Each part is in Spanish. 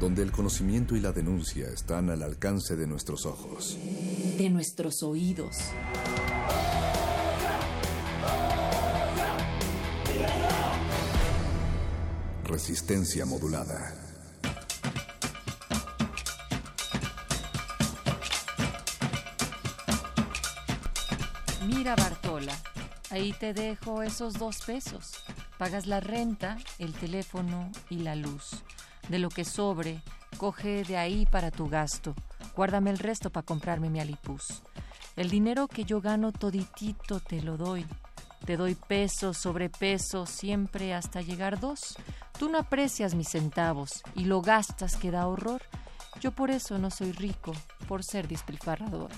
donde el conocimiento y la denuncia están al alcance de nuestros ojos, de nuestros oídos. Resistencia modulada. Mira, Bartola, ahí te dejo esos dos pesos. Pagas la renta, el teléfono y la luz. De lo que sobre, coge de ahí para tu gasto. Guárdame el resto para comprarme mi alipus. El dinero que yo gano toditito te lo doy. Te doy peso sobre peso siempre hasta llegar dos. Tú no aprecias mis centavos y lo gastas que da horror. Yo por eso no soy rico, por ser despilfarrador.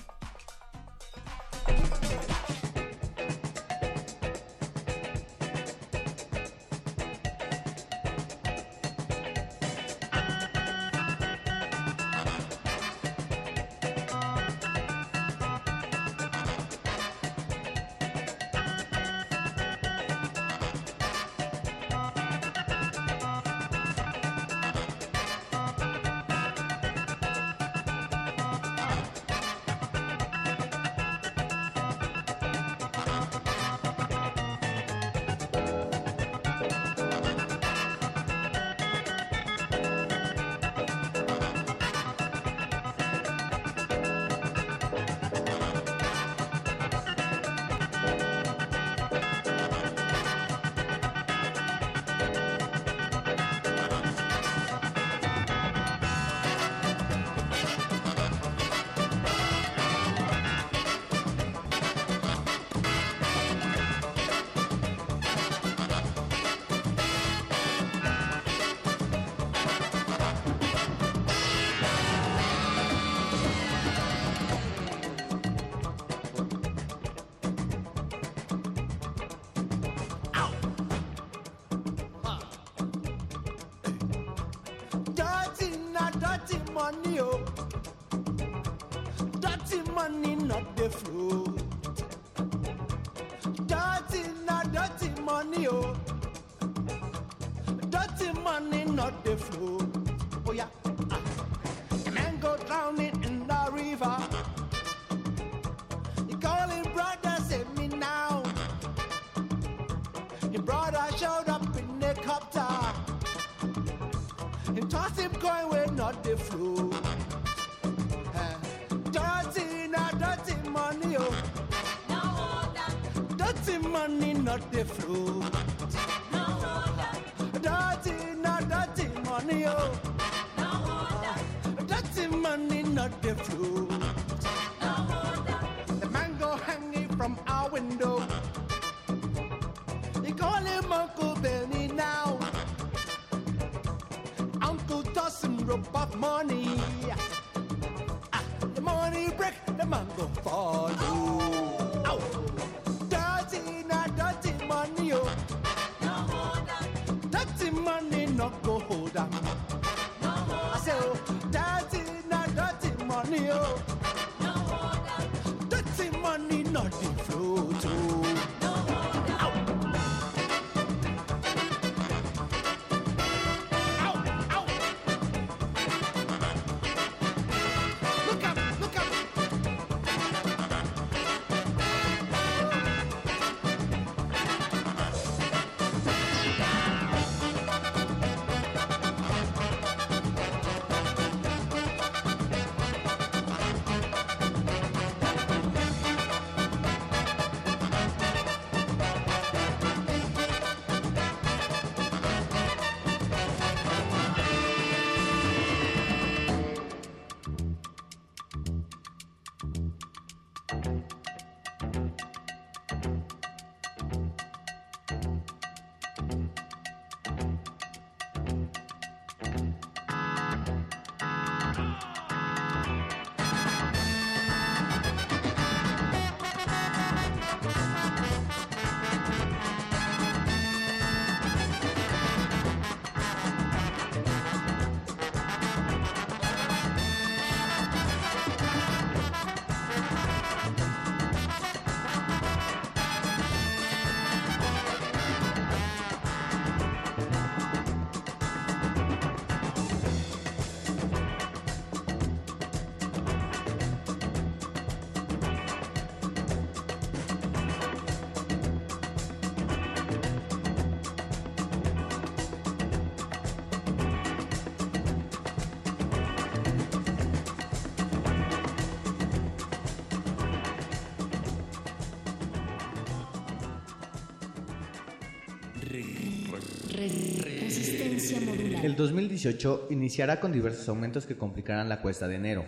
El 2018 iniciará con diversos aumentos que complicarán la cuesta de enero.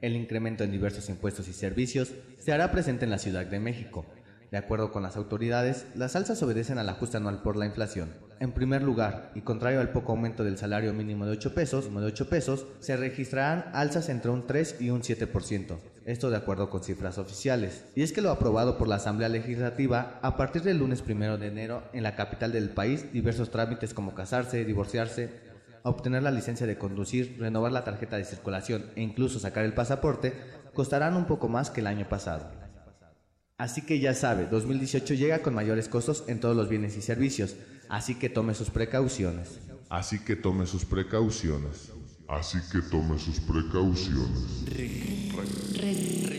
El incremento en diversos impuestos y servicios se hará presente en la Ciudad de México. De acuerdo con las autoridades, las alzas obedecen al ajuste anual por la inflación. En primer lugar, y contrario al poco aumento del salario mínimo de 8 pesos, de 8 pesos, se registrarán alzas entre un 3 y un 7%. Esto de acuerdo con cifras oficiales. Y es que lo aprobado por la Asamblea Legislativa, a partir del lunes 1 de enero, en la capital del país, diversos trámites como casarse, divorciarse, obtener la licencia de conducir, renovar la tarjeta de circulación e incluso sacar el pasaporte, costarán un poco más que el año pasado. Así que ya sabe, 2018 llega con mayores costos en todos los bienes y servicios, así que tome sus precauciones. Así que tome sus precauciones. Así que tome sus precauciones. resistencia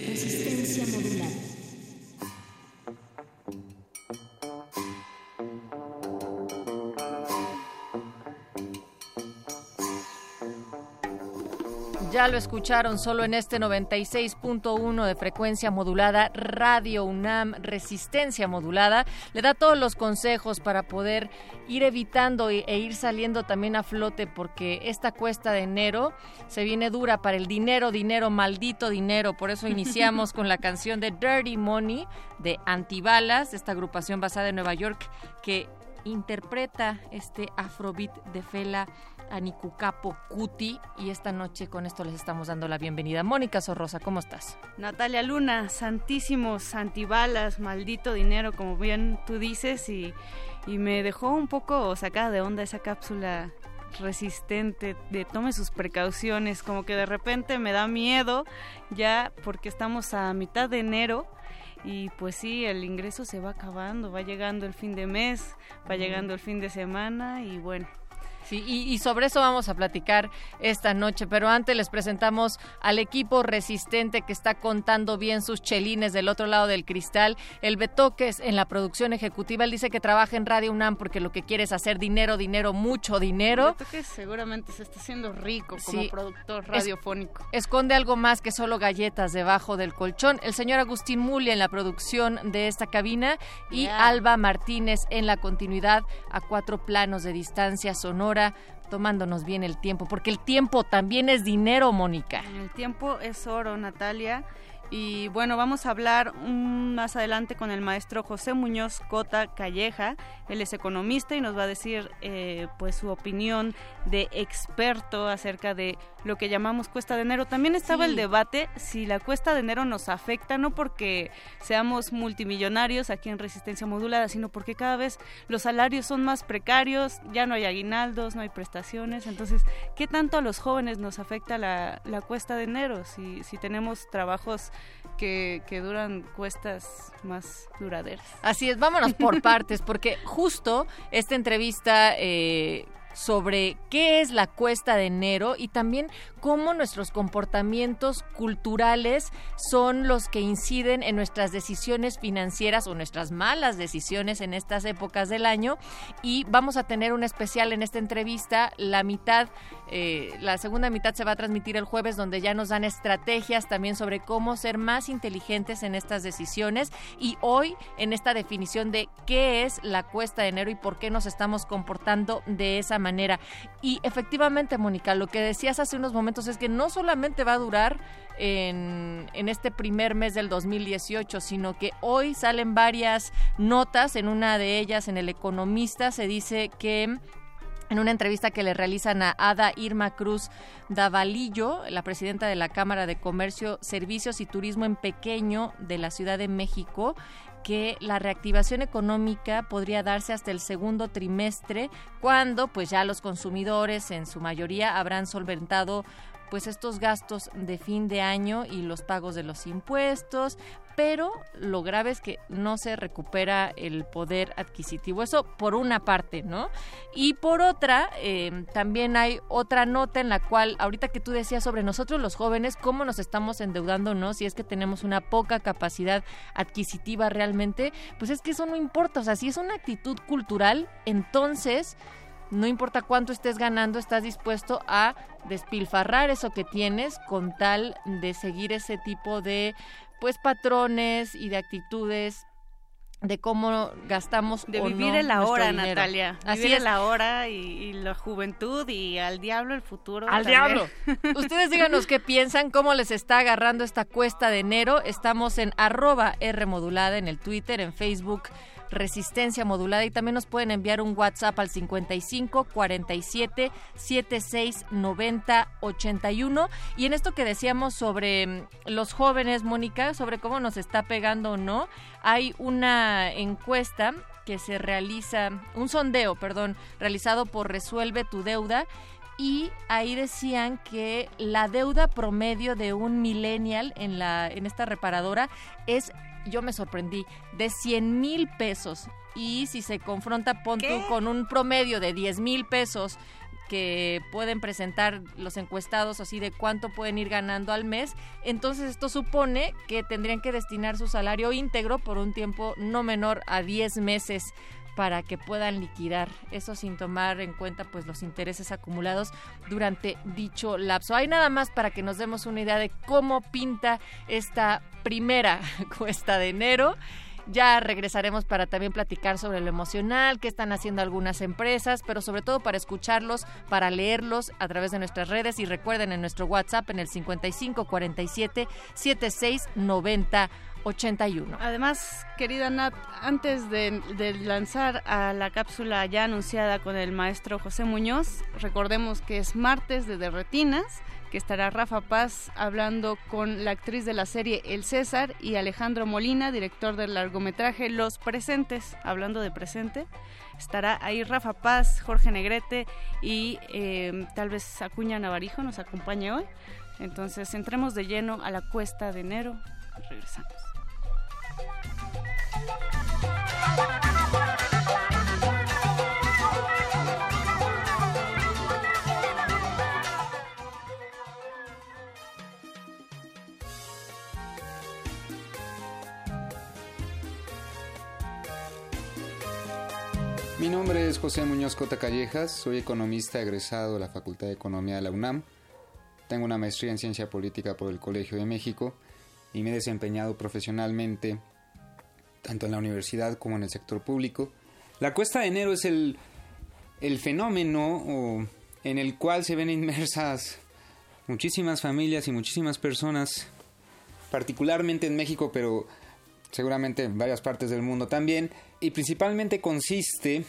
Ya lo escucharon solo en este 96.1 de frecuencia modulada, Radio UNAM, resistencia modulada. Le da todos los consejos para poder ir evitando e ir saliendo también a flote porque esta cuesta de enero se viene dura para el dinero, dinero, maldito dinero. Por eso iniciamos con la canción de Dirty Money de Antibalas, esta agrupación basada en Nueva York que interpreta este afrobeat de Fela Anikukapo Cuti y esta noche con esto les estamos dando la bienvenida. Mónica Sorrosa, ¿cómo estás? Natalia Luna, santísimos antibalas, maldito dinero, como bien tú dices, y, y me dejó un poco sacada de onda esa cápsula resistente, de tome sus precauciones, como que de repente me da miedo ya porque estamos a mitad de enero y pues sí, el ingreso se va acabando, va llegando el fin de mes, va llegando el fin de semana y bueno, Sí, y, sobre eso vamos a platicar esta noche, pero antes les presentamos al equipo resistente que está contando bien sus chelines del otro lado del cristal. El Betoques en la producción ejecutiva, él dice que trabaja en Radio UNAM porque lo que quiere es hacer dinero, dinero, mucho dinero. Betoques seguramente se está haciendo rico como productor radiofónico. esconde algo más que solo galletas debajo del colchón. El señor Agustín Muli en la producción de esta cabina y Alba Martínez en la continuidad a cuatro planos de distancia sonora tomándonos bien el tiempo, porque el tiempo también es dinero, Mónica. El tiempo es oro, Natalia. Y bueno, vamos a hablar más adelante con el maestro José Muñoz Cota Calleja. Él es economista y nos va a decir eh, pues su opinión de experto acerca de lo que llamamos cuesta de enero. También estaba el debate si la cuesta de enero nos afecta, no porque seamos multimillonarios aquí en Resistencia Modulada, sino porque cada vez los salarios son más precarios, ya no hay aguinaldos, no hay prestaciones. Entonces, ¿qué tanto a los jóvenes nos afecta la, la cuesta de enero? Si, si tenemos trabajos que, que duran cuestas más duraderas. Así es, vámonos por partes, porque justo esta entrevista eh, sobre qué es la cuesta de enero y también cómo nuestros comportamientos culturales son los que inciden en nuestras decisiones financieras o nuestras malas decisiones en estas épocas del año. Y vamos a tener un especial en esta entrevista. La mitad, eh, la segunda mitad se va a transmitir el jueves, donde ya nos dan estrategias también sobre cómo ser más inteligentes en estas decisiones. Y hoy, en esta definición de qué es la cuesta de enero y por qué nos estamos comportando de esa manera manera. Y efectivamente, Mónica, lo que decías hace unos momentos es que no solamente va a durar en, en, este primer mes del 2018, sino que hoy salen varias notas, en una de ellas, en El Economista, se dice que en una entrevista que le realizan a Ada Irma Cruz Davalillo, la presidenta de la Cámara de Comercio, Servicios y Turismo en Pequeño de la Ciudad de México, que la reactivación económica podría darse hasta el segundo trimestre, cuando pues ya los consumidores en su mayoría habrán solventado pues estos gastos de fin de año y los pagos de los impuestos, pero lo grave es que no se recupera el poder adquisitivo. Eso por una parte, ¿no? Y por otra, eh, también hay otra nota en la cual, ahorita que tú decías sobre nosotros los jóvenes, cómo nos estamos endeudando, ¿no? Si es que tenemos una poca capacidad adquisitiva realmente, pues es que eso no importa. O sea, si es una actitud cultural, entonces no importa cuánto estés ganando, estás dispuesto a despilfarrar eso que tienes con tal de seguir ese tipo de pues patrones y de actitudes de cómo gastamos de o vivir no en la nuestro hora, dinero. Natalia. Así vivir es. en la hora y, y la juventud y al diablo el futuro. ¡Al también. diablo! Ustedes díganos qué piensan, cómo les está agarrando esta cuesta de enero. Estamos en arroba R modulada en el Twitter, en Facebook. Resistencia modulada. Y también nos pueden enviar un WhatsApp al 55 47 76 90 81 y en esto que decíamos sobre mm, los jóvenes Mónica sobre cómo nos está pegando o no hay una encuesta que se realiza un sondeo perdón realizado por Resuelve tu deuda. Y ahí decían que la deuda promedio de un millennial en la en esta reparadora es yo me sorprendí de 100 mil pesos. Y si se confronta pon tú, con un promedio de 10 mil pesos que pueden presentar los encuestados así de cuánto pueden ir ganando al mes, entonces esto supone que tendrían que destinar su salario íntegro por un tiempo no menor a 10 meses para que puedan liquidar eso sin tomar en cuenta pues los intereses acumulados durante dicho lapso. Hay nada más para que nos demos una idea de cómo pinta esta primera cuesta de enero. Ya regresaremos para también platicar sobre lo emocional, qué están haciendo algunas empresas, pero sobre todo para escucharlos, para leerlos a través de nuestras redes y recuerden en nuestro WhatsApp en el 55 47 76 90 81. Además, querida Nat, antes de, lanzar a la cápsula ya anunciada con el maestro José Muñoz, recordemos que es martes de Derretinas, que estará Rafa Paz hablando con la actriz de la serie El César y Alejandro Molina, director del largometraje Los Presentes, hablando de presente. Estará ahí Rafa Paz, Jorge Negrete y eh, tal vez Acuña Navarijo nos acompañe hoy. Entonces, entremos de lleno a la cuesta de enero. Regresamos. Mi nombre es José Muñoz Cota Callejas, soy economista egresado de la Facultad de Economía de la UNAM. Tengo una maestría en Ciencia Política por el Colegio de México y me he desempeñado profesionalmente tanto en la universidad como en el sector público. La cuesta de enero es el, el fenómeno en el cual se ven inmersas muchísimas familias y muchísimas personas, particularmente en México, pero seguramente en varias partes del mundo también, y principalmente consiste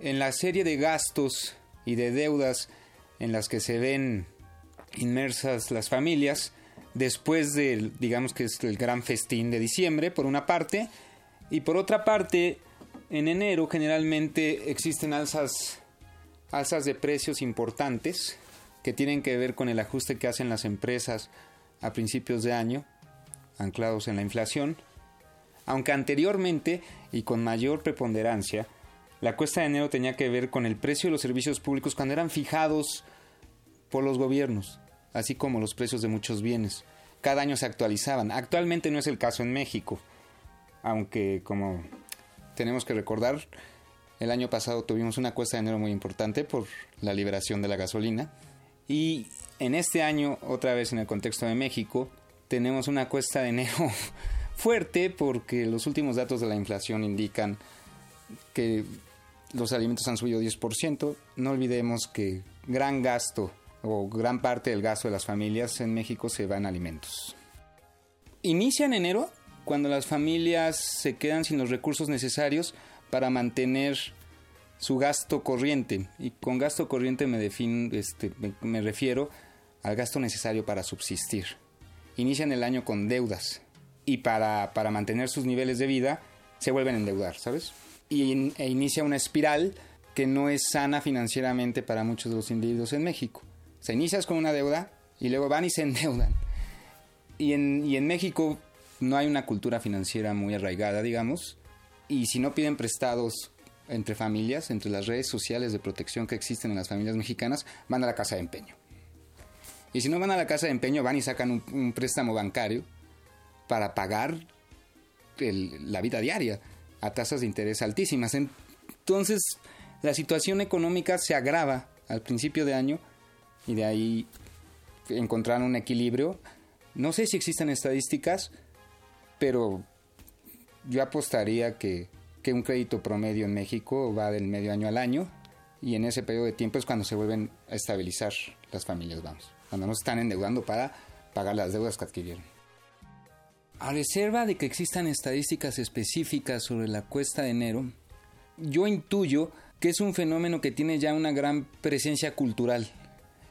en la serie de gastos y de deudas en las que se ven inmersas las familias después del, digamos que es el gran festín de diciembre, por una parte, y por otra parte, en enero generalmente existen alzas, alzas de precios importantes que tienen que ver con el ajuste que hacen las empresas a principios de año, anclados en la inflación, aunque anteriormente y con mayor preponderancia, la cuesta de enero tenía que ver con el precio de los servicios públicos cuando eran fijados por los gobiernos, así como los precios de muchos bienes. Cada año se actualizaban. Actualmente no es el caso en México, aunque como tenemos que recordar, el año pasado tuvimos una cuesta de enero muy importante por la liberación de la gasolina. Y en este año, otra vez en el contexto de México, tenemos una cuesta de enero fuerte porque los últimos datos de la inflación indican que los alimentos han subido 10%. No olvidemos que gran gasto o gran parte del gasto de las familias en México se va en alimentos. Inicia en enero cuando las familias se quedan sin los recursos necesarios para mantener su gasto corriente. Y con gasto corriente este, me, refiero al gasto necesario para subsistir. Inician el año con deudas y para, para mantener sus niveles de vida se vuelven a endeudar, ¿sabes? Y e inicia una espiral que no es sana financieramente para muchos de los individuos en México. Se inicias con una deuda y luego van y se endeudan. Y en, y en México no hay una cultura financiera muy arraigada, digamos, y si no piden prestados entre familias, entre las redes sociales de protección que existen en las familias mexicanas, van a la casa de empeño. Y si no van a la casa de empeño, van y sacan un, un préstamo bancario para pagar el, la vida diaria a tasas de interés altísimas. Entonces, la situación económica se agrava al principio de año y de ahí encontrar un equilibrio. No sé si existen estadísticas, pero yo apostaría que, que un crédito promedio en México va del medio año al año y en ese periodo de tiempo es cuando se vuelven a estabilizar las familias, vamos, cuando no se están endeudando para pagar las deudas que adquirieron. A reserva de que existan estadísticas específicas sobre la cuesta de enero, yo intuyo que es un fenómeno que tiene ya una gran presencia cultural.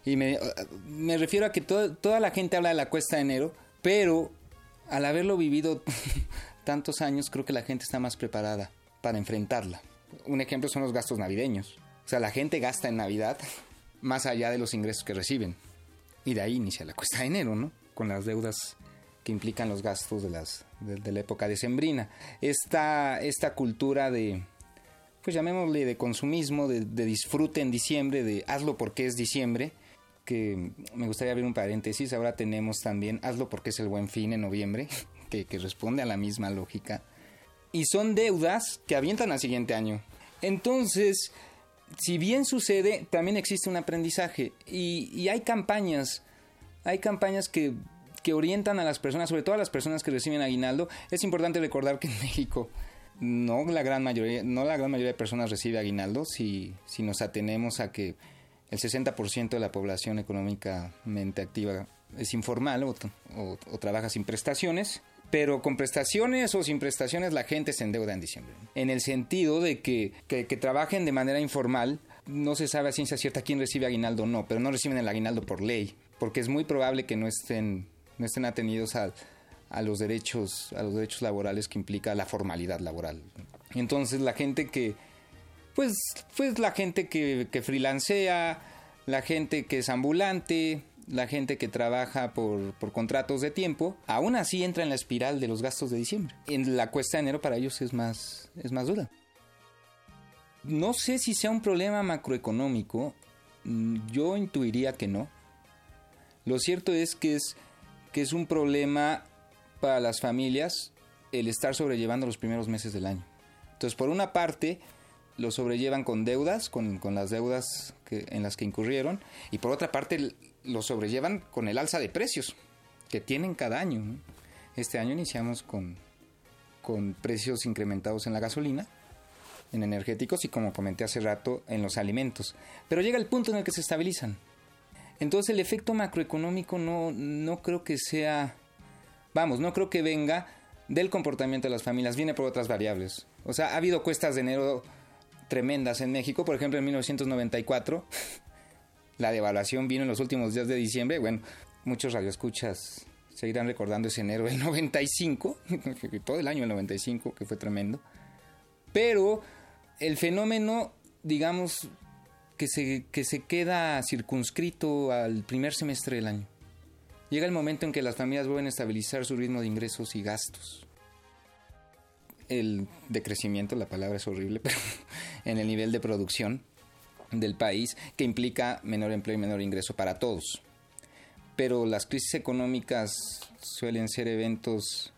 Y me, me refiero a que toda la gente habla de la cuesta de enero, pero al haberlo vivido tantos años, creo que la gente está más preparada para enfrentarla. Un ejemplo son los gastos navideños. O sea, la gente gasta en Navidad más allá de los ingresos que reciben. Y de ahí inicia la cuesta de enero, ¿no? Con las deudas que implican los gastos de, las, de, la época decembrina. Esta, esta cultura de, pues llamémosle de consumismo, de, de, disfrute en diciembre, de hazlo porque es diciembre, que me gustaría abrir un paréntesis, ahora tenemos también hazlo porque es el buen fin en noviembre, que, que responde a la misma lógica. Y son deudas que avientan al siguiente año. Entonces, si bien sucede, también existe un aprendizaje y, y hay campañas, hay campañas que, que, orientan a las personas, sobre todo a las personas que reciben aguinaldo. Es importante recordar que en México no la gran mayoría, no la gran mayoría de personas recibe aguinaldo si, si nos atenemos a que el 60% de la población económicamente activa es informal o, trabaja sin prestaciones pero con prestaciones o sin prestaciones la gente se endeuda en diciembre. En el sentido de que, que, trabajen de manera informal, no se sabe a ciencia cierta quién recibe aguinaldo o no, pero no reciben el aguinaldo por ley, porque es muy probable que no estén, no estén atendidos a, a los derechos, a los derechos laborales que implica la formalidad laboral. Entonces la gente que, pues, pues la gente que, que freelancea, la gente que es ambulante, la gente que trabaja por, por, contratos de tiempo, aún así entra en la espiral de los gastos de diciembre. En la cuesta de enero para ellos es más, es más dura. No sé si sea un problema macroeconómico, yo intuiría que no. Lo cierto es que es, que es un problema para las familias el estar sobrellevando los primeros meses del año. Entonces, por una parte, lo sobrellevan con deudas, con, con las deudas en las que incurrieron, y por otra parte, lo sobrellevan con el alza de precios que tienen cada año. Este año iniciamos con, con precios incrementados en la gasolina, en energéticos y como comenté hace rato, en los alimentos. Pero llega el punto en el que se estabilizan. Entonces el efecto macroeconómico no, no creo que sea, vamos, no creo que venga del comportamiento de las familias, viene por otras variables. O sea, ha habido cuestas de enero tremendas en México, por ejemplo en 1994 la devaluación vino en los últimos días de diciembre. Bueno, muchos radioescuchas seguirán recordando ese enero del 95, todo el año del 95, que fue tremendo. Pero el fenómeno, digamos, que se, que se queda circunscrito al primer semestre del año. Llega el momento en que las familias vuelven a estabilizar su ritmo de ingresos y gastos. El decrecimiento, la palabra es horrible, pero en el nivel de producción del país que implica menor empleo y menor ingreso para todos. Pero las crisis económicas suelen ser eventos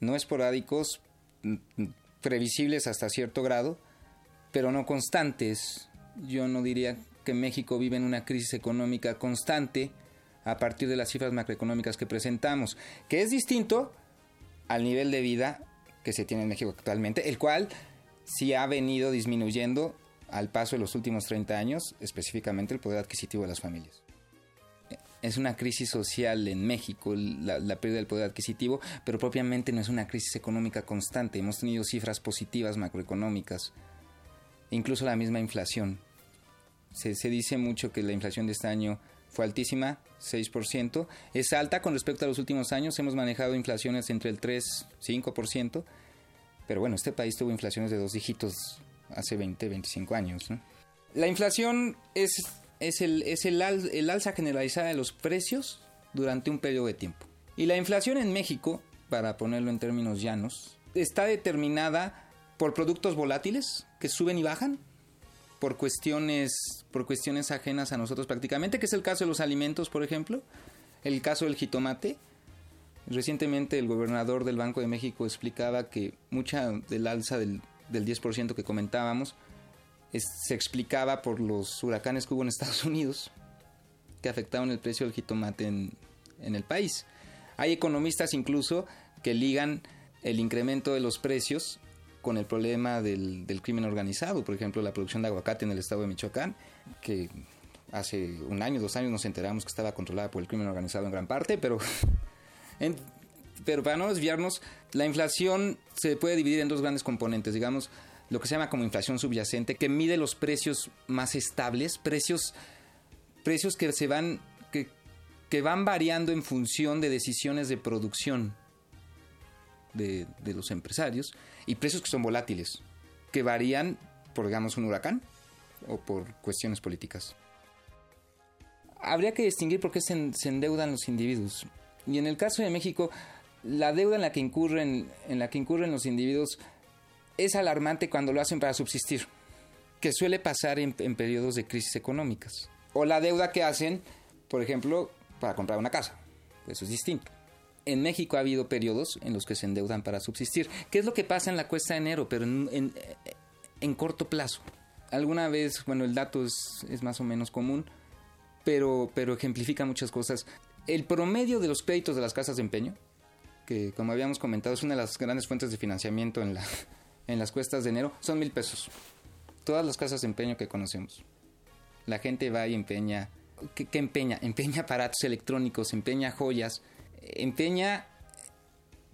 no esporádicos, previsibles hasta cierto grado, pero no constantes. Yo no diría que México vive en una crisis económica constante a partir de las cifras macroeconómicas que presentamos, que es distinto al nivel de vida que se tiene en México actualmente, el cual sí ha venido disminuyendo al paso de los últimos 30 años, específicamente el poder adquisitivo de las familias. Es una crisis social en México, la, pérdida del poder adquisitivo, pero propiamente no es una crisis económica constante. Hemos tenido cifras positivas macroeconómicas, incluso la misma inflación. Se dice mucho que la inflación de este año fue altísima, 6%. Es alta con respecto a los últimos años. Hemos manejado inflaciones entre el 3 5%. Pero bueno, este país tuvo inflaciones de dos dígitos hace 20, 25 años. La inflación es, es, el, es el, al, el alza generalizada de los precios durante un periodo de tiempo. Y la inflación en México, para ponerlo en términos llanos, está determinada por productos volátiles que suben y bajan, por cuestiones, por cuestiones ajenas a nosotros prácticamente, que es el caso de los alimentos, por ejemplo, el caso del jitomate. Recientemente el gobernador del Banco de México explicaba que mucha del alza del del 10% que comentábamos, se explicaba por los huracanes que hubo en Estados Unidos, que afectaron el precio del jitomate en, en el país. Hay economistas incluso que ligan el incremento de los precios con el problema del, del, crimen organizado, por ejemplo, la producción de aguacate en el estado de Michoacán, que hace un año, dos años nos enteramos que estaba controlada por el crimen organizado en gran parte, pero, pero para no desviarnos, la inflación se puede dividir en dos grandes componentes, digamos, lo que se llama como inflación subyacente, que mide los precios más estables, precios, precios que se van, que, que van variando en función de decisiones de producción de, de los empresarios, y precios que son volátiles, que varían por, digamos, un huracán o por cuestiones políticas. Habría que distinguir por qué se, endeudan los individuos. Y en el caso de México, la deuda en la que incurren, en la que incurren los individuos es alarmante cuando lo hacen para subsistir, que suele pasar en, en periodos de crisis económicas. O la deuda que hacen, por ejemplo, para comprar una casa. Eso es distinto en México ha habido periodos en los que se endeudan para subsistir. ¿Qué es lo que pasa en la cuesta de enero, pero en, en, corto plazo? Alguna vez, bueno, el dato es, es, más o menos común, pero, pero ejemplifica muchas cosas. El promedio de los créditos de las casas de empeño, que como habíamos comentado es una de las grandes fuentes de financiamiento en, la, en las cuestas de enero, son mil pesos. Todas las casas de empeño que conocemos. La gente va y empeña. ¿Qué, qué empeña? Empeña aparatos electrónicos, empeña joyas, empeña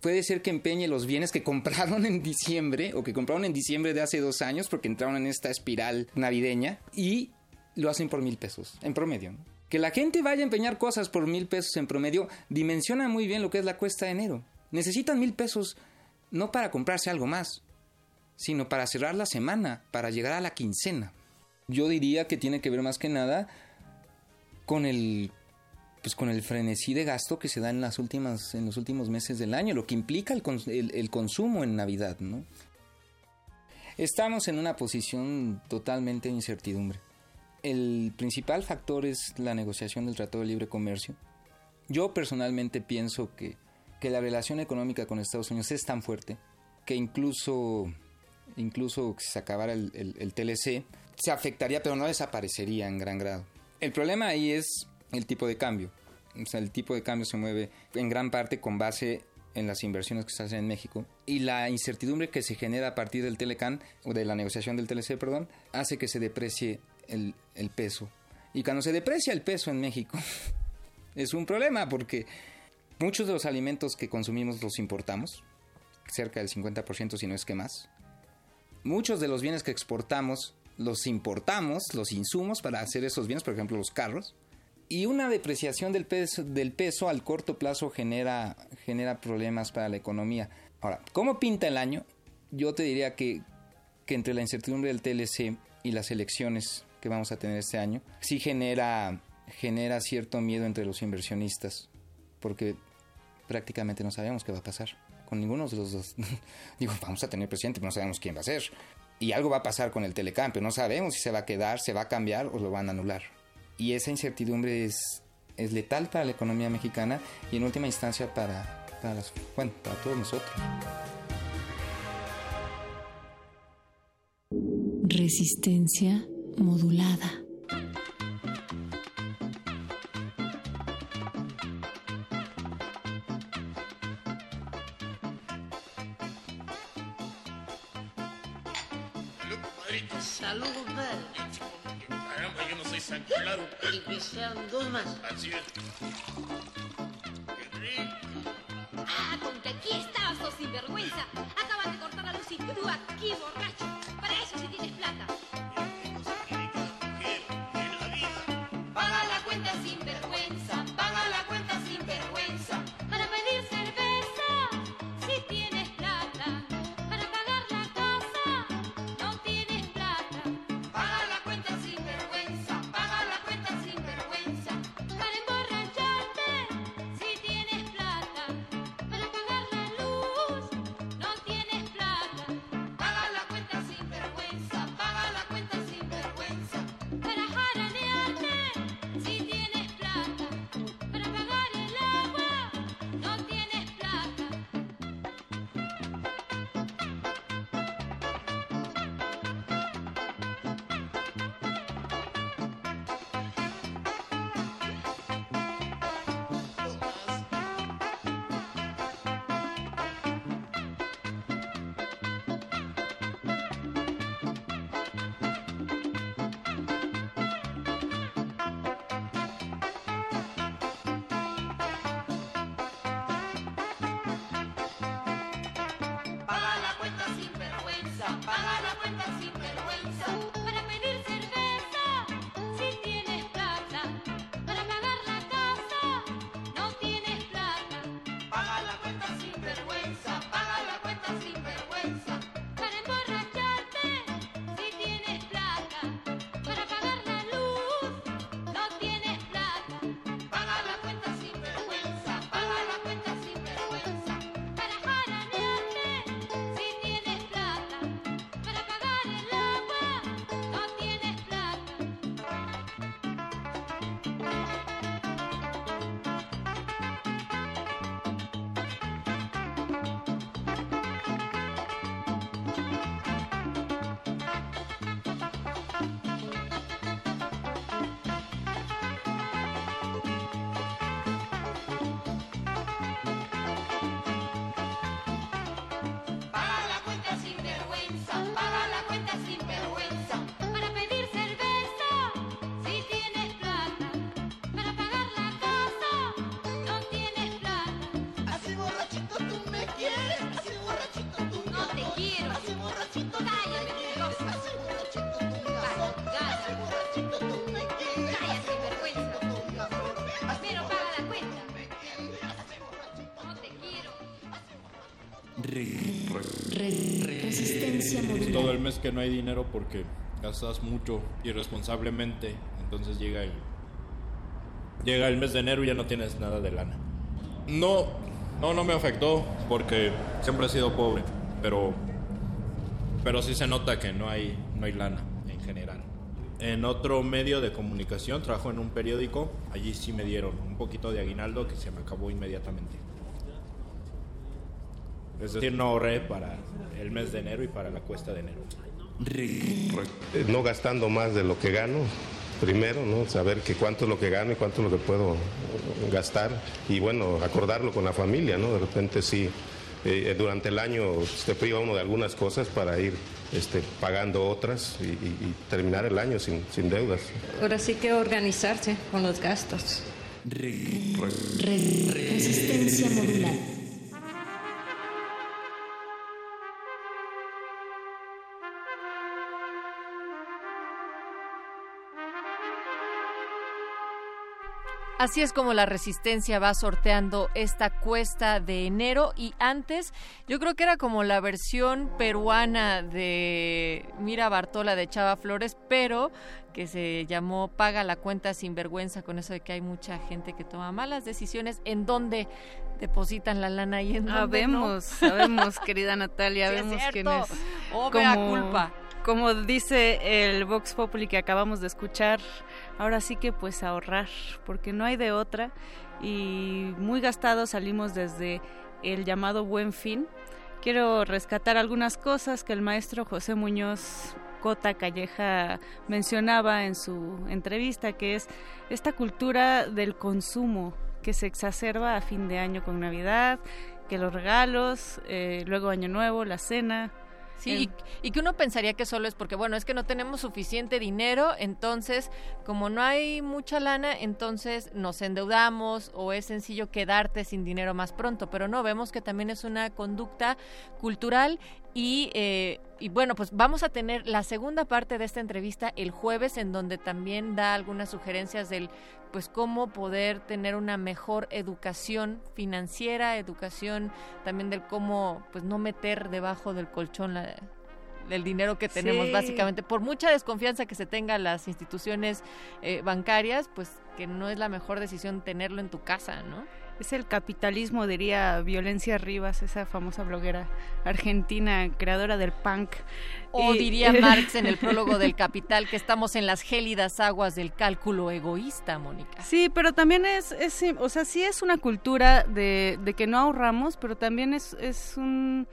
puede ser que empeñe los bienes que compraron en diciembre o que compraron en diciembre de hace dos años porque entraron en esta espiral navideña y lo hacen por mil pesos en promedio. Que la gente vaya a empeñar cosas por mil pesos en promedio dimensiona muy bien lo que es la cuesta de enero. Necesitan mil pesos no para comprarse algo más, sino para cerrar la semana, para llegar a la quincena. Yo diría que tiene que ver más que nada con el pues con el frenesí de gasto que se da en las últimas en los últimos meses del año, lo que implica el, el, consumo en Navidad, ¿no? Estamos en una posición totalmente de incertidumbre. El principal factor es la negociación del Tratado de Libre Comercio. Yo personalmente pienso que, que la relación económica con Estados Unidos es tan fuerte que incluso, incluso si se acabara el TLC, se afectaría, pero no desaparecería en gran grado. El problema ahí es el tipo de cambio. O sea, el tipo de cambio se mueve en gran parte con base en las inversiones que se hacen en México y la incertidumbre que se genera a partir del Telecan o de la negociación del TLC, perdón, hace que se deprecie el, el peso. Y cuando se deprecia el peso en México es un problema porque muchos de los alimentos que consumimos los importamos, cerca del 50% si no es que más. Muchos de los bienes que exportamos los importamos, los insumos para hacer esos bienes, por ejemplo los carros y una depreciación del peso, del peso al corto plazo genera, genera problemas para la economía. Ahora, ¿cómo pinta el año? Yo te diría que, entre la incertidumbre del TLC y las elecciones que vamos a tener este año, sí genera, cierto miedo entre los inversionistas, porque prácticamente no sabemos qué va a pasar con ninguno de los dos. Digo, vamos a tener presidente, pero no sabemos quién va a ser. Y algo va a pasar con el Telecam, pero no sabemos si se va a quedar, se va a cambiar o lo van a anular y esa incertidumbre es, es letal para la economía mexicana y en última instancia para, para, las, bueno, para todos nosotros. Resistencia modulada. Claro. Y que sean dos más. Así es. Qué rico. Ah, con que aquí estabas, sos sinvergüenza. Acaban de cortar la luz y tú aquí, borracho. Para eso si tienes plata. Resistencia. Todo el mes que no hay dinero porque gastas mucho irresponsablemente, entonces llega el llega el mes de enero y ya no tienes nada de lana. No, no, no me afectó porque siempre he sido pobre, pero pero sí se nota que no hay no hay lana en general. En otro medio de comunicación, trabajo en un periódico, allí sí me dieron un poquito de aguinaldo que se me acabó inmediatamente. Es decir, no ahorré para el mes de enero y para la cuesta de enero. Eh, No gastando más de lo que gano, primero, ¿no? Saber que cuánto es lo que gano y cuánto es lo que puedo gastar y bueno, acordarlo con la familia, ¿no? De repente sí, eh, durante el año se priva uno de algunas cosas para ir este, pagando otras y, y- y terminar el año sin, sin deudas. Ahora sí que organizarse con los gastos. Resistencia modulada. Así es como la resistencia va sorteando esta cuesta de enero y antes yo creo que era como la versión peruana de Mira Bartola de Chava Flores, pero que se llamó Paga la cuenta sin vergüenza con eso de que hay mucha gente que toma malas decisiones en donde depositan la lana y en dónde Sabemos, no. sabemos, querida Natalia, Sí, quién es. Oh, culpa. Como dice el Vox Populi que acabamos de escuchar, ahora sí que pues ahorrar, porque no hay de otra. Y muy gastados salimos desde el llamado Buen Fin. Quiero rescatar algunas cosas que el maestro José Muñoz Cota Calleja mencionaba en su entrevista, que es esta cultura del consumo que se exacerba a fin de año con Navidad, que los regalos, eh, luego Año Nuevo, la cena. Sí, y, y que uno pensaría que solo es porque, bueno, es que no tenemos suficiente dinero, entonces, como no hay mucha lana, entonces nos endeudamos o es sencillo quedarte sin dinero más pronto, pero no, vemos que también es una conducta cultural y, eh, y bueno, pues vamos a tener la segunda parte de esta entrevista el jueves, en donde también da algunas sugerencias del, pues, cómo poder tener una mejor educación financiera, educación también del cómo, pues, no meter debajo del colchón la, del dinero que tenemos, Sí. básicamente. Por mucha desconfianza que se tenga en las instituciones eh, bancarias, pues, que no es la mejor decisión tenerlo en tu casa, ¿no? Es el capitalismo, diría Violencia Rivas, esa famosa bloguera argentina, creadora del punk. O Y- diría Marx en el prólogo del Capital que estamos en las gélidas aguas del cálculo egoísta, Mónica. Sí, pero también es, es, o sea, sí es una cultura de, de que no ahorramos, pero también es, es un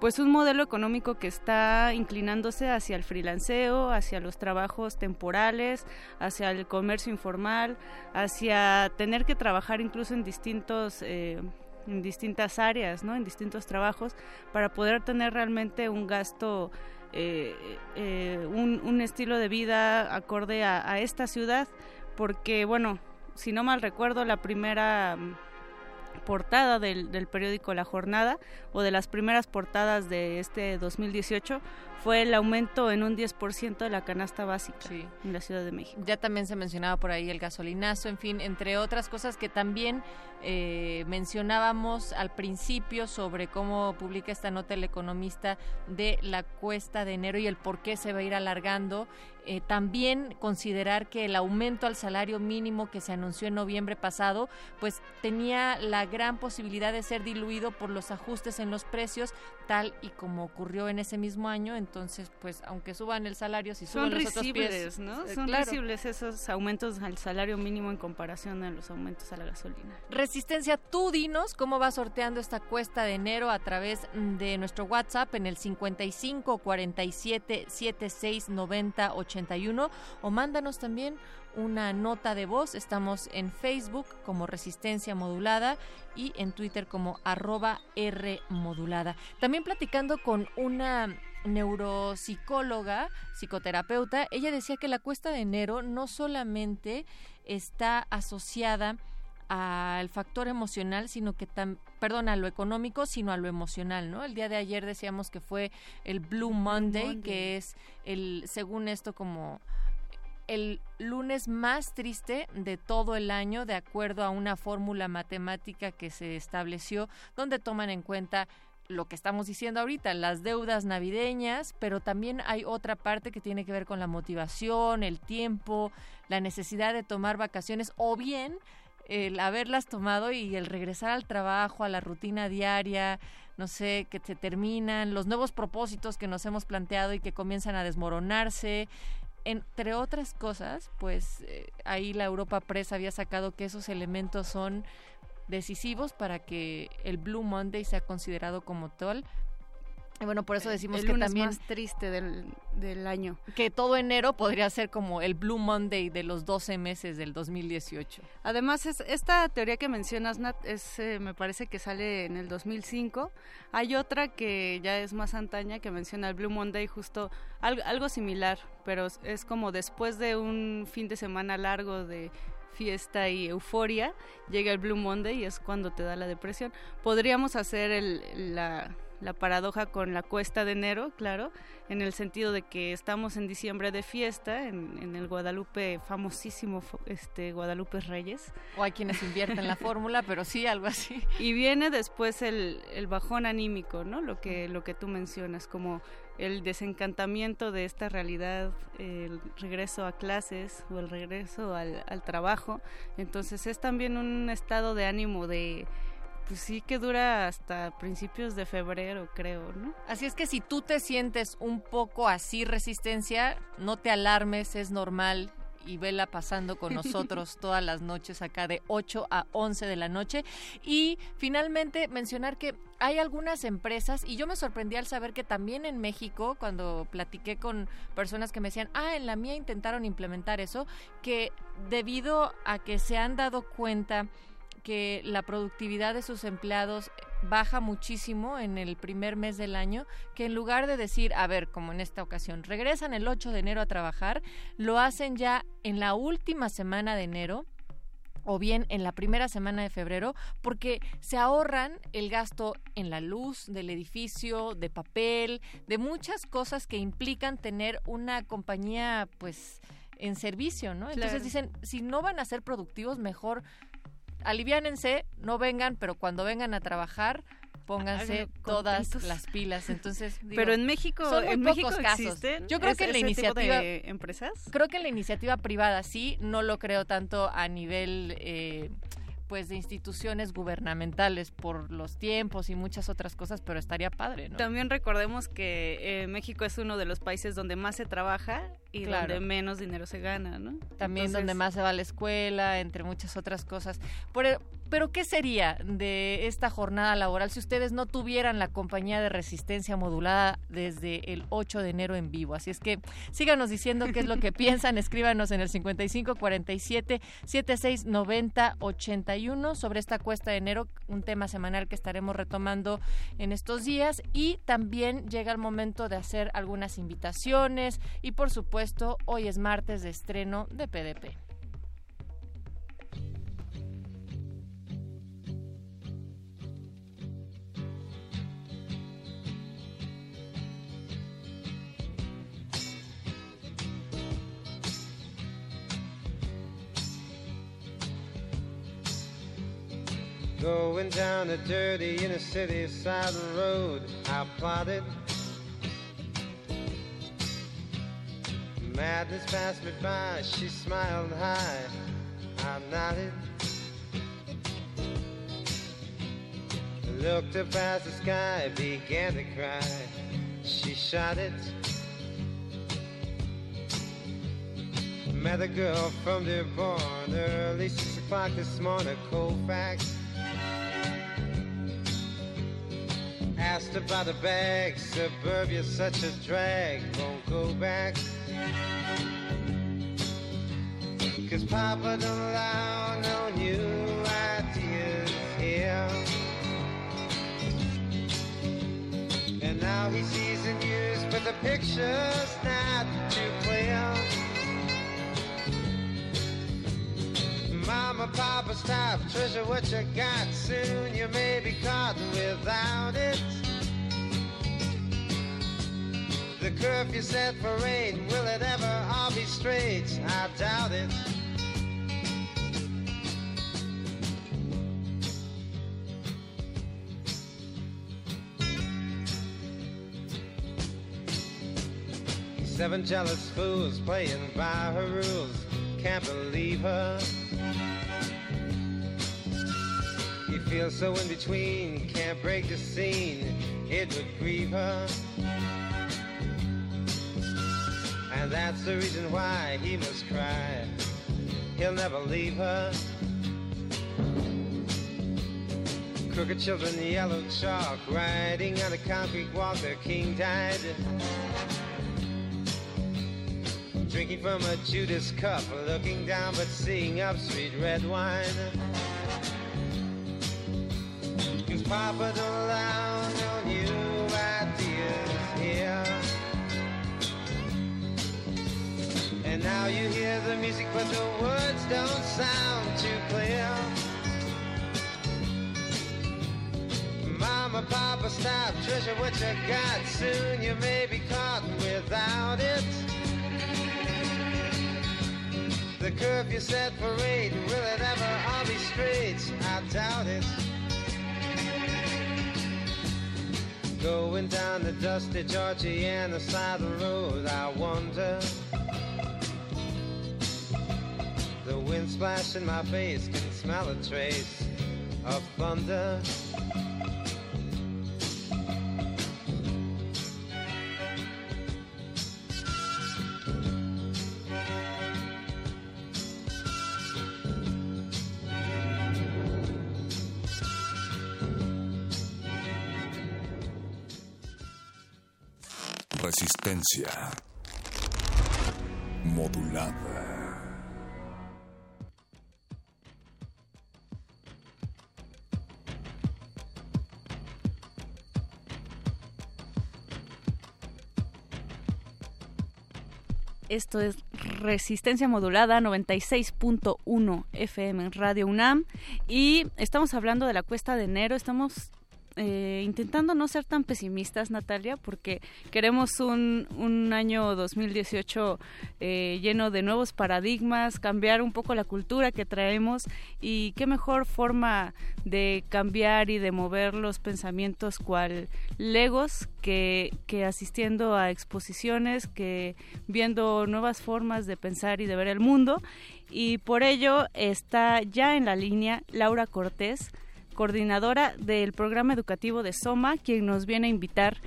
pues un modelo económico que está inclinándose hacia el freelanceo, hacia los trabajos temporales, hacia el comercio informal, hacia tener que trabajar incluso en distintos eh, en distintas áreas, ¿no? En distintos trabajos para poder tener realmente un gasto eh, eh, un, estilo de vida acorde a, esta ciudad, porque bueno, si no mal recuerdo, la primera portada del, del periódico La Jornada o de las primeras portadas de este 2018 fue el aumento en un 10% de la canasta básica en la Ciudad de México. Ya también se mencionaba por ahí el gasolinazo, en fin, entre otras cosas que también eh, mencionábamos al principio sobre cómo publica esta nota el economista de la cuesta de enero y el por qué se va a ir alargando. Eh, también considerar que el aumento al salario mínimo que se anunció en noviembre pasado, pues tenía la gran posibilidad de ser diluido por los ajustes en los precios, tal y como ocurrió en ese mismo año. Entonces, pues aunque suban el salario, si Son suben los otros pies, ¿no? eh, Son claro. risibles esos aumentos al salario mínimo en comparación a los aumentos a la gasolina. Resistencia, tú dinos cómo va sorteando esta cuesta de enero a través de nuestro WhatsApp en el 55 47 76 90 81 o mándanos también una nota de voz. Estamos en Facebook como Resistencia Modulada y en Twitter como arroba R Modulada. También platicando con una neuropsicóloga, psicoterapeuta, ella decía que la cuesta de enero no solamente está asociada al factor emocional, sino que tam, perdón, a lo económico, sino a lo emocional, ¿no? El día de ayer decíamos que fue el Blue Monday, Monday. que es el, según esto, como el lunes más triste de todo el año, de acuerdo a una fórmula matemática que se estableció, donde toman en cuenta lo que estamos diciendo ahorita, las deudas navideñas, pero también hay otra parte que tiene que ver con la motivación, el tiempo, la necesidad de tomar vacaciones o bien el haberlas tomado y el regresar al trabajo, a la rutina diaria, no sé, que se terminan, los nuevos propósitos que nos hemos planteado y que comienzan a desmoronarse. Entre otras cosas, pues eh, ahí la Europa Press había sacado que esos elementos son decisivos para que el Blue Monday sea considerado como tal. Y bueno, por eso decimos el que lunes también más triste del, del año. que todo enero podría ser como el Blue Monday de los 12 meses del 2018. Además, es, esta teoría que mencionas, Nat, es, eh, me parece que sale en el 2005. Hay otra que ya es más antaña que menciona el Blue Monday, justo algo, algo similar, pero es- es como después de un fin de semana largo de fiesta y euforia, llega el Blue Monday y es cuando te da la depresión. Podríamos hacer el, la, la paradoja con la cuesta de enero, claro, en el sentido de que estamos en diciembre de fiesta, en, en el Guadalupe famosísimo, este Guadalupe Reyes. O hay quienes invierten la fórmula, pero sí, algo así. Y viene después el, el bajón anímico, ¿no? Lo que, lo que tú mencionas, como el desencantamiento de esta realidad, el regreso a clases o el regreso al, al trabajo. Entonces es también un estado de ánimo de, pues sí que dura hasta principios de febrero, creo, ¿no? Así es que si tú te sientes un poco así resistencia, no te alarmes, es normal y vela pasando con nosotros todas las noches acá de 8 a 11 de la noche. Y finalmente mencionar que hay algunas empresas, y yo me sorprendí al saber que también en México, cuando platiqué con personas que me decían, ah, en la mía intentaron implementar eso, que debido a que se han dado cuenta que la productividad de sus empleados baja muchísimo en el primer mes del año, que en lugar de decir, a ver, como en esta ocasión, regresan el 8 de enero a trabajar, lo hacen ya en la última semana de enero o bien en la primera semana de febrero, porque se ahorran el gasto en la luz del edificio, de papel, de muchas cosas que implican tener una compañía, pues, en servicio, ¿no? Entonces Claro. dicen, si no van a ser productivos, mejor aliviánense, no vengan, pero cuando vengan a trabajar, pónganse todas las pilas. Entonces, digo, Pero en México, son muy en pocos México casos. existen Yo creo que en la iniciativa de empresas. Creo que en la iniciativa privada sí, no lo creo tanto a nivel eh, pues de instituciones gubernamentales por los tiempos y muchas otras cosas, pero estaría padre, ¿no? También recordemos que eh, México es uno de los países donde más se trabaja y Claro. donde menos dinero se gana, ¿no? También Entonces, donde más se va a la escuela, entre muchas otras cosas. Por e- pero ¿qué sería de esta jornada laboral si ustedes no tuvieran la compañía de resistencia modulada desde el 8 de enero en vivo? Así es que síganos diciendo qué es lo que piensan, escríbanos en el 55 47 76 90 81 sobre esta cuesta de enero, un tema semanal que estaremos retomando en estos días y también llega el momento de hacer algunas invitaciones y por supuesto hoy es martes de estreno de PDP. Going down a dirty inner city side road, I plotted. Madness passed me by, she smiled high, I nodded. Looked up at the sky, began to cry, she shot it. Met a girl from Dearborn early six o'clock this morning, Colfax. Asked about the bag, suburbia's such a drag, won't go back. Cause Papa don't allow no new ideas here. And now he sees the news, but the picture's not too clear. Mama, Papa, stop, treasure what you got. Soon you may be caught without it. The curve you set for rain, will it ever all be straight? I doubt it. Seven jealous fools playing by her rules can't believe her. You feel so in between, can't break the scene. It would grieve her. And that's the reason why he must cry. He'll never leave her. Crooked children, yellow chalk, riding on a concrete walk. Their king died. Drinking from a Judas cup, looking down but seeing up sweet red wine. Cause Papa don't allow no new ideas here. And now you hear the music, but the words don't sound too clear. Mama, Papa, stop, treasure what you got. Soon you may be caught without it. The curve you set for eight, will it ever all be straight? I doubt it. Going down the dusty Georgiana side of the road, I wonder. The wind splashing my face can smell a trace of thunder. Modulada. Esto es Resistencia Modulada 96.1 FM en Radio UNAM y estamos hablando de la cuesta de enero. Estamos eh, intentando no ser tan pesimistas, Natalia, porque queremos un, un año 2018 eh, lleno de nuevos paradigmas, cambiar un poco la cultura que traemos y qué mejor forma de cambiar y de mover los pensamientos cual legos que, que asistiendo a exposiciones, que viendo nuevas formas de pensar y de ver el mundo. Y por ello está ya en la línea Laura Cortés, coordinadora del programa educativo de Soma, quien nos viene a invitar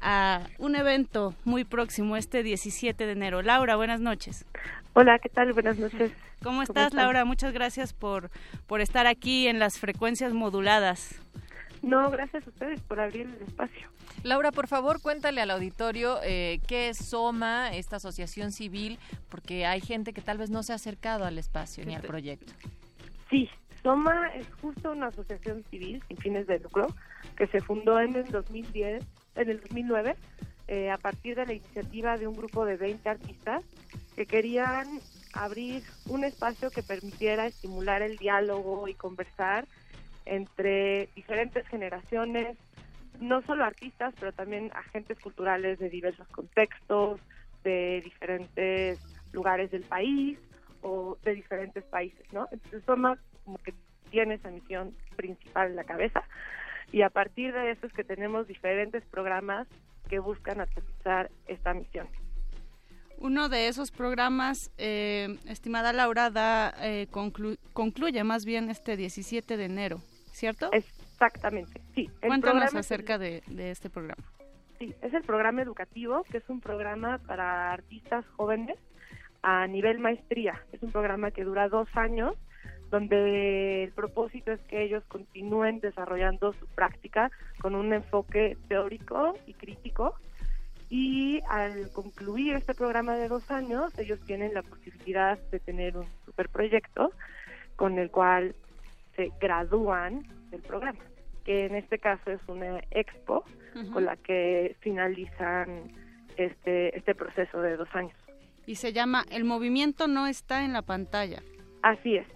a un evento muy próximo, este 17 de enero. Laura, buenas noches. Hola, ¿qué tal? Buenas noches. ¿Cómo estás, Laura? Muchas gracias por, por estar aquí en las frecuencias moduladas. No, gracias a ustedes por abrir el espacio. Laura, por favor, cuéntale al auditorio eh, qué es SOMA, esta asociación civil, porque hay gente que tal vez no se ha acercado al espacio ni al proyecto. Sí, SOMA es justo una asociación civil sin fines de lucro que se fundó en el 2010, en el 2009, eh, a partir de la iniciativa de un grupo de 20 artistas que querían abrir un espacio que permitiera estimular el diálogo y conversar entre diferentes generaciones, no solo artistas, pero también agentes culturales de diversos contextos, de diferentes lugares del país o de diferentes países, ¿no? Entonces Soma como que tiene esa misión principal en la cabeza y a partir de eso es que tenemos diferentes programas que buscan aterrizar esta misión. Uno de esos programas, eh, estimada Laura, da, eh, conclu concluye más bien este 17 de enero, ¿cierto? Exactamente, sí. Cuéntanos acerca de, de este programa. Sí, es el programa educativo, que es un programa para artistas jóvenes a nivel maestría. Es un programa que dura dos años, donde el propósito es que ellos continúen desarrollando su práctica con un enfoque teórico y crítico. Y al concluir este programa de dos años, ellos tienen la posibilidad de tener un superproyecto con el cual se gradúan del programa, que en este caso es una expo con la que finalizan este, este proceso de dos años. Y se llama El movimiento no está en la pantalla. Así es.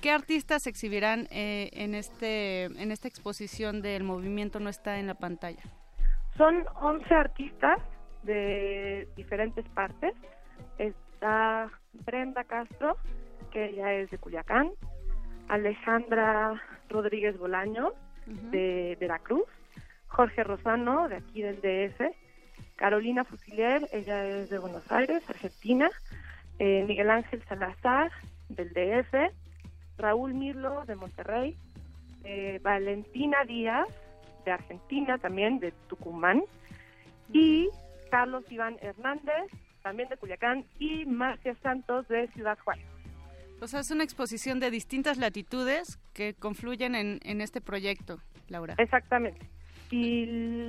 ¿Qué artistas se exhibirán eh, en, este, en esta exposición del movimiento no está en la pantalla? Son 11 artistas de diferentes partes. Está Brenda Castro, que ella es de Culiacán, Alejandra Rodríguez Bolaño, de Veracruz, Jorge Rosano, de aquí del DF, Carolina Fusilier, ella es de Buenos Aires, Argentina, eh, Miguel Ángel Salazar, del DF, Raúl Mirlo, de Monterrey, eh, Valentina Díaz, de Argentina también, de Tucumán, y Carlos Iván Hernández, también de Culiacán, y Marcia Santos, de Ciudad Juárez. O sea, es una exposición de distintas latitudes que confluyen en, en este proyecto, Laura. Exactamente. Y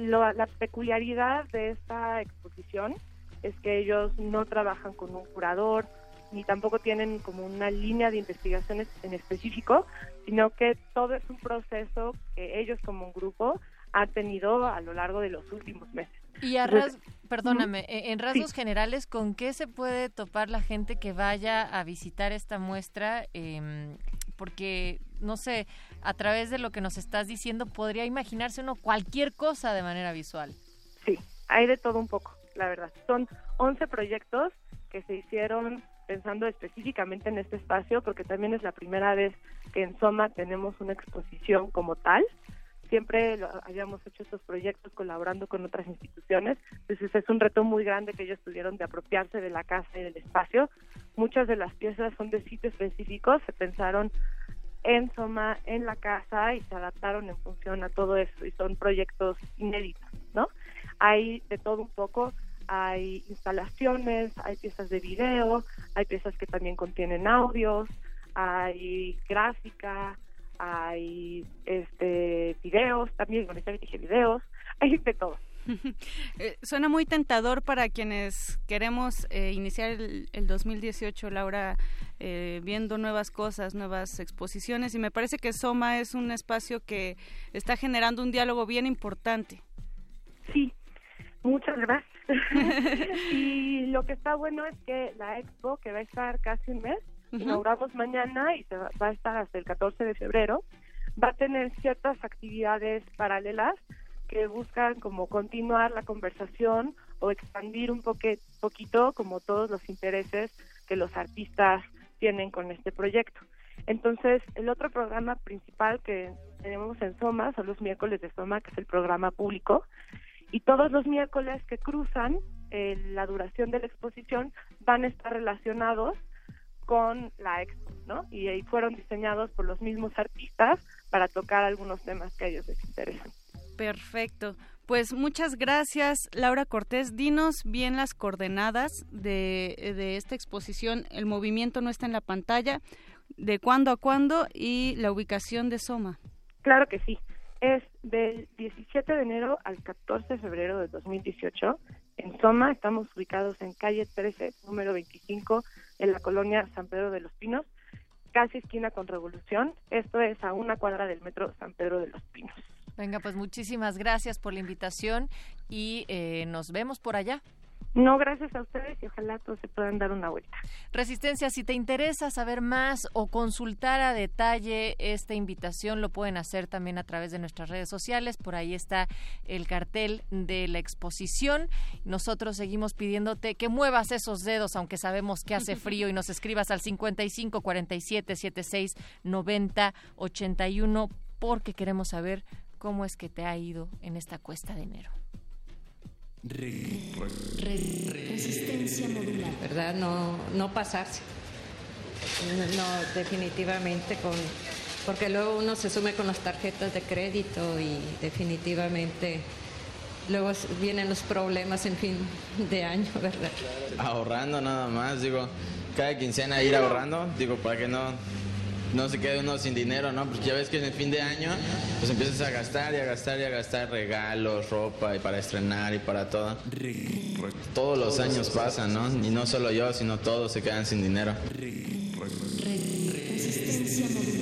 lo- la peculiaridad de esta exposición es que ellos no trabajan con un curador, ni tampoco tienen como una línea de investigaciones en específico, sino que todo es un proceso que ellos como un grupo han tenido a lo largo de los últimos meses. Y a ras- perdóname, eh, en rasgos generales, ¿con qué se puede topar la gente que vaya a visitar esta muestra? Em, porque, no sé, a través de lo que nos estás diciendo, podría imaginarse uno cualquier cosa de manera visual. Sí, hay de todo un poco, la verdad. Son 11 proyectos que se hicieron pensando específicamente en este espacio, porque también es la primera vez que en Soma tenemos una exposición como tal. Siempre lo- habíamos hecho estos proyectos colaborando con otras instituciones, entonces es un reto muy grande que ellos tuvieron de apropiarse de la casa y del espacio. Muchas de las piezas son de sitios específicos, se pensaron en Soma, en la casa y se adaptaron en función a todo eso y son proyectos inéditos, ¿no? Hay de todo un poco, hay instalaciones, hay piezas de video, hay piezas que también contienen audios, hay gráfica, hay este videos también, bueno, ya dije videos, hay de todo. Eh, suena muy tentador para quienes queremos eh, iniciar el, el 2018, Laura, eh, viendo nuevas cosas, nuevas exposiciones, y me parece que Soma es un espacio que está generando un diálogo bien importante. Sí, muchas gracias. y lo que está bueno es que la expo, que va a estar casi un mes, Ujú. inauguramos mañana y se va, va a estar hasta el 14 de febrero, va a tener ciertas actividades paralelas que buscan como continuar la conversación o expandir un poque- poquito como todos los intereses que los artistas tienen con este proyecto. Entonces, el otro programa principal que tenemos en Soma son los miércoles de Soma, que es el programa público, y todos los miércoles que cruzan eh, la duración de la exposición van a estar relacionados con la expo, ¿no? Y ahí fueron diseñados por los mismos artistas para tocar algunos temas que a ellos les interesan. Perfecto. Pues muchas gracias, Laura Cortés. Dinos bien las coordenadas de, de esta exposición. El movimiento no está en la pantalla. ¿De cuándo a cuándo? Y la ubicación de Soma. Claro que sí. Es del 17 de enero al 14 de febrero de 2018. En Soma estamos ubicados en calle 13, número 25, en la colonia San Pedro de los Pinos, casi esquina con Revolución. Esto es a una cuadra del metro San Pedro de los Pinos. Venga, pues muchísimas gracias por la invitación y eh, nos vemos por allá. No, gracias a ustedes y ojalá todos se puedan dar una vuelta. Resistencia, si te interesa saber más o consultar a detalle esta invitación, lo pueden hacer también a través de nuestras redes sociales. Por ahí está el cartel de la exposición. Nosotros seguimos pidiéndote que muevas esos dedos, aunque sabemos que hace frío, y nos escribas al 55 47 76 90 81, porque queremos saber cómo es que te ha ido en esta cuesta de enero. Resistencia modular. ¿verdad? No, no pasarse. No, definitivamente con porque luego uno se sume con las tarjetas de crédito y definitivamente luego vienen los problemas en fin de año, ¿verdad? ahorrando nada más, digo, cada quincena ir ahorrando, digo, para que no, no se quede uno sin dinero, ¿no? Porque ya ves que en el fin de año, pues empiezas a gastar y a gastar y a gastar regalos, ropa y para estrenar y para todo. Todos los años pasan, ¿no? Y no solo yo, sino todos se quedan sin dinero. Resistencia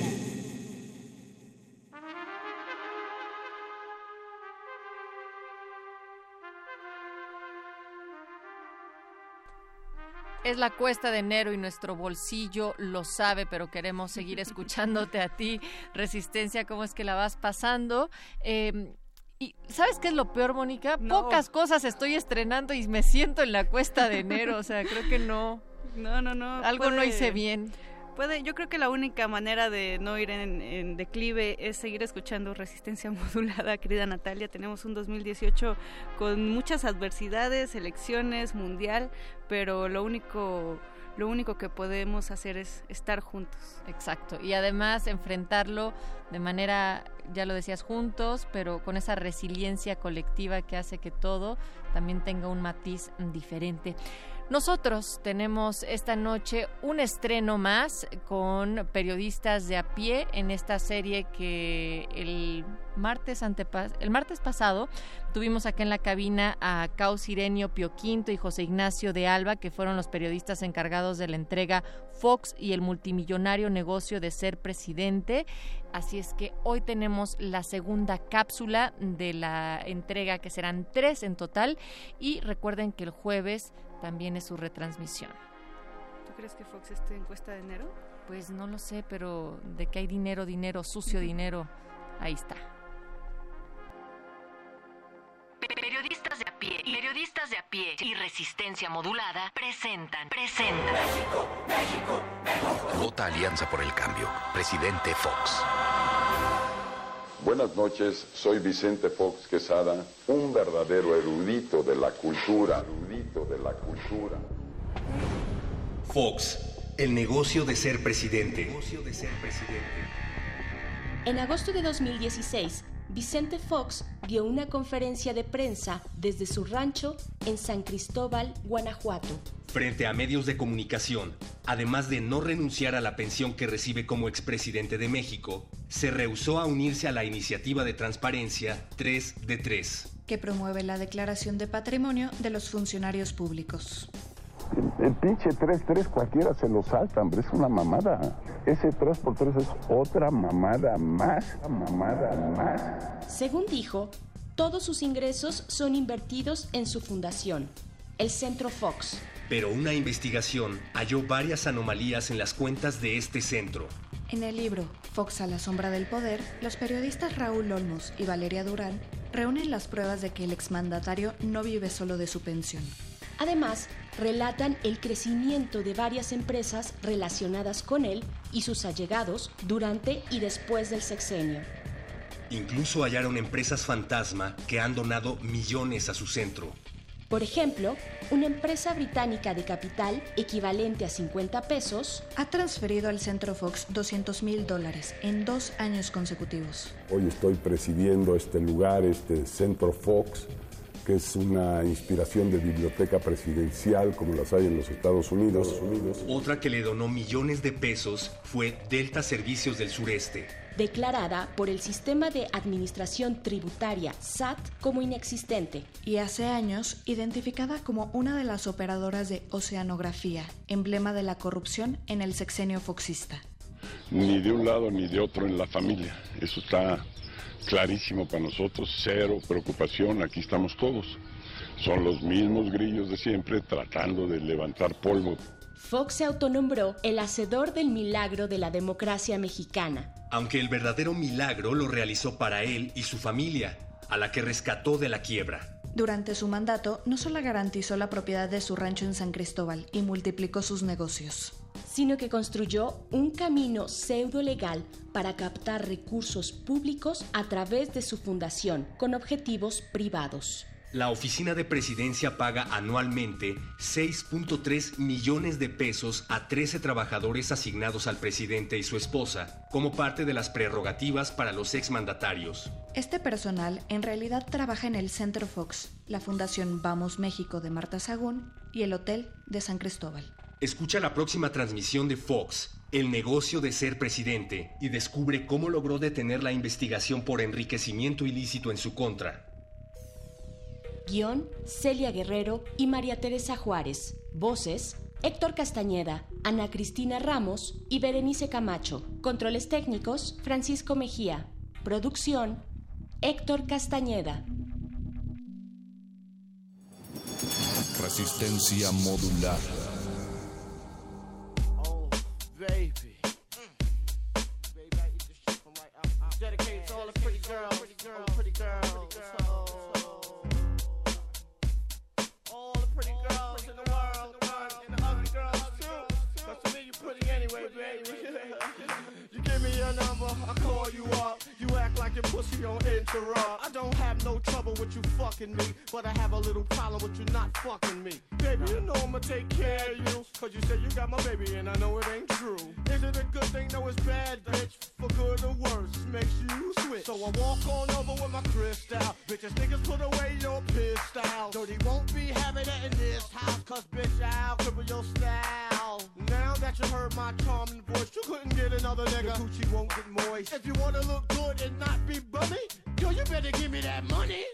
Es la cuesta de enero y nuestro bolsillo lo sabe, pero queremos seguir escuchándote a ti. Resistencia, ¿cómo es que la vas pasando? Eh, y ¿sabes qué es lo peor, Mónica? Pocas cosas estoy estrenando y me siento en la cuesta de enero. O sea, creo que no. No, no, no. Algo no hice bien. Puede, yo creo que la única manera de no ir en, declive es seguir escuchando Resistencia Modulada, querida Natalia. Tenemos un 2018 con muchas adversidades, elecciones, mundial, pero lo único lo único que podemos hacer es estar juntos. Exacto. Y además enfrentarlo de manera, ya lo decías, juntos, pero con esa resiliencia colectiva que hace que todo también tenga un matiz diferente. Nosotros tenemos esta noche un estreno más con periodistas de a pie en esta serie que el martes antepas el martes pasado tuvimos acá en la cabina a Caos Irenio Pio Quinto y José Ignacio de Alba, que fueron los periodistas encargados de la entrega Fox y el multimillonario negocio de ser presidente. Así es que hoy tenemos la segunda cápsula de la entrega, que serán tres en total. Y recuerden que el jueves también es su retransmisión. ¿Tú crees que Fox esté en cuesta de enero? Pues no lo sé, pero de que hay dinero, dinero, sucio dinero, ahí está. Periodistas de a pie, periodistas de a pie y resistencia modulada presentan, presentan. México, México, México. Vota Alianza por el Cambio. Presidente Fox. Buenas noches, soy Vicente Fox Quesada, un verdadero erudito de la cultura, erudito de la cultura. Fox, el negocio de ser presidente. En agosto de 2016, Vicente Fox dio una conferencia de prensa desde su rancho en San Cristóbal, Guanajuato. Frente a medios de comunicación, además de no renunciar a la pensión que recibe como expresidente de México, se rehusó a unirse a la iniciativa de transparencia 3 de 3, que promueve la declaración de patrimonio de los funcionarios públicos. El, pinche 3-3 cualquiera se lo salta, hombre, es una mamada. Ese 3x3 es otra mamada más, mamada más. Según dijo, todos sus ingresos son invertidos en su fundación, el Centro Fox. Pero una investigación halló varias anomalías en las cuentas de este centro. En el libro Fox a la sombra del poder, los periodistas Raúl Olmos y Valeria Durán reúnen las pruebas de que el exmandatario no vive solo de su pensión. Además, relatan el crecimiento de varias empresas relacionadas con él y sus allegados durante y después del sexenio. Incluso hallaron empresas fantasma que han donado millones a su centro. Por ejemplo, una empresa británica de capital equivalente a 50 pesos ha transferido al Centro Fox 200 mil dólares en dos años consecutivos. Hoy estoy presidiendo este lugar, este Centro Fox, que es una inspiración de biblioteca presidencial como las hay en los Estados Unidos. Otra que le donó millones de pesos fue Delta Servicios del Sureste, declarada por el Sistema de Administración Tributaria SAT como inexistente. Y hace años identificada como una de las operadoras de oceanografía, emblema de la corrupción en el sexenio foxista. Ni de un lado ni de otro en la familia. Eso está clarísimo para nosotros, cero preocupación, aquí estamos todos. Son los mismos grillos de siempre tratando de levantar polvo. Fox se autonombró el hacedor del milagro de la democracia mexicana. Aunque el verdadero milagro lo realizó para él y su familia, a la que rescató de la quiebra. Durante su mandato, no solo garantizó la propiedad de su rancho en San Cristóbal y multiplicó sus negocios, sino que construyó un camino pseudo legal para captar recursos públicos a través de su fundación con objetivos privados. La oficina de presidencia paga anualmente 6.3 millones de pesos a 13 trabajadores asignados al presidente y su esposa como parte de las prerrogativas para los exmandatarios. Este personal en realidad trabaja en el Centro Fox, la Fundación Vamos México de Marta Sagún y el Hotel de San Cristóbal. Escucha la próxima transmisión de Fox, El negocio de ser presidente, y descubre cómo logró detener la investigación por enriquecimiento ilícito en su contra. Guión, Celia Guerrero y María Teresa Juárez. Voces, Héctor Castañeda, Ana Cristina Ramos y Berenice Camacho. Controles técnicos, Francisco Mejía. Producción, Héctor Castañeda. Resistencia modular. Baby. Mm. Baby, I eat this shit from right out. out. Dedicated to all the pretty girls, pretty girls, pretty girls. All the pretty girls in the world, and the ugly girls too. 'Cause to me, you pretty anyway, baby. my number, I call you up. Like your pussy on interrupt. I don't have no trouble with you fucking me, but I have a little problem with you not fucking me. Baby, you know I'ma take care of you, cause you say you got my baby and I know it ain't true. Is it a good thing? No, it's bad, bitch. For good or worse, makes you switch. So I walk on over with my crystal. Bitches, niggas, put away your pistol. Dirty won't be having it in this house, cause bitch, I'll cripple your style. Now that you heard my charming voice, you couldn't get another nigga. Your coochie won't get moist. If you wanna look good and not be bummy, yo, you better give me that money.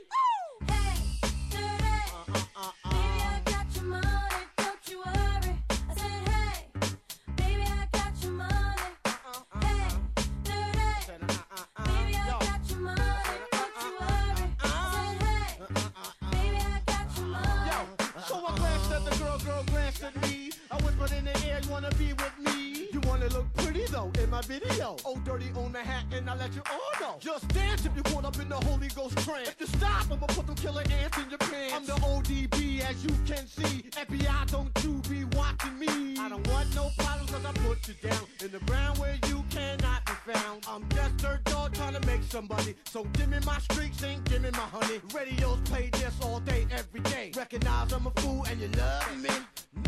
Wanna be with me? You wanna look pretty though in my video. Oh, dirty on the hat, and I let you all know. Just dance if you caught up in the Holy Ghost trance. If you stop, I'ma put them killer ants in your pants. I'm the ODB, as you can see. FBI, don't you be watching me. I don't want no problems, cause I put you down in the ground where you cannot be found. I'm just dirt dog trying to make somebody. So give me my streaks and give me my honey. Radios play this all day, every day. Recognize I'm a fool and you love me.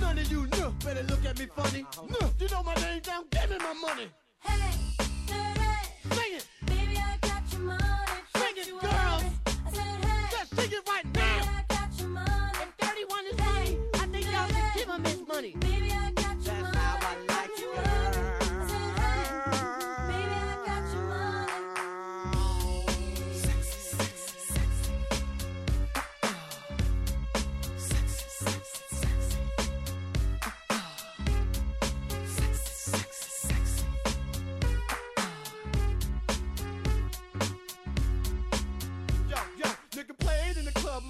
None of you know, better look at me funny. No, you know my name down, give me my money. Hey, Sing it. Baby, I got your money.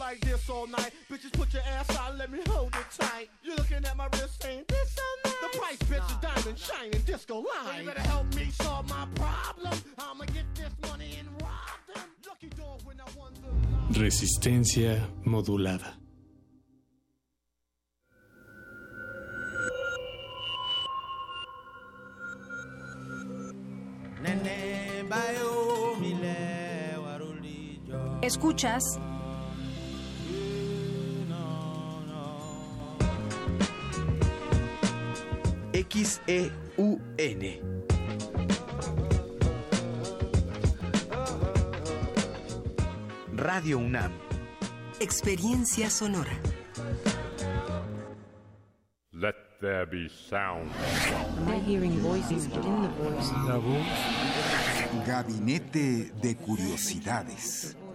Like this all night. Bitches put your ass out, let me hold it tight. You looking at my wrist, ain't this so nice? The price, bitch, is diamond shining disco line. You better help me solve my problem. I'ma get this money and rob them. Lucky dog when I won the Resistencia modulada. Escuchas XEUN. Radio UNAM. Experiencia sonora. Let there be sound. Am I hearing voices within the voice? La voz. Gabinete de Curiosidades.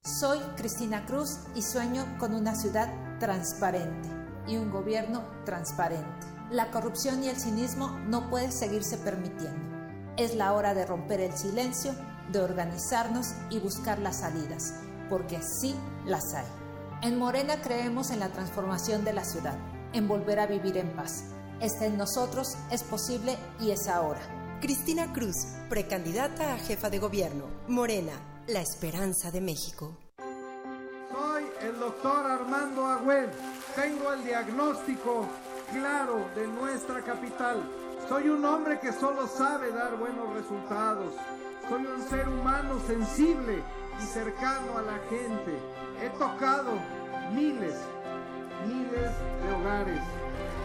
Soy Cristina Cruz y sueño con una ciudad transparente y un gobierno transparente. La corrupción y el cinismo no pueden seguirse permitiendo. Es la hora de romper el silencio, de organizarnos y buscar las salidas, porque sí las hay. En Morena creemos en la transformación de la ciudad, en volver a vivir en paz. Está en nosotros, es posible y es ahora. Cristina Cruz, precandidata a jefa de gobierno. Morena, la esperanza de México. Soy el doctor Armando Agüel. Tengo el diagnóstico claro de nuestra capital. Soy un hombre que solo sabe dar buenos resultados. Soy un ser humano sensible y cercano a la gente. He tocado miles, miles de hogares.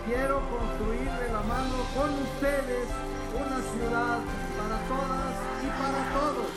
Quiero construir de la mano con ustedes una ciudad para todas y para todos.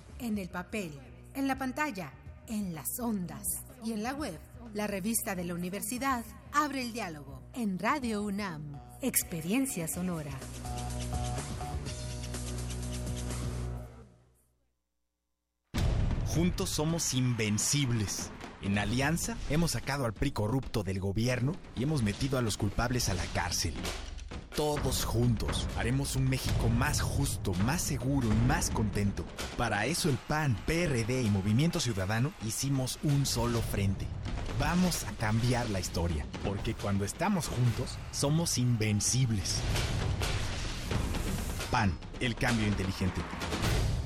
en el papel, en la pantalla, en las ondas y en la web. La revista de la universidad abre el diálogo en Radio UNAM, Experiencia Sonora. Juntos somos invencibles. En Alianza hemos sacado al PRI corrupto del gobierno y hemos metido a los culpables a la cárcel. Todos juntos haremos un México más justo, más seguro y más contento. Para eso el PAN, PRD y Movimiento Ciudadano hicimos un solo frente. Vamos a cambiar la historia, porque cuando estamos juntos somos invencibles. PAN, el cambio inteligente.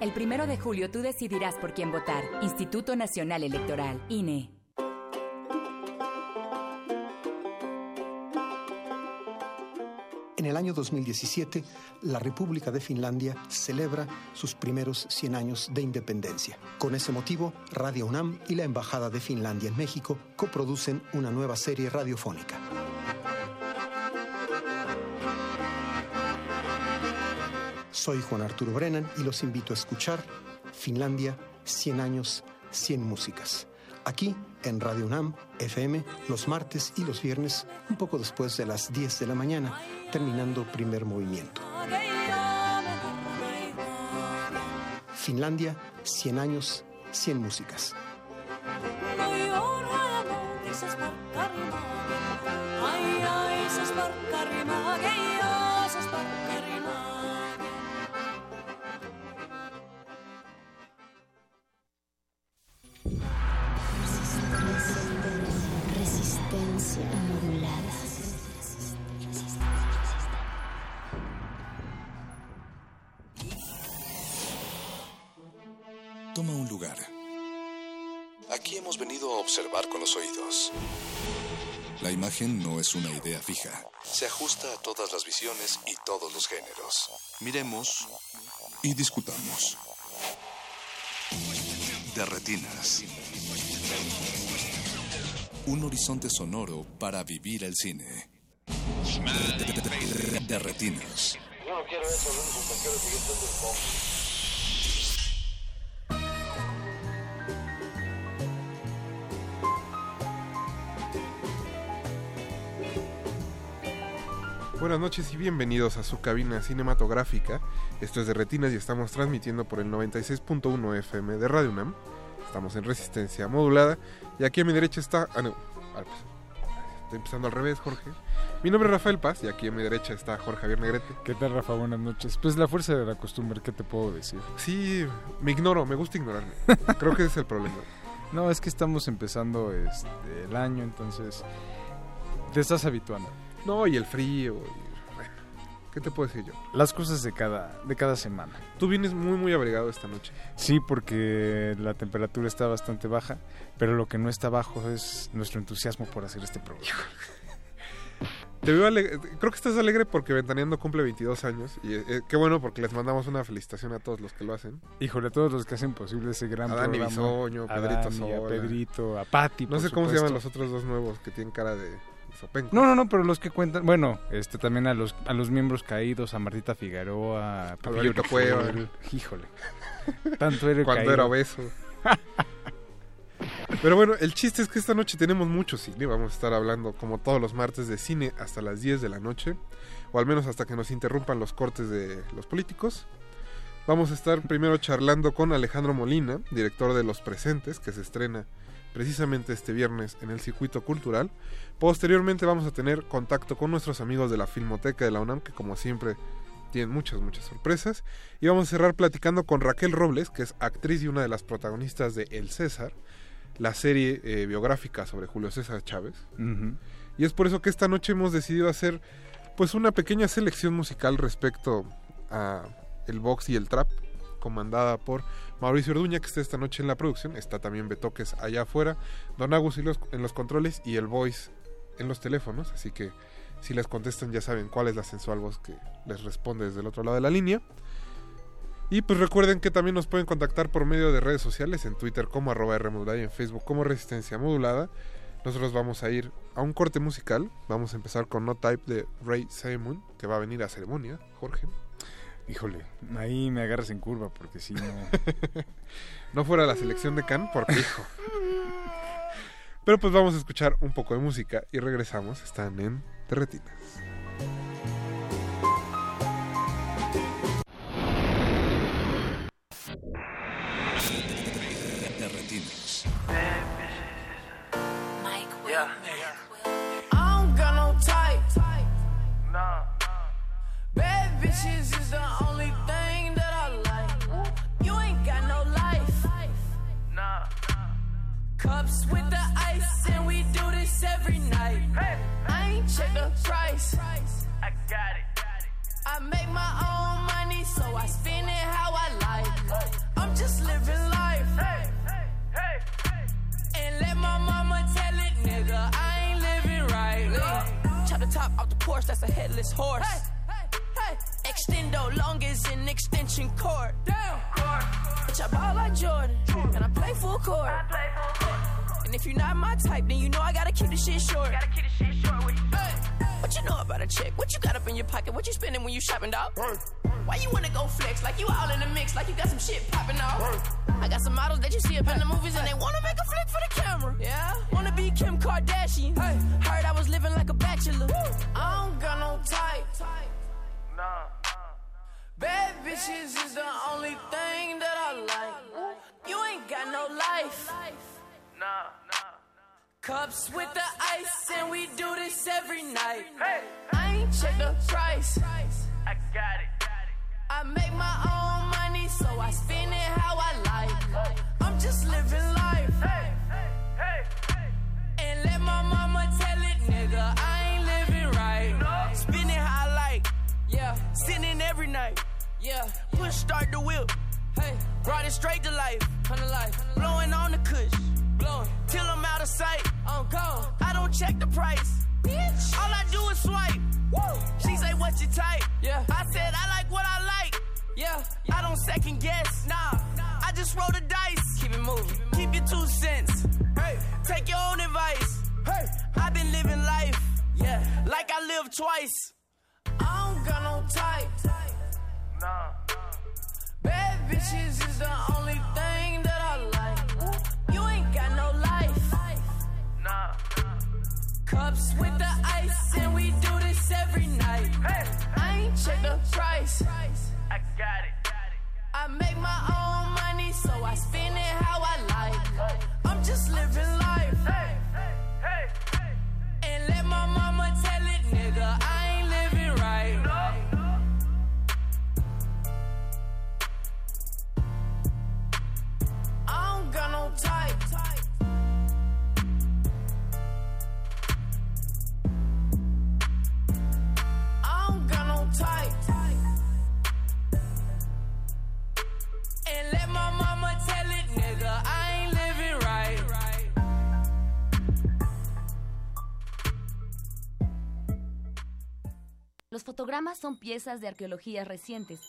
El primero de julio tú decidirás por quién votar. Instituto Nacional Electoral, INE. En el año 2017, la República de Finlandia celebra sus primeros 100 años de independencia. Con ese motivo, Radio UNAM y la Embajada de Finlandia en México coproducen una nueva serie radiofónica. Soy Juan Arturo Brennan y los invito a escuchar Finlandia, 100 años, 100 músicas. Aquí en Radio UNAM, FM, los martes y los viernes, un poco después de las 10 de la mañana, terminando primer movimiento. Finlandia, 100 años, 100 músicas. Resistencia modulada. Toma un lugar. Aquí hemos venido a observar con los oídos. La imagen no es una idea fija. Se ajusta a todas las visiones y todos los géneros. Miremos y discutamos. De retinas. Un horizonte sonoro para vivir el cine. De retinas. Yo no quiero eso, lo único que quiero es seguir siendo el pop. Buenas noches y bienvenidos a su cabina cinematográfica. Esto es de Retinas y estamos transmitiendo por el 96.1 FM de Radio UNAM. Estamos en resistencia modulada. Y aquí a mi derecha está. Ah, no. Estoy empezando al revés, Jorge. Mi nombre es Rafael Paz y aquí a mi derecha está Jorge Javier Negrete. ¿Qué tal, Rafa? Buenas noches. Pues la fuerza de la costumbre, ¿qué te puedo decir? Sí, me ignoro, me gusta ignorarme. Creo que ese es el problema. No, es que estamos empezando este, el año, entonces te estás habituando. No, y el frío. y- ¿Qué te puedo decir yo? Las cosas de cada, de cada semana. Tú vienes muy, muy abrigado esta noche. Sí, porque la temperatura está bastante baja, pero lo que no está bajo es nuestro entusiasmo por hacer este programa. Te veo alegre. Creo que estás alegre porque Ventaneando cumple 22 años. Y eh, qué bueno porque les mandamos una felicitación a todos los que lo hacen. Híjole, a todos los que hacen posible ese gran A Dani programa. Bisoño, A Pedrito a. Pedrito, a Pati, No sé cómo se llaman los otros dos nuevos que tienen cara de sopenco. No, no, no, pero los que cuentan, bueno, este también a los a los miembros caídos, a Martita Figueroa, a Pepillo Cueva. Híjole. Tanto era Cuando caído. era obeso. Pero bueno, el chiste es que esta noche tenemos mucho cine. Vamos a estar hablando, como todos los martes, de cine hasta las 10 de la noche. O al menos hasta que nos interrumpan los cortes de los políticos. Vamos a estar primero charlando con Alejandro Molina, director de Los Presentes, que se estrena precisamente este viernes en el circuito cultural. Posteriormente vamos a tener contacto con nuestros amigos de la Filmoteca de la UNAM, que como siempre tienen muchas, muchas sorpresas. Y vamos a cerrar platicando con Raquel Robles, que es actriz y una de las protagonistas de El César, la serie eh, biográfica sobre Julio César Chávez. Y es por eso que esta noche hemos decidido hacer pues una pequeña selección musical respecto a el box y el trap, comandada por Mauricio Orduña, que está esta noche en la producción. Está también Betoques allá afuera, Don Agus en los controles y el voice en los teléfonos. Así que si les contestan ya saben cuál es la sensual voz que les responde desde el otro lado de la línea. Y pues recuerden que también nos pueden contactar por medio de redes sociales, en Twitter como arroba R modulada y en Facebook como Resistencia Modulada. Nosotros vamos a ir a un corte musical. Vamos a empezar con No Type de Ray Simon, que va a venir a ceremonia, Jorge. Híjole, ahí me agarras en curva porque si no. No fuera la selección de Cannes, porque hijo. Pero pues vamos a escuchar un poco de música y regresamos. Están en Terretinas. Terretinas. Yeah. I don't got no type. Nah. Bad bitches Cups with the ice, and we do this every night. I ain't check the price. I got it. I make my own money, so I spend it how I like. I'm just living life. And let my mama tell it, nigga, I ain't living right. Chop the top off the Porsche, that's a headless horse. Extendo long as an extension cord. Damn. Bitch, I ball like Jordan, and I play full court. And if you're not my type, then you know I gotta keep the shit short. Gotta keep the shit short. What you, what you know about a chick? What you got up in your pocket? What you spending when you shopping, dog? Why you wanna go flex like you all in the mix, like you got some shit popping off? I got some models that you see up in the movies and they wanna make a flick for the camera. Yeah, wanna be Kim Kardashian. Heard I bitches is the only thing that I like. You ain't got no life. Nah, nah. Cups with the ice, and we do this every night. I ain't check the price. I got it. I make my own money, so I spend it Yeah, push start the whip. Hey, brought it straight to life. Come to life. Blowing on the kush. Blowing till I'm out of sight. I'm gone. I don't check the price. Bitch. All I do is swipe. Woo. She say, what you type? Yeah. I said, I like what I like. Yeah. I don't second guess. Nah. I just roll the dice. Keep it moving. Keep your two cents. Hey. Take your own advice. Hey. I've been living life. Yeah. Like I live twice. I don't got no type. Nah. Bad bitches is the only thing that I like. You ain't got no life. Nah. Cups with the ice, and we do this every night. I ain't check the price. I got it. I make my own money, so I spend it how I like. I'm just living fotogramas son piezas de arqueología recientes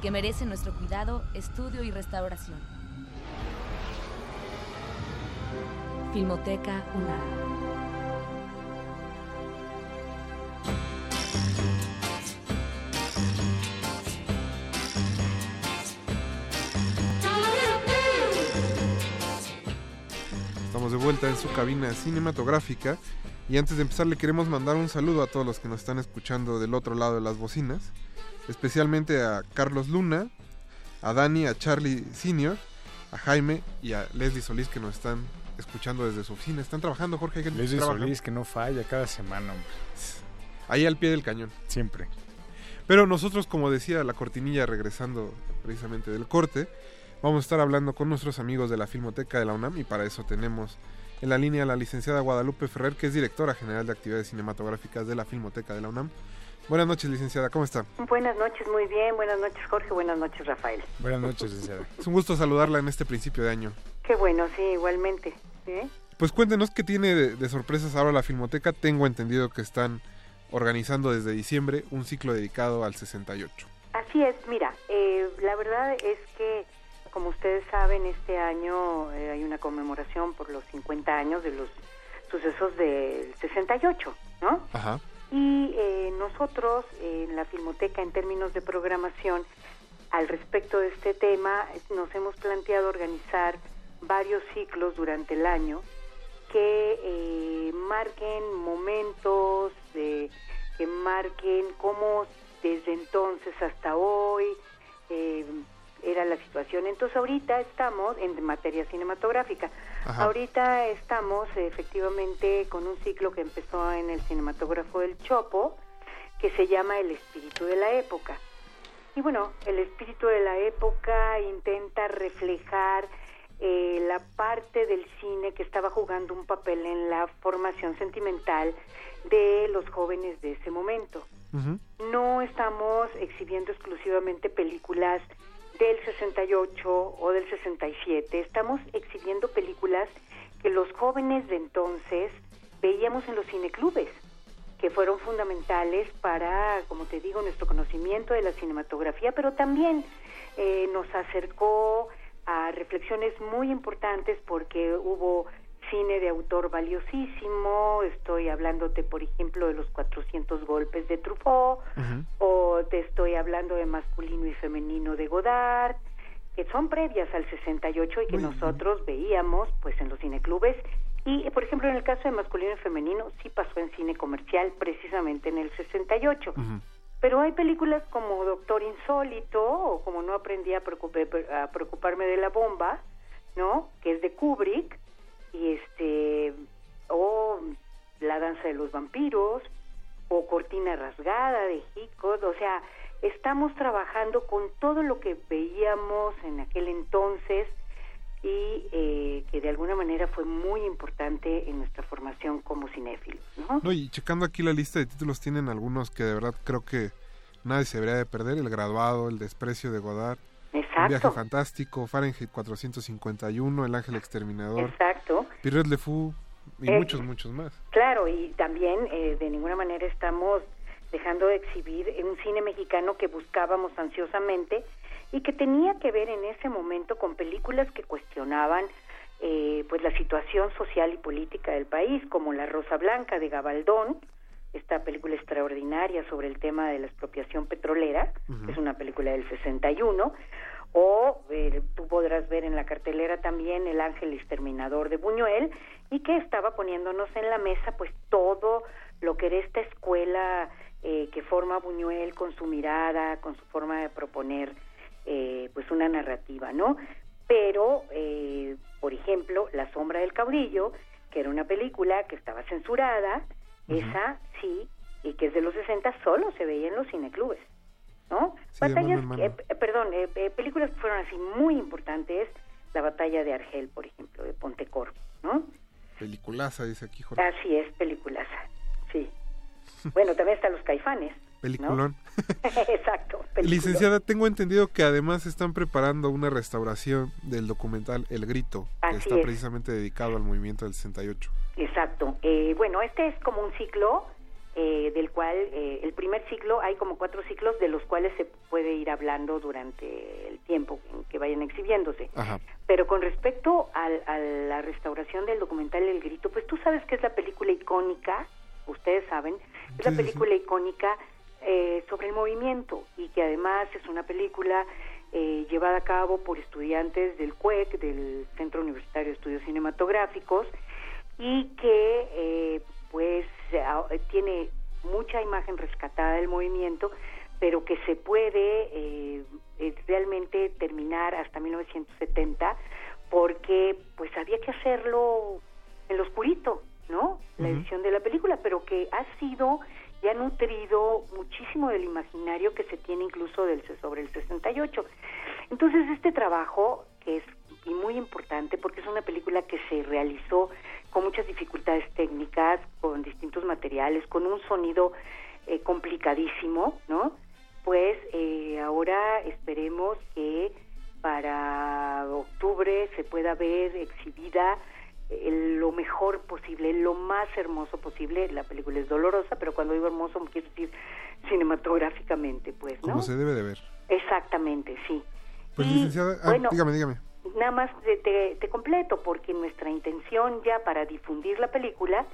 que merecen nuestro cuidado, estudio y restauración. Filmoteca UNAM. Estamos de vuelta en su cabina cinematográfica y antes de empezar le queremos mandar un saludo a todos los que nos están escuchando del otro lado de las bocinas, especialmente a Carlos Luna, a Dani, a Charlie Senior, a Jaime y a Leslie Solís que nos están escuchando desde su oficina. Están trabajando, Jorge. ¿qué Leslie? Solís que no falla cada semana, hombre. Ahí al pie del cañón. Siempre. Pero nosotros, como decía la cortinilla, regresando precisamente del corte, vamos a estar hablando con nuestros amigos de la Filmoteca de la UNAM y para eso tenemos en la línea la licenciada Guadalupe Ferrer, que es directora general de actividades cinematográficas de la Filmoteca de la UNAM. Buenas noches, licenciada, ¿cómo está? Buenas noches, muy bien. Buenas noches, Jorge. Buenas noches, Rafael. Buenas noches, licenciada. Es un gusto saludarla en este principio de año. Qué bueno, sí, igualmente. Pues cuéntenos qué tiene de, de sorpresas ahora la Filmoteca. Tengo entendido que están organizando desde diciembre un ciclo dedicado al 68. Así es, mira, eh, la verdad es que, como ustedes saben, este año eh, hay una conmemoración por los 50 años de los sucesos del 68, ¿no? Ajá. Y eh, nosotros en la Filmoteca, en términos de programación, al respecto de este tema, nos hemos planteado organizar varios ciclos durante el año que eh, marquen momentos, que marquen cómo desde entonces hasta hoy eh, era la situación. Entonces ahorita estamos en materia cinematográfica. Ajá. Ahorita estamos efectivamente con un ciclo que empezó en el cinematógrafo del Chopo, que se llama El espíritu de la época. Y bueno, el espíritu de la época intenta reflejar eh, la parte del cine que estaba jugando un papel en la formación sentimental de los jóvenes de ese momento. No estamos exhibiendo exclusivamente películas del 68 o del 67, estamos exhibiendo películas que los jóvenes de entonces veíamos en los cineclubes, que fueron fundamentales para, como te digo, nuestro conocimiento de la cinematografía, pero también eh, nos acercó a reflexiones muy importantes porque hubo cine de autor valiosísimo, estoy hablándote por ejemplo de los 400 golpes de Truffaut, o te estoy hablando de masculino y femenino de Godard, que son previas al 68 y que nosotros veíamos pues en los cineclubes y por ejemplo en el caso de masculino y femenino sí pasó en cine comercial precisamente en el 68. Pero hay películas como Doctor Insólito o como No aprendí a, a preocuparme de la bomba, ¿no? Que es de Kubrick y este o La danza de los vampiros o Cortina rasgada de Hitchcock, o sea, estamos trabajando con todo lo que veíamos en aquel entonces y eh, que de alguna manera fue muy importante en nuestra formación como cinéfilos, ¿no? No, y checando aquí la lista de títulos, tienen algunos que de verdad creo que nadie se debería de perder. El graduado, El desprecio de Godard, Exacto. Un viaje fantástico, Fahrenheit 451, El ángel exterminador, Exacto. Pirret Le Fou y Eh, muchos, muchos más. Claro, y también eh, de ninguna manera estamos dejando de exhibir un cine mexicano que buscábamos ansiosamente y que tenía que ver en ese momento con películas que cuestionaban eh, pues la situación social y política del país, como La Rosa Blanca de Gabaldón, esta película extraordinaria sobre el tema de la expropiación petrolera, es una película del 61, o eh, tú podrás ver en la cartelera también El Ángel Exterminador de Buñuel, y que estaba poniéndonos en la mesa pues todo lo que era esta escuela eh, que forma Buñuel con su mirada, con su forma de proponer eh, pues una narrativa, ¿no? Pero, eh, por ejemplo, La Sombra del Caudillo, que era una película que estaba censurada, esa sí, y que es de los 60, solo se veía en los cineclubes, ¿no? Sí, Batallas, eh, perdón, eh, eh, películas que fueron así muy importantes, la batalla de Argel, por ejemplo, de Pontecorvo, ¿no? Peliculaza, dice aquí Jorge. Así es, peliculaza, sí. Bueno, también están los caifanes. ¿no? Peliculón. Exacto. peliculón. Licenciada, tengo entendido que además están preparando una restauración del documental El Grito, que está es. precisamente dedicado al movimiento del 68. Exacto. Eh, bueno, este es como un ciclo eh, del cual eh, el primer ciclo, hay como cuatro ciclos de los cuales se puede ir hablando durante el tiempo en que vayan exhibiéndose. Pero con respecto al- a la restauración del documental El Grito, pues tú sabes que es la película icónica, ustedes saben, es la sí, película icónica eh, sobre el movimiento y que además es una película eh, llevada a cabo por estudiantes del CUEC, del Centro Universitario de Estudios Cinematográficos, y que eh, pues a- tiene mucha imagen rescatada del movimiento, pero que se puede eh, eh, realmente terminar hasta 1970 porque pues había que hacerlo en lo oscurito, ¿no? La edición de la película, pero que ha sido y ha nutrido muchísimo del imaginario que se tiene incluso del sobre el 68. Entonces este trabajo que es y muy importante porque es una película que se realizó con muchas dificultades técnicas, con distintos materiales, con un sonido eh, complicadísimo, ¿no? Pues eh, ahora esperemos que para octubre se pueda ver exhibida eh, lo mejor posible, lo más hermoso posible. La película es dolorosa, pero cuando digo hermoso quiero decir cinematográficamente, pues, ¿no? Como se debe de ver. Exactamente, sí. Pues Y, licenciada, ah, bueno, dígame, dígame. Nada más te, te- completo, porque nuestra intención ya para difundir la película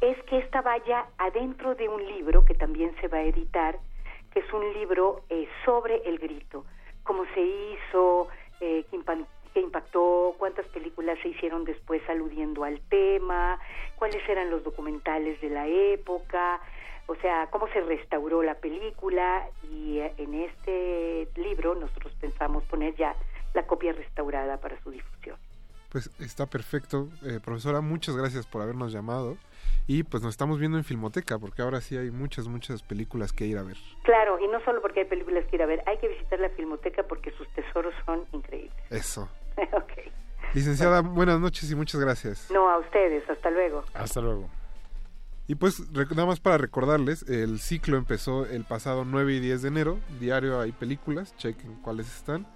es que esta vaya adentro de un libro que también se va a editar, que es un libro eh, sobre el grito, cómo se hizo, eh, qué impactó, cuántas películas se hicieron después aludiendo al tema, cuáles eran los documentales de la época, o sea, cómo se restauró la película. Y eh, en este libro nosotros pensamos poner ya la copia restaurada para su difusión. Pues está perfecto. Eh, profesora, muchas gracias por habernos llamado. Y pues nos estamos viendo en Filmoteca, porque ahora sí hay muchas, muchas películas que ir a ver. Claro, y no solo porque hay películas que ir a ver, hay que visitar la filmoteca porque sus tesoros son increíbles. Eso. ok. Licenciada, buenas noches y muchas gracias. No, a ustedes, hasta luego. Hasta luego. Y pues nada más para recordarles, el ciclo empezó el pasado 9 y 10 de enero. Diario hay películas, chequen cuáles están.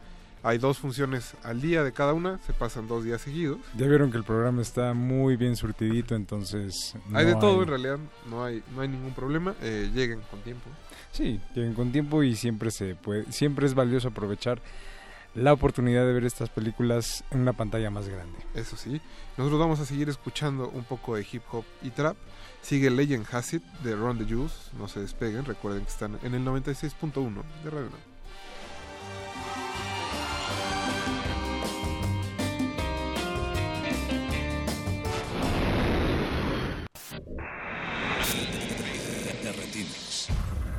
Hay dos funciones al día de cada una, se pasan dos días seguidos. Ya vieron que el programa está muy bien surtidito, entonces... hay de no todo en realidad, no hay, no hay ningún problema. eh, lleguen con tiempo. Sí, lleguen con tiempo y siempre se puede, siempre es valioso aprovechar la oportunidad de ver estas películas en una pantalla más grande. Eso sí, nosotros vamos a seguir escuchando un poco de hip hop y trap. Sigue Legend Has It de Ron the Juice, no se despeguen, recuerden que están en el 96.1 de Radio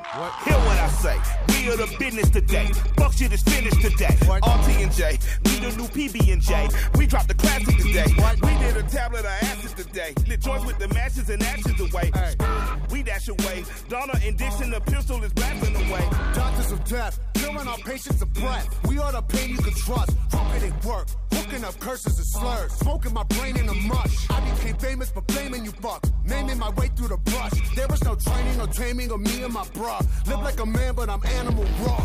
Hear what I say. We are the business today. Fuck shit is finished today. RT and J, we the new PB and J. We dropped the classic today. We did a tablet of acid today. Lit joints with the matches and ashes away. We dash away. Donna and Dixon, the pistol is blasting away. Doctors of death, killing our patients of breath. We are the pain you can trust. Crooked it work, hooking up curses and slurs. Smoking my brain in a mush. I became famous for blaming you fuck. Naming my way through the brush. There was no training or taming of me and my Live like a man, but I'm animal raw.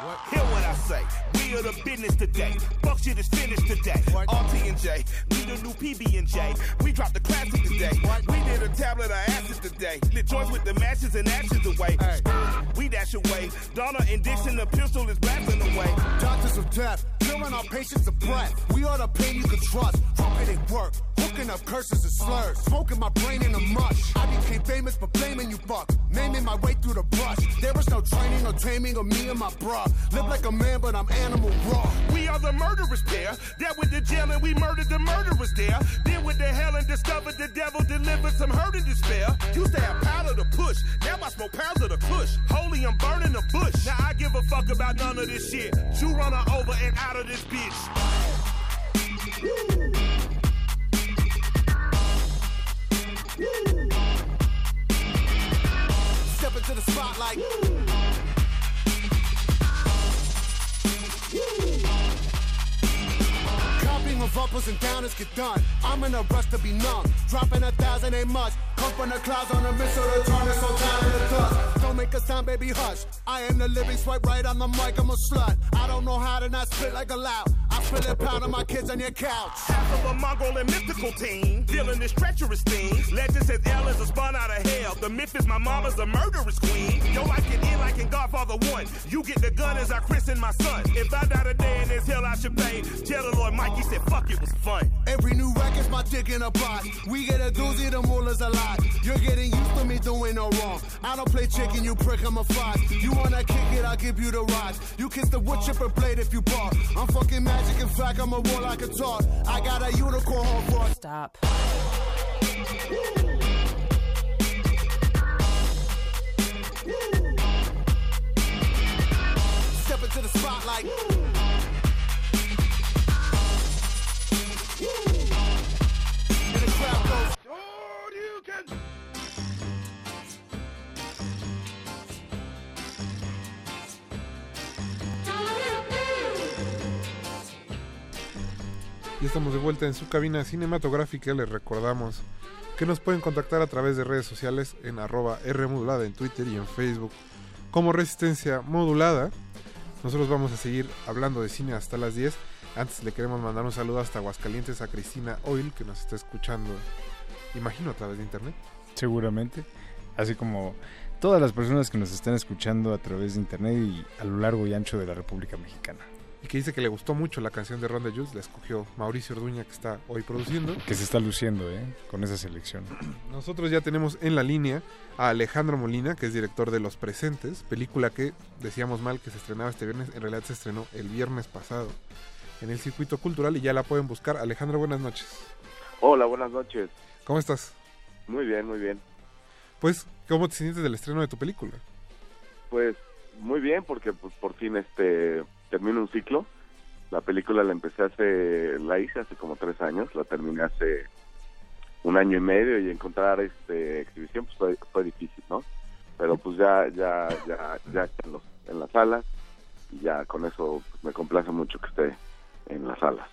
Hear what I say. We are the business today. Fuck shit is finished today. RT and J, we the new PB and J. We dropped the classic today. We did a tablet of acid today. Lit joints with the matches and ashes away. We dash away. Donna and Dixon, the pistol is blasting away. Doctors of death, killing our patients of breath. We are the pain you can trust. Crooked it work, hooking up curses and slurs. Smoking my brain in a mush. I became famous for blaming you fuck. Naming my way through the brush. There was no training or taming of me and my bra. Live like a man, but I'm animal raw. We are the murderers pair. That with the jail and we murdered the murderers there. Then with the hell and discovered the devil delivered some hurt and despair. Used to have powder to push. Now I smoke pounds of the kush. Holy, I'm burning the bush. Now I give a fuck about none of this shit. You run her over and out of this bitch. Step into the spotlight. Of uppers and downers get done. I'm in a rush to be numb. Dropping a thousand ain't much. Come from the clouds on a mission to turn this whole town into dust. Don't make a sound, baby, hush. I am the living swipe right on the mic, I'm a slut. I don't know how to not spit like a loud. I spill it pound on my kids on your couch. Half of a mongrel and mythical team, dealing this treacherous thing. Legend says is a spawn out of hell. The myth is my mama's a murderous queen. Yo, I get in like in Godfather 1. You get the gun as I christen my son. If I die today in this hell, I should pay. The Lord Mikey said, fuck, it was fun. Every new record's my dick in a box. We get a doozy, the mullah's a lot. You're getting used to me doing no wrong. I don't play chicken, you prick, I'm a fox. You wanna kick it, I'll give you the rocks. You kiss the wood chipper blade if you bark. I'm fucking magic, in fact, I'm a war like a talk. I got a unicorn horn for Stop. Step into the spotlight. Ya estamos de vuelta en su cabina cinematográfica. Les recordamos que nos pueden contactar a través de redes sociales en arroba Rmodulada en Twitter y en Facebook como Resistencia Modulada. Nosotros vamos a seguir hablando de cine hasta las 10. Antes le queremos mandar un saludo hasta Aguascalientes a Cristina Oil que nos está escuchando, imagino, a través de internet. Seguramente. Así como todas las personas que nos están escuchando a través de internet y a lo largo y ancho de la República Mexicana. Y que dice que le gustó mucho la canción de Ron de Jules, la escogió Mauricio Orduña que está hoy produciendo. Que se está luciendo, ¿eh? Con esa selección. Nosotros ya tenemos en la línea a Alejandro Molina, que es director de Los Presentes, película que decíamos mal que se estrenaba este viernes, en realidad se estrenó el viernes pasado en el circuito cultural y ya la pueden buscar. Alejandro, buenas noches. Hola, buenas noches. ¿Cómo estás? Muy bien, muy bien. Pues, ¿cómo te sientes del estreno de tu película? Pues muy bien, porque pues, por fin este termino un ciclo. La película la empecé hace, la hice hace como tres años, la terminé hace un año y medio y encontrar este exhibición pues fue, fue difícil, ¿no? Pero pues ya, ya, ya, ya está en, los, en las salas y ya con eso pues, me complace mucho que esté en las salas.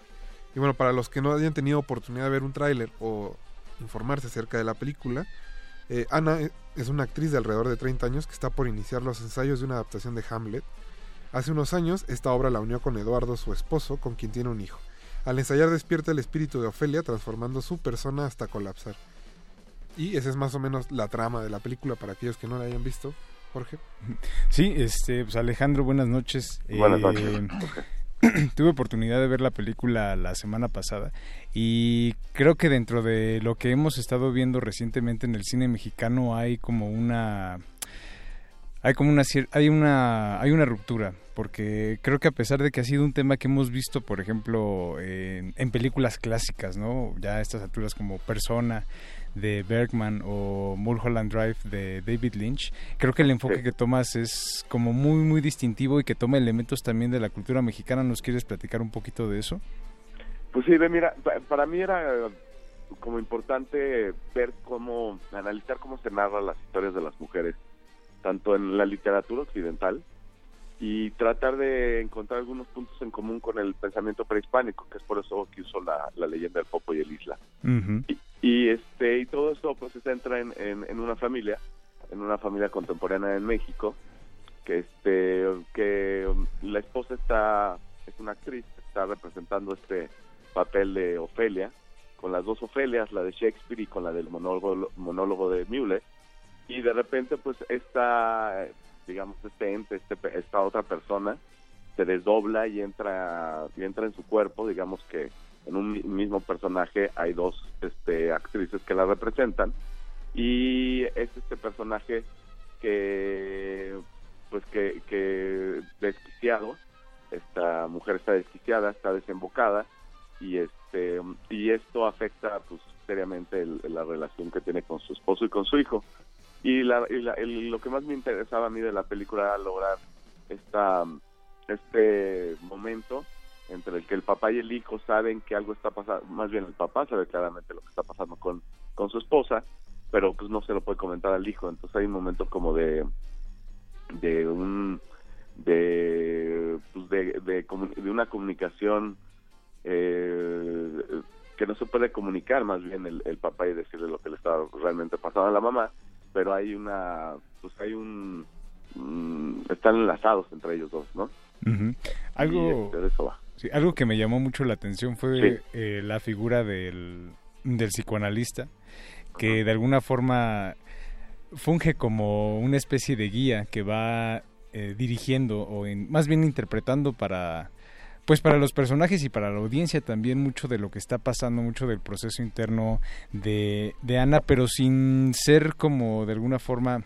Y bueno, para los que no hayan tenido oportunidad de ver un tráiler o informarse acerca de la película, eh, Ana es una actriz de alrededor de 30 años que está por iniciar los ensayos de una adaptación de Hamlet. Hace unos años, esta obra la unió con Eduardo, su esposo, con quien tiene un hijo. Al ensayar despierta el espíritu de Ofelia, transformando su persona hasta colapsar. Y esa es más o menos la trama de la película para aquellos que no la hayan visto. Jorge. Sí, este, pues Alejandro, buenas noches. Buenas noches. Eh, tuve oportunidad de ver la película la semana pasada y creo que dentro de lo que hemos estado viendo recientemente en el cine mexicano hay como una hay como una hay una hay una ruptura porque creo que a pesar de que ha sido un tema que hemos visto por ejemplo en, en películas clásicas no ya a estas alturas como Persona de Bergman o Mulholland Drive de David Lynch creo que el enfoque que tomas es como muy muy distintivo y que toma elementos también de la cultura mexicana. Nos quieres platicar un poquito de eso Pues sí, mira, pa- para mí era como importante ver cómo, analizar cómo se narran las historias de las mujeres, tanto en la literatura occidental, y tratar de encontrar algunos puntos en común con el pensamiento prehispánico, que es por eso que usó la, la leyenda del Popo y el Isla. Y este y todo eso pues se centra en, en, en una familia, en una familia contemporánea en México, que este que um, la esposa está es una actriz, está representando este papel de Ofelia, con las dos Ofelias, la de Shakespeare y con la del monólogo, monólogo de Mueller, y de repente pues esta, digamos, este ente, este, esta otra persona, se desdobla y entra, y entra en su cuerpo, digamos que en un mi- mismo personaje hay dos este, actrices que la representan, y es este personaje que, pues que, que desquiciado, esta mujer está desquiciada, está desembocada, y este y esto afecta pues seriamente el- la relación que tiene con su esposo y con su hijo y, la, y la- lo que más me interesaba a mí de la película era lograr esta este momento entre el que el papá y el hijo saben que algo está pasando más bien el papá sabe claramente lo que está pasando con con su esposa pero pues no se lo puede comentar al hijo. Entonces hay un momento como de de un de pues de, de, de una comunicación eh, que no se puede comunicar más bien el papá y decirle lo que le está realmente pasando a la mamá, pero hay una, pues hay un, mm, están enlazados entre ellos dos, ¿no? Ujú. Algo, este, de eso va. sí, algo que me llamó mucho la atención fue eh, la figura del, del psicoanalista, que de alguna forma funge como una especie de guía que va eh, dirigiendo o en- más bien interpretando para pues para los personajes y para la audiencia también mucho de lo que está pasando, mucho del proceso interno de, de Ana, pero sin ser como de alguna forma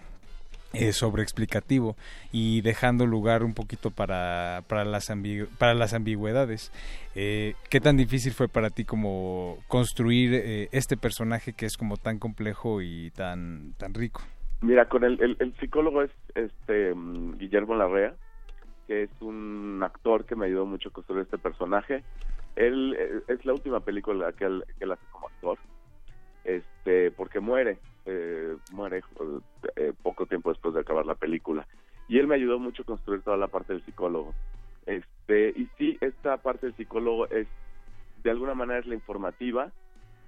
eh, sobreexplicativo y dejando lugar un poquito para, para, las, para las ambigüedades. Eh, ¿Qué tan difícil fue para ti como construir eh, este personaje que es como tan complejo y tan, tan rico? Mira, con el, el, el psicólogo es este mm, Guillermo Larrea, que es un actor que me ayudó mucho a construir este personaje. Él eh, es la última película que él, hace como actor, este, porque muere, eh, muere eh, poco tiempo después de acabar la película. Y él me ayudó mucho a construir toda la parte del psicólogo. Este, y sí, esta parte del psicólogo es, de alguna manera es la informativa,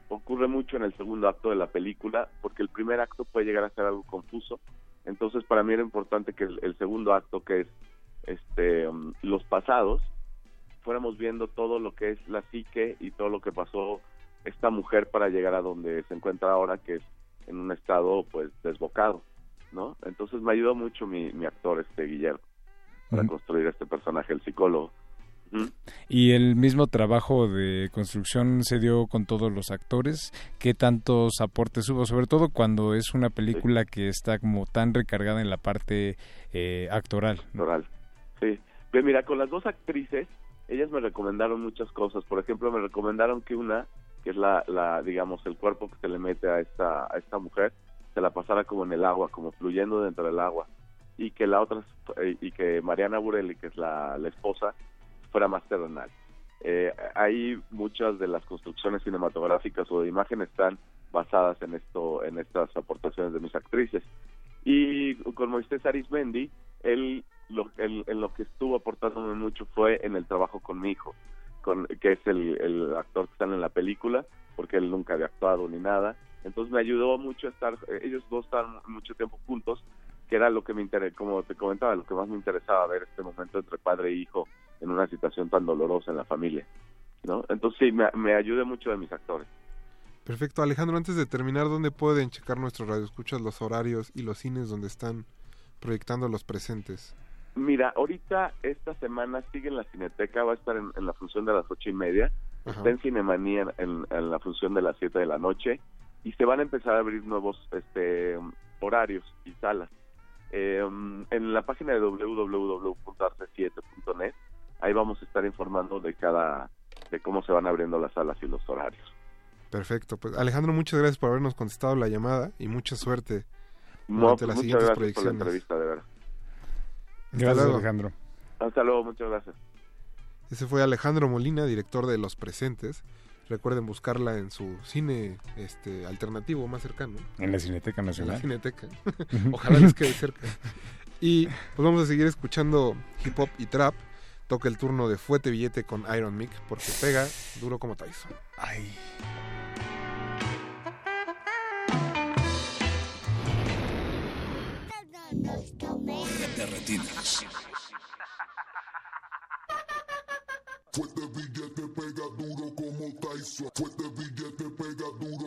ocurre mucho en el segundo acto de la película porque el primer acto puede llegar a ser algo confuso entonces para mí era importante que el, el segundo acto que es este um, los pasados fuéramos viendo todo lo que es la psique y todo lo que pasó esta mujer para llegar a donde se encuentra ahora que es en un estado pues desbocado no entonces me ayudó mucho mi, mi actor este Guillermo para Ujú. construir este personaje el psicólogo. Y el mismo trabajo de construcción se dio con todos los actores. ¿Qué tantos aportes hubo? Sobre todo cuando es una película que está como tan recargada en la parte eh, actoral. ¿no? Sí. Pero mira, con las dos actrices, ellas me recomendaron muchas cosas. Por ejemplo, me recomendaron que una, que es la, la digamos, el cuerpo que se le mete a esta, a esta mujer, se la pasara como en el agua, como fluyendo dentro del agua. Y que la otra, eh, y que Mariana Burelli, que es la, esposa, fuera más terrenal. Eh, ahí muchas de las construcciones cinematográficas o de imagen están basadas en esto, en estas aportaciones de mis actrices. Y con Moisés Arismendi, él lo, en lo que estuvo aportándome mucho fue en el trabajo con mi hijo, con, que es el, el actor que está en la película, porque él nunca había actuado ni nada. Entonces me ayudó mucho estar, eh, ellos dos estaban mucho tiempo juntos, que era lo que me interesaba, como te comentaba, lo que más me interesaba ver este momento entre padre e hijo en una situación tan dolorosa en la familia. ¿no? Entonces sí, me, me ayuda mucho de mis actores. Perfecto, Alejandro, antes de terminar, ¿dónde pueden checar nuestros radioescuchas los horarios y los cines donde están proyectando los presentes? Mira, ahorita esta semana sigue en la Cineteca, va a estar en, en la función de las ocho y media, Ajá. está en Cinemanía en, en la función de las siete de la noche y se van a empezar a abrir nuevos este horarios y salas. Eh, en la página de www.arce7.net ahí vamos a estar informando de cada de cómo se van abriendo las salas y los horarios. Perfecto, pues Alejandro, muchas gracias por habernos contestado la llamada y mucha suerte No, durante pues, las siguientes gracias por la proyecciones. entrevista, de verdad. Gracias. Alejandro. Hasta luego, muchas gracias. Ese fue Alejandro Molina, director de Los Presentes. Recuerden buscarla en su cine este alternativo más cercano. En la Cineteca En la Nacional. Cineteca. Ojalá les quede cerca. Y pues vamos a seguir escuchando hip hop y trap. Toca el turno de Fuete Billete con Iron Mick porque pega duro como Tyson. Ay. De retinas. Fuerte billete pega duro como Tyson. Fuerte billete pega duro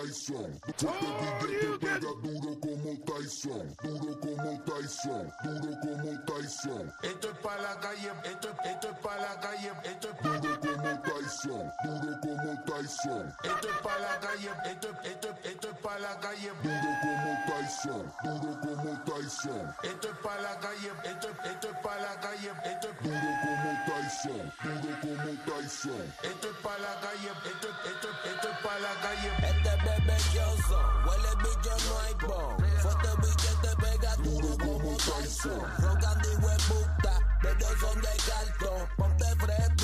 Tyson. Fuerte billete pega duro como Tyson. Duro como Tyson. Duro como Tyson. Esto es para la calle, esto, esto es para la calle, esto es Duro como Tyson. Duro como Tyson. Esto es para la calle, esto, esto, esto es para la calle. Duro como Tyson. Duro como Tyson. Esto es para la calle, esto, esto es para la calle, esto es Duro como Tyson. Duro como Tyson. Esto es para la calle, esto, esto, esto es para la calle. Huele bicho no hay bon. Fuerte billete pega duro como Tyson. Rogan de hueputa, pero son de cartón. Ponte frente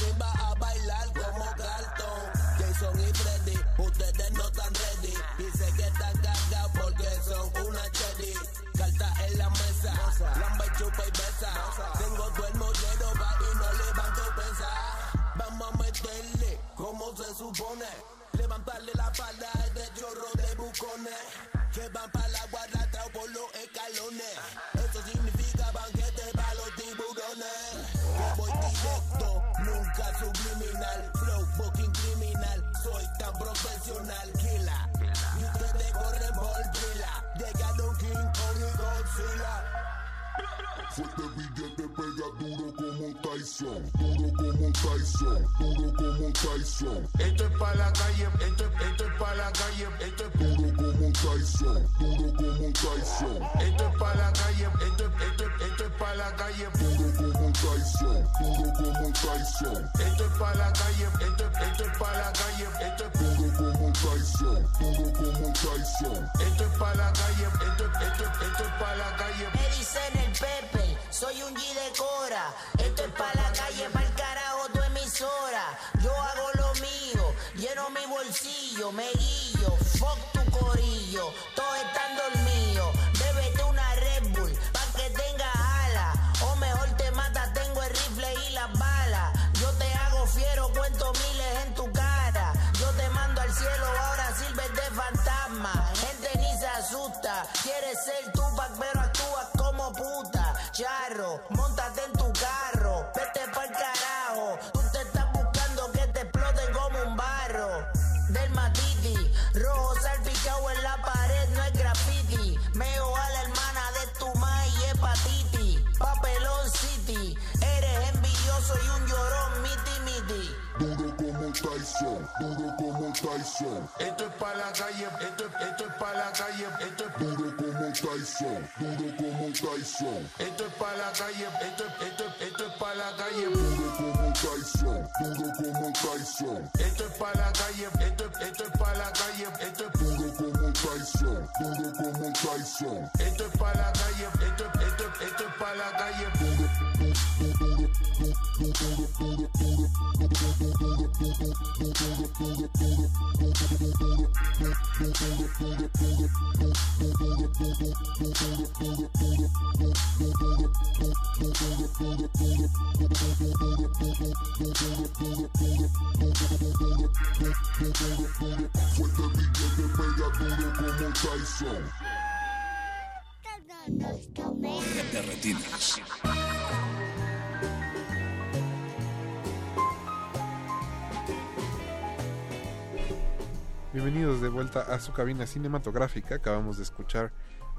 Bienvenidos de vuelta a su cabina cinematográfica. Acabamos de escuchar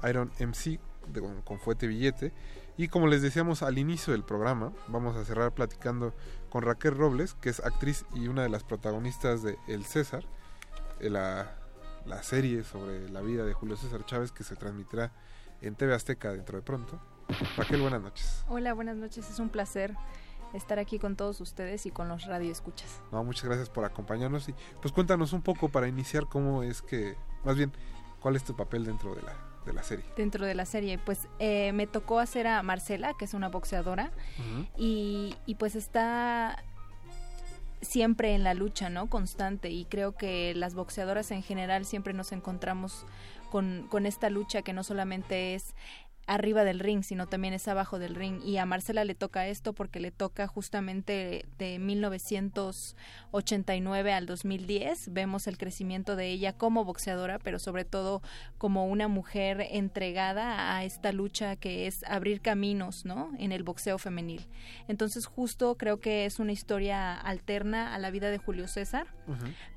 Iron MC con, con Fuete Billete. Y como les decíamos al inicio del programa, vamos a cerrar platicando con Raquel Robles, que es actriz y una de las protagonistas de El César, la, la serie sobre la vida de Julio César Chávez que se transmitirá en TV Azteca dentro de pronto. Raquel, buenas noches. Hola, buenas noches. Es un placer estar aquí con todos ustedes y con los radioescuchas. No, muchas gracias por acompañarnos y pues cuéntanos un poco para iniciar cómo es que, más bien, cuál es tu papel dentro de la, de la serie. Dentro de la serie, pues eh, me tocó hacer a Marcela, que es una boxeadora, y, y pues está siempre en la lucha, ¿no? Constante. Y creo que las boxeadoras en general siempre nos encontramos con, con esta lucha que no solamente es arriba del ring, sino también es abajo del ring. Y a Marcela le toca esto porque le toca justamente de 1989 al 2010. Vemos el crecimiento de ella como boxeadora, pero sobre todo como una mujer entregada a esta lucha que es abrir caminos, ¿no? En el boxeo femenil. Entonces, justo creo que es una historia alterna a la vida de Julio César,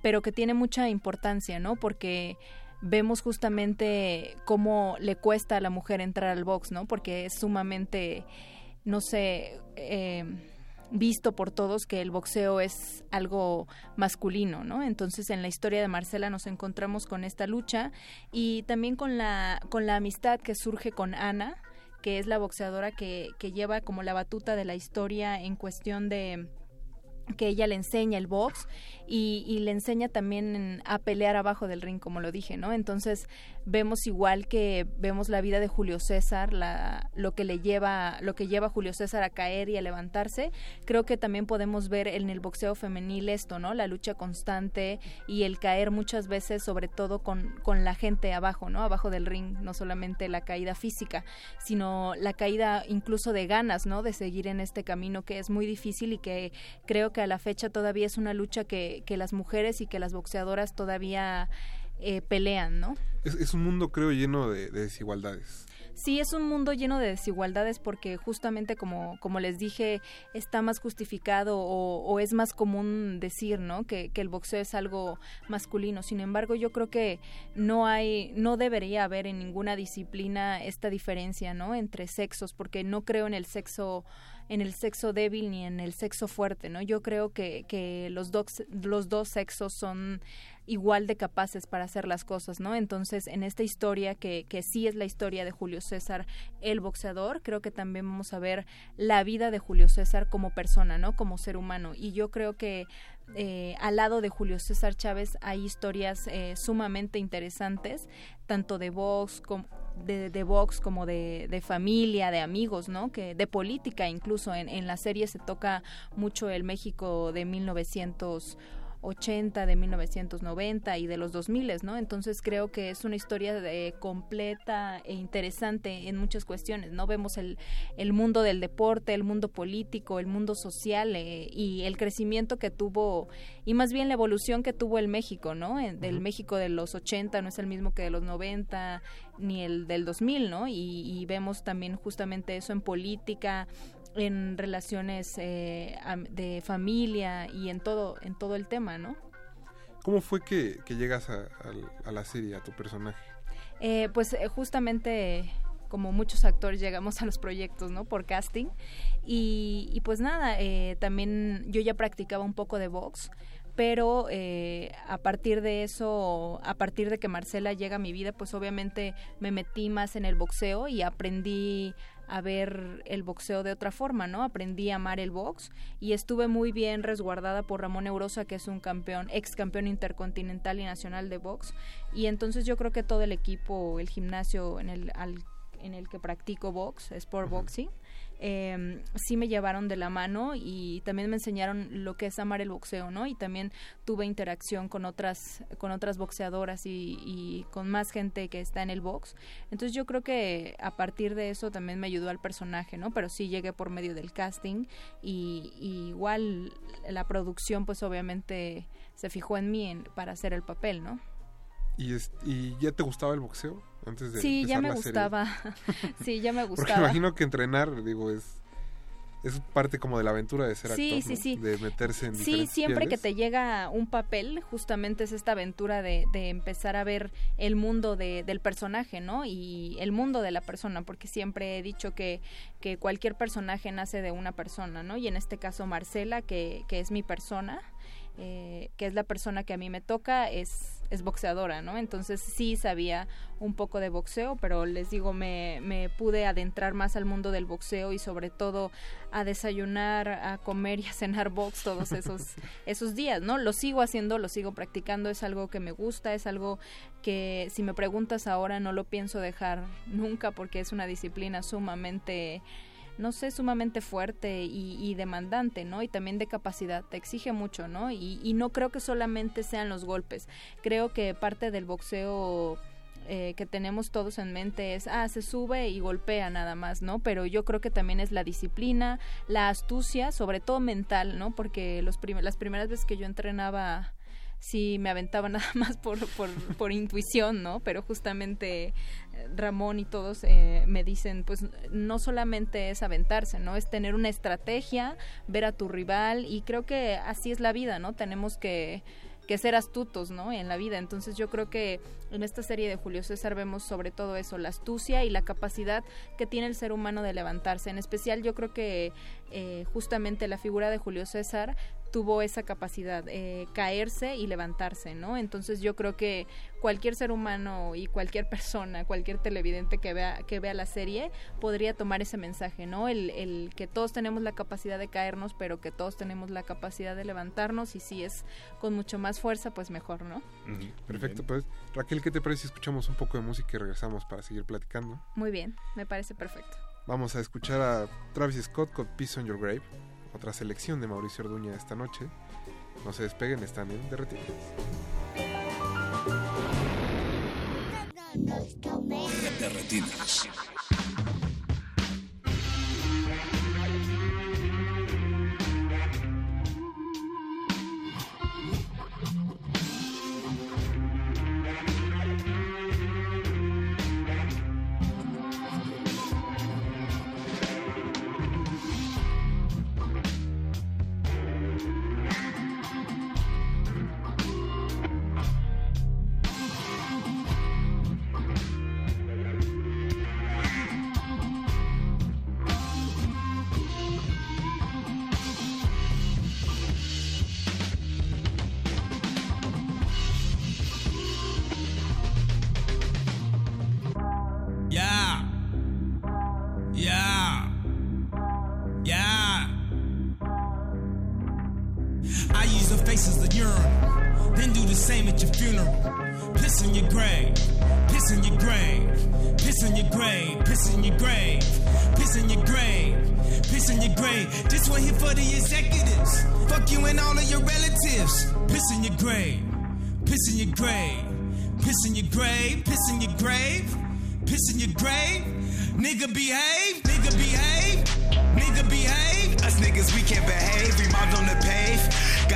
pero que tiene mucha importancia, ¿no? Porque vemos justamente cómo le cuesta a la mujer entrar al box, ¿no? Porque es sumamente, no sé, eh, visto por todos que el boxeo es algo masculino, ¿no? Entonces en la historia de Marcela nos encontramos con esta lucha y también con la, con la amistad que surge con Ana, que es la boxeadora que, que lleva como la batuta de la historia en cuestión de que ella le enseña el box y, y, le enseña también a pelear abajo del ring, como lo dije, ¿no? Entonces vemos igual que vemos la vida de Julio César, la, lo que le lleva, lo que lleva a Julio César a caer y a levantarse. Creo que también podemos ver en el boxeo femenil esto, ¿no? La lucha constante y el caer muchas veces, sobre todo con, con la gente abajo, ¿no? Abajo del ring, no solamente la caída física, sino la caída incluso de ganas, ¿no? De seguir en este camino que es muy difícil y que creo que que a la fecha todavía es una lucha que, que las mujeres y que las boxeadoras todavía eh, pelean, ¿no? Es, un mundo, creo, lleno de desigualdades sí es un mundo lleno de desigualdades porque justamente como, como les dije, está más justificado o, o es más común decir, ¿no? Que, que, el boxeo es algo masculino. Sin embargo, yo creo que no hay, no debería haber en ninguna disciplina esta diferencia, ¿no? Entre sexos, porque no creo en el sexo en el sexo débil ni en el sexo fuerte, ¿no? Yo creo que, que los, dos, los dos sexos son igual de capaces para hacer las cosas, ¿no? Entonces, en esta historia, que, que sí es la historia de Julio César, el boxeador, creo que también vamos a ver la vida de Julio César como persona, ¿no? Como ser humano. Y yo creo que eh, al lado de Julio César Chávez hay historias eh, sumamente interesantes, tanto de box como de, de box como de, de, familia, de amigos, ¿no? Que de política incluso en, en la serie se toca mucho el México de 1900 80, de 1990 y de los 2000, ¿no? Entonces creo que es una historia de, completa e interesante en muchas cuestiones, ¿no? Vemos el, el mundo del deporte, el mundo político, el mundo social eh, y el crecimiento que tuvo y más bien la evolución que tuvo el México, ¿no? Del México de los 80 no es el mismo que de los 90 ni el del 2000, ¿no? Y, y vemos también justamente eso en política, en relaciones eh, de familia y en todo en todo el tema, ¿no? ¿Cómo fue que, que llegas a, a, a, la serie, a tu personaje? Eh, pues eh, justamente como muchos actores llegamos a los proyectos, ¿no? Por casting. Y, y pues nada, eh, también yo ya practicaba un poco de box, pero eh, a partir de eso, a partir de que Marcela llega a mi vida, pues obviamente me metí más en el boxeo y aprendí a ver el boxeo de otra forma, ¿no? Aprendí a amar el box y estuve muy bien resguardada por Ramón Eurosa, que es un campeón, ex campeón intercontinental y nacional de box. Y entonces yo creo que todo el equipo, el gimnasio en el, al, en el que practico box, sport boxing, eh, sí me llevaron de la mano y también me enseñaron lo que es amar el boxeo, ¿no? Y también tuve interacción con otras, con otras boxeadoras y, con más gente que está en el box. Entonces yo creo que a partir de eso también me ayudó al personaje, ¿no? Pero sí llegué por medio del casting y, igual la producción pues obviamente se fijó en mí para hacer el papel, ¿no? ¿Y, es, ¿Y ya te gustaba el boxeo? Antes de sí, ya me gustaba. sí, ya me gustaba. Porque imagino que entrenar, digo, es es parte como de la aventura de ser sí, actor, sí, ¿no? sí. de meterse en Sí, siempre que te llega un papel, justamente es esta aventura de, de empezar a ver el mundo de, del personaje, ¿no? Y el mundo de la persona, porque siempre he dicho que, que cualquier personaje nace de una persona, ¿no? Y en este caso Marcela, que, que es mi persona, eh, que es la persona que a mí me toca, es, es boxeadora, ¿no? Entonces sí sabía un poco de boxeo, pero les digo, me, me pude adentrar más al mundo del boxeo y sobre todo a desayunar, a comer y a cenar box todos esos, esos días, ¿no? Lo sigo haciendo, lo sigo practicando, es algo que me gusta, es algo que si me preguntas ahora no lo pienso dejar nunca porque es una disciplina sumamente no sé, sumamente fuerte y, y, demandante, ¿no? Y también de capacidad, te exige mucho, ¿no? Y, y, no creo que solamente sean los golpes, creo que parte del boxeo eh, que tenemos todos en mente es, ah, se sube y golpea nada más, ¿no? Pero yo creo que también es la disciplina, la astucia, sobre todo mental, ¿no? Porque los prim las primeras veces que yo entrenaba sí me aventaba nada más por, por, por intuición, ¿no? Pero justamente Ramón y todos eh, me dicen, pues no solamente es aventarse, ¿no? Es tener una estrategia, ver a tu rival y creo que así es la vida, ¿no? Tenemos que que ser astutos, ¿no? En la vida. Entonces yo creo que en esta serie de Julio César vemos sobre todo eso, la astucia y la capacidad que tiene el ser humano de levantarse. En especial yo creo que eh, justamente la figura de Julio César tuvo esa capacidad, eh, caerse y levantarse, ¿no? Entonces yo creo que cualquier ser humano y cualquier persona, cualquier televidente que vea, que vea la serie, podría tomar ese mensaje, ¿no? El, el que todos tenemos la capacidad de caernos, pero que todos tenemos la capacidad de levantarnos y si es con mucho más fuerza, pues mejor, ¿no? Uh -huh. Perfecto, pues Raquel, ¿qué te parece si escuchamos un poco de música y regresamos para seguir platicando? Muy bien, me parece perfecto. Vamos a escuchar a Travis Scott con Peace on Your Grave otra selección de Mauricio Orduña esta noche. No se despeguen, están en Derretinas. Derretinas. Your grave. This one here for the executives. Fuck you and all of your relatives. Piss in your grave, piss in your grave, piss in your grave, piss in your grave, piss in your grave. Nigga behave, nigga behave, nigga behave. Us niggas, we can't behave. We mobbed on the pave.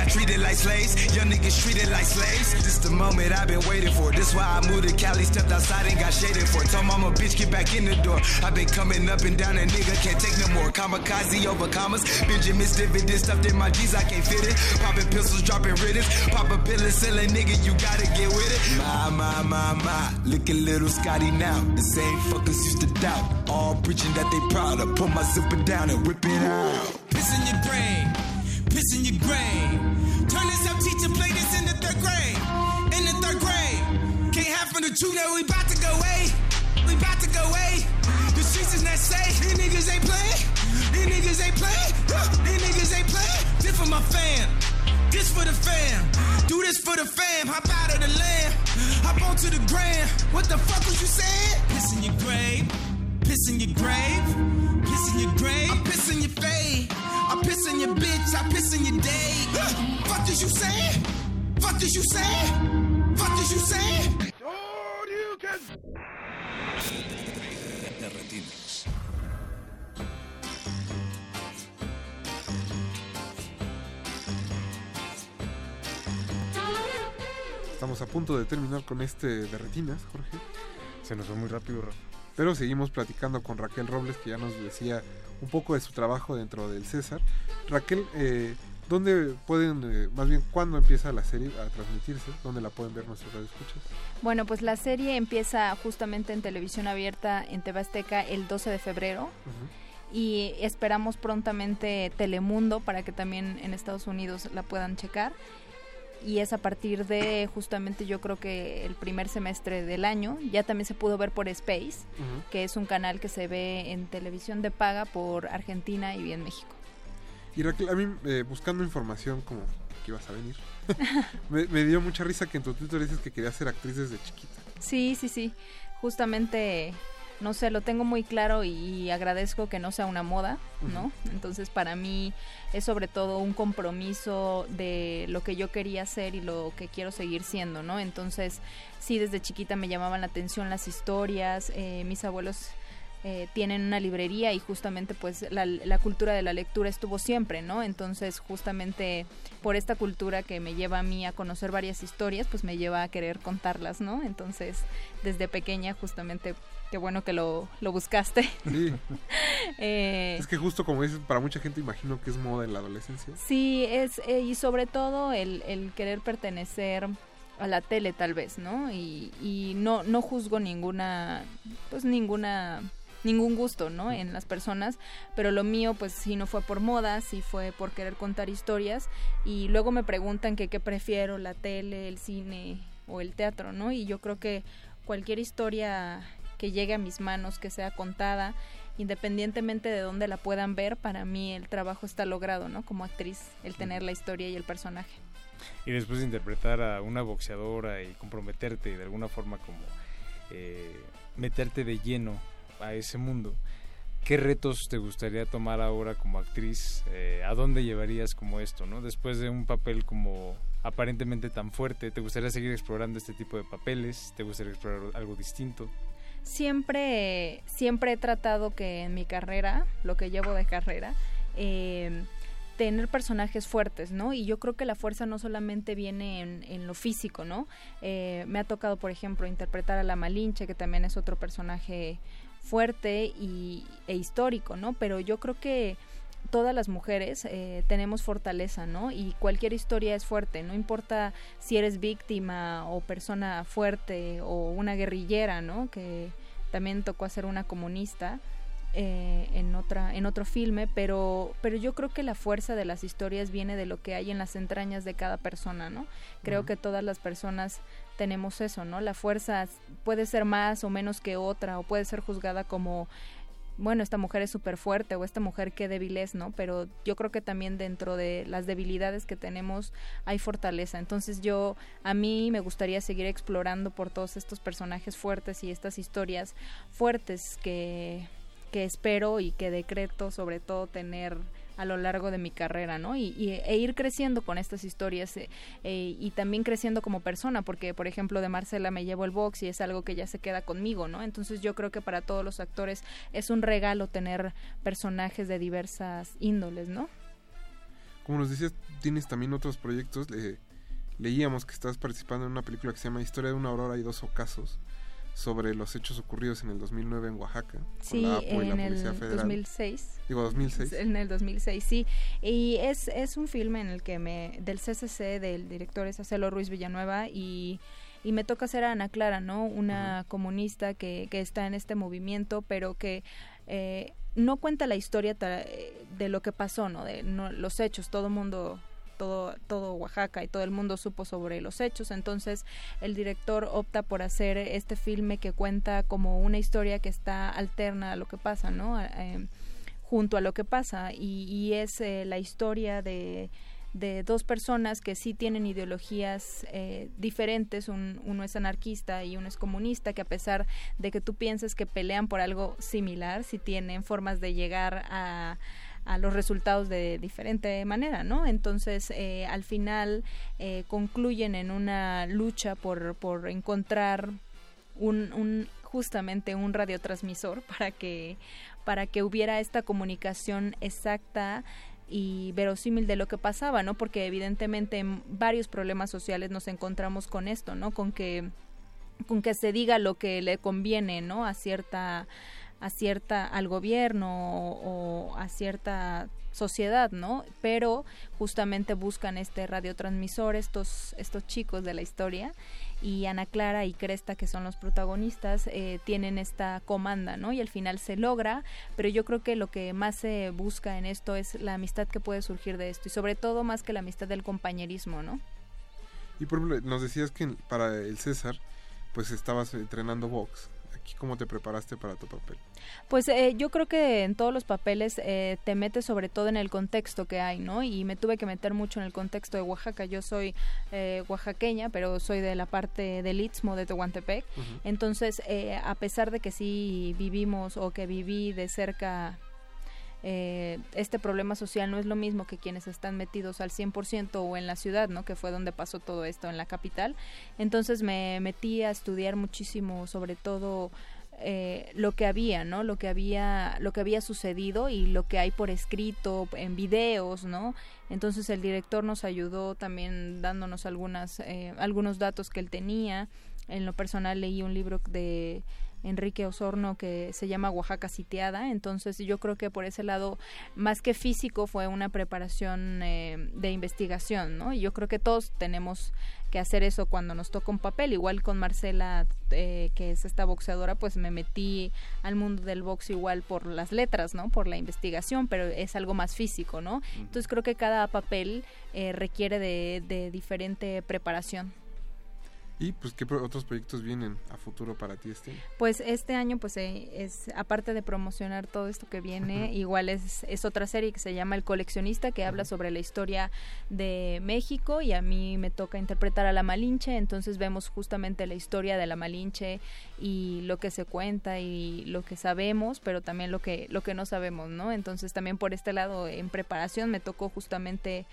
Treated like slaves. Young niggas treated like slaves. This the moment I've been waiting for. This why I moved to Cali, stepped outside and got shaded for. Told mama, bitch, get back in the door. I've been coming up and down, and nigga can't take no more. Kamikaze over commas. Benjamin dividend stuffed in my G's, I can't fit it. Popping pistols, dropping riddance. Pop a pill and sell a nigga, you gotta get with it. My, my, my, my. Look at little Scotty now. The same fuckers used to doubt. All preaching that they proud. I pull my zipper down and rip it out. Piss in your grave, piss in your grave. Turn this up, teacher, play this in the third grade. In the third grade. Can't from the truth that we about to go away. We about to go away. The streets is not safe. These niggas ain't playing. These niggas ain't playing. These niggas ain't playing. This for my fam. This for the fam. Do this for the fam. Hop out of the land. Hop onto the gram. What the fuck was you saying? Piss in your grave. Piss in your grave. Piss in your grave. I piss in your face. I piss in your bitch. I piss in your day. Fuck is you saying? Fuck is you saying? Fuck is you saying? De retinas. Estamos a punto de terminar con este de retinas, Jorge. Se nos fue muy rápido, Rafa. Pero seguimos platicando con Raquel Robles, que ya nos decía un poco de su trabajo dentro del César. Raquel, eh, ¿dónde pueden, eh, más bien, cuándo empieza la serie a transmitirse? ¿Dónde la pueden ver nuestros radioescuchas? Bueno, pues la serie empieza justamente en televisión abierta en TV Azteca el 12 de febrero. Y esperamos prontamente Telemundo para que también en Estados Unidos la puedan checar. Y es a partir de justamente yo creo que el primer semestre del año. Ya también se pudo ver por Space, que es un canal que se ve en televisión de paga por Argentina y en México. Y Raquel, a mí, eh, buscando información como que ibas a venir, me, me dio mucha risa que en tu Twitter dices que querías ser actriz desde chiquita. Sí, sí, sí. Justamente, no sé, lo tengo muy claro y agradezco que no sea una moda, ¿no? Entonces, para mí es sobre todo un compromiso de lo que yo quería hacer y lo que quiero seguir siendo, ¿no? Entonces, sí, desde chiquita me llamaban la atención las historias, eh, mis abuelos eh, tienen una librería y justamente pues la, la cultura de la lectura estuvo siempre, ¿no? Entonces justamente por esta cultura que me lleva a mí a conocer varias historias, pues me lleva a querer contarlas, ¿no? Entonces desde pequeña justamente, qué bueno que lo, lo buscaste. Sí. Eh, Es que justo como dices, para mucha gente imagino que es moda en la adolescencia. Sí, es, eh, y sobre todo el, el querer pertenecer a la tele tal vez, ¿no? Y, y no, no juzgo ninguna, pues ninguna, ningún gusto, ¿no? En las personas, pero lo mío pues sí no fue por moda, sí fue por querer contar historias y luego me preguntan que qué prefiero, la tele, el cine o el teatro, ¿no? Y yo creo que cualquier historia que llegue a mis manos, que sea contada, independientemente de dónde la puedan ver, para mí el trabajo está logrado, ¿no? Como actriz, el tener la historia y el personaje. Y después de interpretar a una boxeadora y comprometerte de alguna forma como eh, meterte de lleno a ese mundo, ¿qué retos te gustaría tomar ahora como actriz? Eh, ¿A dónde llevarías como esto, no? Después de un papel como aparentemente tan fuerte, ¿te gustaría seguir explorando este tipo de papeles? ¿Te gustaría explorar algo distinto? Siempre, siempre he tratado que en mi carrera, lo que llevo de carrera, eh, tener personajes fuertes, ¿no? Y yo creo que la fuerza no solamente viene en, en lo físico, ¿no? Eh, me ha tocado, por ejemplo, interpretar a la Malinche, que también es otro personaje fuerte y, e histórico, ¿no? Pero yo creo que todas las mujeres eh, tenemos fortaleza, ¿no? Y cualquier historia es fuerte, no importa si eres víctima o persona fuerte o una guerrillera, ¿no? Que también tocó hacer una comunista eh, en otra en otro filme, pero pero yo creo que la fuerza de las historias viene de lo que hay en las entrañas de cada persona, ¿no? Creo que todas las personas tenemos eso, ¿no? La fuerza puede ser más o menos que otra o puede ser juzgada como bueno, esta mujer es súper fuerte o esta mujer qué débil es, ¿no? Pero yo creo que también dentro de las debilidades que tenemos hay fortaleza. Entonces yo, a mí me gustaría seguir explorando por todos estos personajes fuertes y estas historias fuertes que, que espero y que decreto sobre todo tener a lo largo de mi carrera, ¿no? Y, e ir creciendo con estas historias eh, eh, y también creciendo como persona, porque por ejemplo de Marcela me llevo el box y es algo que ya se queda conmigo, ¿no? Entonces yo creo que para todos los actores es un regalo tener personajes de diversas índoles, ¿no? Como nos decías, tienes también otros proyectos. leíamos que estás participando en una película que se llama Historia de una aurora y dos ocasos sobre los hechos ocurridos en el 2009 en Oaxaca. Sí, en el 2006. Digo, 2006. En el 2006, sí. Y es, es un filme en el que me, del CCC, del director es Acelo Ruiz Villanueva, y, y me toca ser Ana Clara, ¿no? Una comunista que, que está en este movimiento, pero que... Eh, no cuenta la historia de lo que pasó, ¿no? De no, los hechos, todo el mundo todo, todo Oaxaca y todo el mundo supo sobre los hechos. Entonces el director opta por hacer este filme que cuenta como una historia que está alterna a lo que pasa, ¿no? Eh, junto a lo que pasa y, es eh, la historia de, de dos personas que sí tienen ideologías eh, diferentes, uno es anarquista y uno es comunista, que a pesar de que tú pienses que pelean por algo similar, sí tienen formas de llegar a, a los resultados de diferente manera, ¿no? Entonces, eh, al final eh, concluyen en una lucha por, por encontrar un, un, justamente un radiotransmisor para que, para que hubiera esta comunicación exacta y verosímil de lo que pasaba, ¿no? Porque evidentemente en varios problemas sociales nos encontramos con esto, ¿no? Con que con que se diga lo que le conviene, ¿no? A cierta a cierta al gobierno o, a cierta sociedad, ¿no? Pero justamente buscan este radiotransmisor estos estos chicos de la historia y Ana Clara y Cresta que son los protagonistas eh, tienen esta comanda, ¿no? Y al final se logra, pero yo creo que lo que más se busca en esto es la amistad que puede surgir de esto y sobre todo más que la amistad del compañerismo, ¿no? Y por ejemplo, nos decías que para el César pues estabas entrenando box ¿Cómo te preparaste para tu papel? Pues eh, yo creo que en todos los papeles eh, te metes sobre todo en el contexto que hay, ¿no? Y me tuve que meter mucho en el contexto de Oaxaca. Yo soy eh, oaxaqueña, pero soy de la parte del Istmo de Tehuantepec. Entonces, a pesar de que sí vivimos o que viví de cerca eh, este problema social no es lo mismo que quienes están metidos al 100% o en la ciudad, ¿no? Que fue donde pasó todo esto, en la capital. Entonces me metí a estudiar muchísimo, sobre todo eh, lo que había, ¿no? Lo que había, lo que había sucedido y lo que hay por escrito, en videos, ¿no? Entonces el director nos ayudó también dándonos algunas, eh, algunos datos que él tenía. En lo personal leí un libro de Enrique Osorno que se llama Oaxaca sitiada. Entonces yo creo que por ese lado, más que físico, fue una preparación eh, de investigación, ¿no? Y yo creo que todos tenemos que hacer eso cuando nos toca un papel. Igual con Marcela, eh, que es esta boxeadora, pues me metí al mundo del box igual por las letras, ¿no? Por la investigación, pero es algo más físico, ¿no? Entonces creo que cada papel eh, requiere de, de diferente preparación. ¿Y pues qué otros proyectos vienen a futuro para ti este Pues este año pues eh, es aparte de promocionar todo esto que viene, igual es, es otra serie que se llama El coleccionista que habla sobre la historia de México y a mí me toca interpretar a la Malinche, entonces vemos justamente la historia de la Malinche y lo que se cuenta y lo que sabemos, pero también lo que lo que no sabemos, ¿no? Entonces también por este lado en preparación me tocó justamente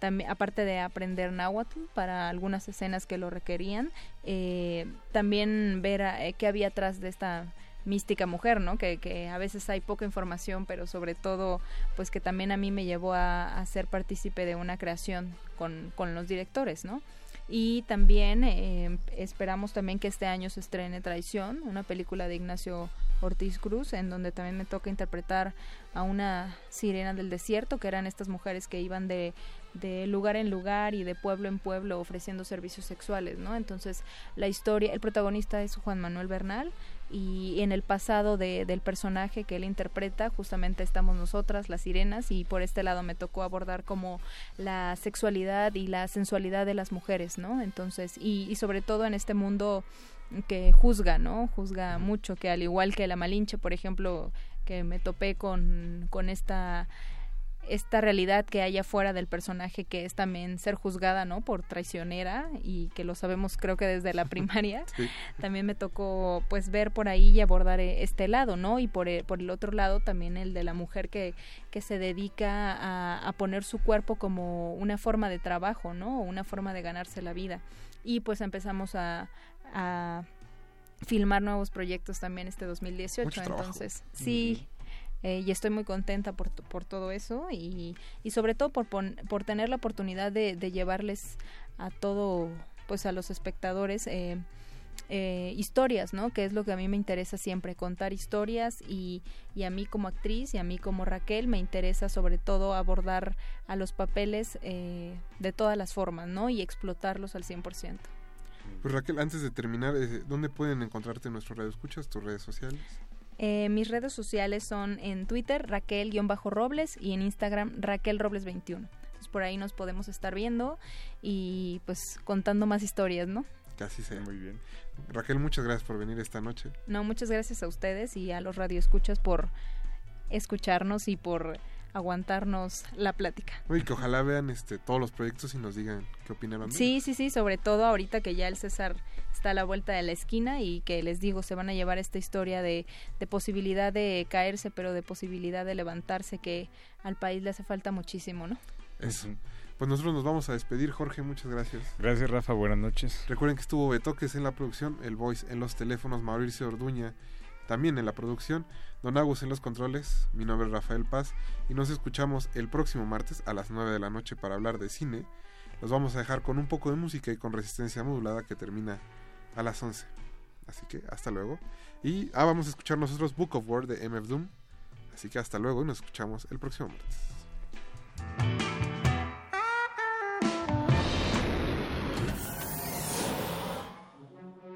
también, aparte de aprender náhuatl para algunas escenas que lo requerían, eh, también ver eh, qué había atrás de esta mística mujer, ¿no? Que, a veces hay poca información, pero sobre todo, pues que también a mí me llevó a, ser partícipe de una creación con, con los directores, ¿no? Y también eh, esperamos también que este año se estrene Traición, una película de Ignacio Ortiz Cruz, en donde también me toca interpretar a una sirena del desierto, que eran estas mujeres que iban de de lugar en lugar y de pueblo en pueblo ofreciendo servicios sexuales, ¿no? Entonces, la historia, el protagonista es Juan Manuel Bernal y en el pasado de, del personaje que él interpreta, justamente estamos nosotras, las sirenas, y por este lado me tocó abordar como la sexualidad y la sensualidad de las mujeres, ¿no? Entonces, y, y sobre todo en este mundo que juzga, ¿no? Juzga mucho, que al igual que la Malinche, por ejemplo, que me topé con, con esta esta realidad que hay afuera del personaje que es también ser juzgada, ¿no? Por traicionera y que lo sabemos creo que desde la primaria. También me tocó pues ver por ahí y abordar eh, este lado, ¿no? Y por el, por el otro lado también el de la mujer que, que se dedica a, a poner su cuerpo como una forma de trabajo, ¿no? O una forma de ganarse la vida. Y pues empezamos a, a filmar nuevos proyectos también este 2018. Entonces, sí, eh, y estoy muy contenta por, por todo eso y, y sobre todo por, por tener la oportunidad de, llevarles a todo, pues a los espectadores eh, eh, historias, ¿no? Que es lo que a mí me interesa siempre, contar historias y, y, a mí como actriz y a mí como Raquel me interesa sobre todo abordar a los papeles eh, de todas las formas, ¿no? Y explotarlos al 100%. Pues Raquel, antes de terminar, eh, ¿dónde pueden encontrarte nuestro radio escuchas, tus redes sociales? Eh, mis redes sociales son en Twitter Raquel-Robles y en Instagram Raquel Robles 21. Entonces por ahí nos podemos estar viendo y pues contando más historias, ¿no? Casi sea. Muy bien. Raquel, muchas gracias por venir esta noche. No, muchas gracias a ustedes y a los radioescuchas por escucharnos y por aguantarnos la plática. Uy, que ojalá vean este todos los proyectos y nos digan qué opinaron. Sí, sí, sí, sobre todo ahorita que ya el César está a la vuelta de la esquina y que les digo, se van a llevar esta historia de, de posibilidad de caerse, pero de posibilidad de levantarse, que al país le hace falta muchísimo, ¿no? Eso. Pues nosotros nos vamos a despedir, Jorge, muchas gracias. Gracias, Rafa, buenas noches. Recuerden que estuvo Betoques en la producción, el Voice en los teléfonos, Mauricio Orduña también en la producción, Don Agus en los controles, mi nombre es Rafael Paz y nos escuchamos el próximo martes a las 9 de la noche para hablar de cine. Los vamos a dejar con un poco de música y con resistencia modulada que termina a las 11. Así que hasta luego. Y ah, vamos a escuchar nosotros Book of War de MF Doom. Así que hasta luego y nos escuchamos el próximo martes.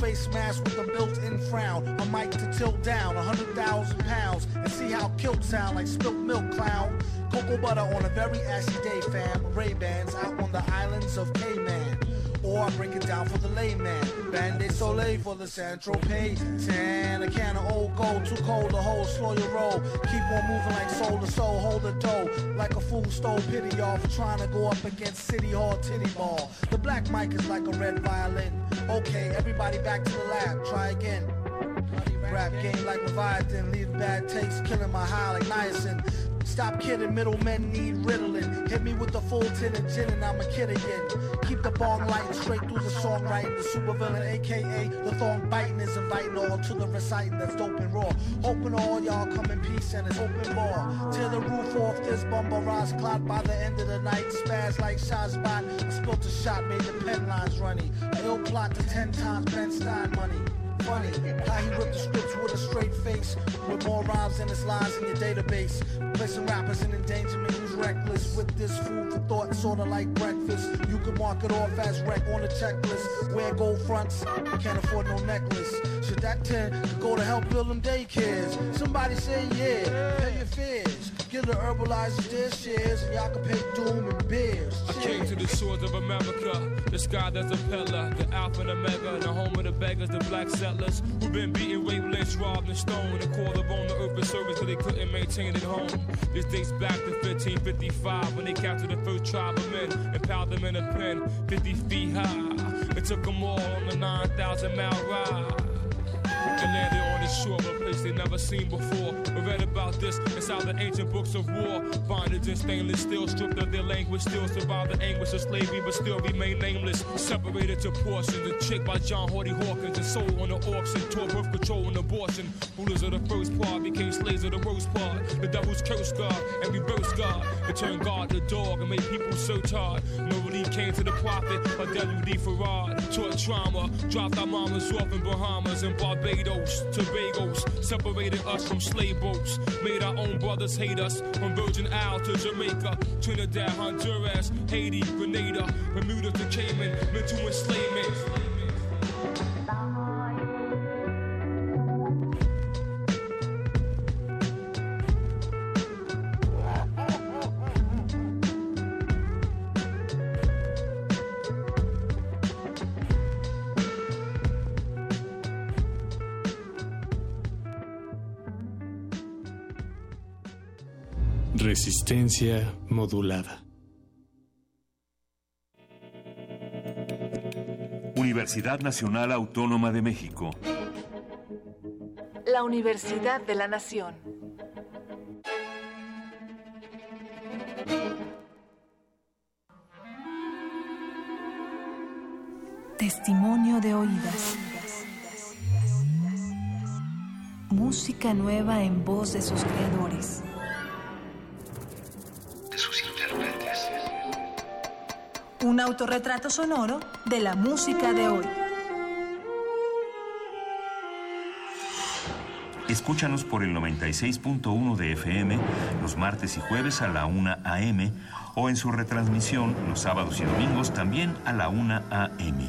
Face mask with a built-in frown, a mic to tilt down a hundred thousand pounds, and see how kilt sound like spilt milk clown. Cocoa butter on a very ashy day, fam. Ray Bans out on the islands of Cayman. Or I break it down for the layman. Band-Aid Soleil for the Central Pay. Tan, a can of old gold, too cold to hold, slow your roll. Keep on moving like soul to soul, hold the dough. Like fool stole pity for trying to go up against City Hall Titty Ball. The black mic is like a red violin. Okay, everybody back to the lab, try again. Rap game like Leviathan, leave bad takes, killing my high like niacin. Stop kidding, middlemen need riddling. Hit me with the full tin of gin and I'm a kid again. Keep the bong lighting straight through the songwriting. The supervillain, aka the thong biting, is inviting all to the reciting that's dope and raw. Hoping all y'all come in peace and it's open bar. Tear the roof off this bumble rise cloud by the end of the night. Spaz like shot spot. I spilt a shot, made the pen lines runny. Ill plot to ten times Ben Stein money. Funny. How he ripped the scripts with a straight face, with more rhymes than his lines in your database. Placing rappers in endangerment who's reckless with this food for thought, sorta like breakfast. You can mark it off as wreck on the checklist. Wear gold fronts, can't afford no necklace. Should that 10 go to help build them daycares? Somebody say yeah, pay your fears. Give the herbalizers their shares, and y'all can pay doom and beers. I came to the shores of America, the sky that's a pillar, the alpha and omega, the home of the beggars, the black settlers who've been beaten, lynched, robbed, and stoned, and called upon the earth for service because they couldn't maintain it home. This dates back to 1555 when they captured the first tribe of men and piled them in a pen 50 feet high. It took them all on the 9,000 mile ride. And landed on the shore of a place they never seen before. We read about this inside the ancient books of war. Bondage and stainless steel, stripped of their language, still survive the anguish of slavery, but still remain nameless. Separated to portions, a chick by John Hardy Hawkins, and sold on the auction, tore birth control and abortion. Rulers of the first part became slaves of the worst part. The devil's curse God and reverse God. It turned God to dog and made people search hard. No relief came to the prophet, or W.D. Farad. Taught trauma, dropped our mamas off in Bahamas and Barbados, Tobagos, separated us from slave boats, made our own brothers hate us, from Virgin Isle to Jamaica, Trinidad, Honduras, Haiti, Grenada, Bermuda to Cayman, mental enslavement. Resistencia modulada. Universidad Nacional Autónoma de México. La Universidad de la Nación. Testimonio de oídas. Música nueva en voz de sus creadores. Un autorretrato sonoro de la música de hoy. Escúchanos por el 96.1 de FM los martes y jueves a la 1 a.m. o en su retransmisión los sábados y domingos también a la 1 a.m.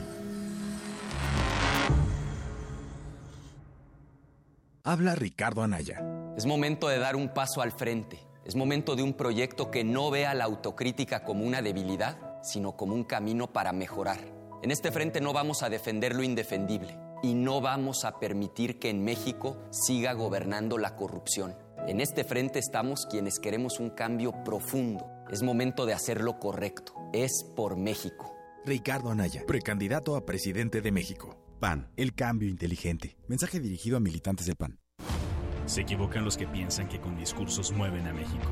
Habla Ricardo Anaya. Es momento de dar un paso al frente. Es momento de un proyecto que no vea la autocrítica como una debilidad, sino como un camino para mejorar. En este frente no vamos a defender lo indefendible y no vamos a permitir que en México siga gobernando la corrupción. En este frente estamos quienes queremos un cambio profundo. Es momento de hacer lo correcto. Es por México. Ricardo Anaya, precandidato a presidente de México. PAN, el cambio inteligente. Mensaje dirigido a militantes del PAN. Se equivocan los que piensan que con discursos mueven a México.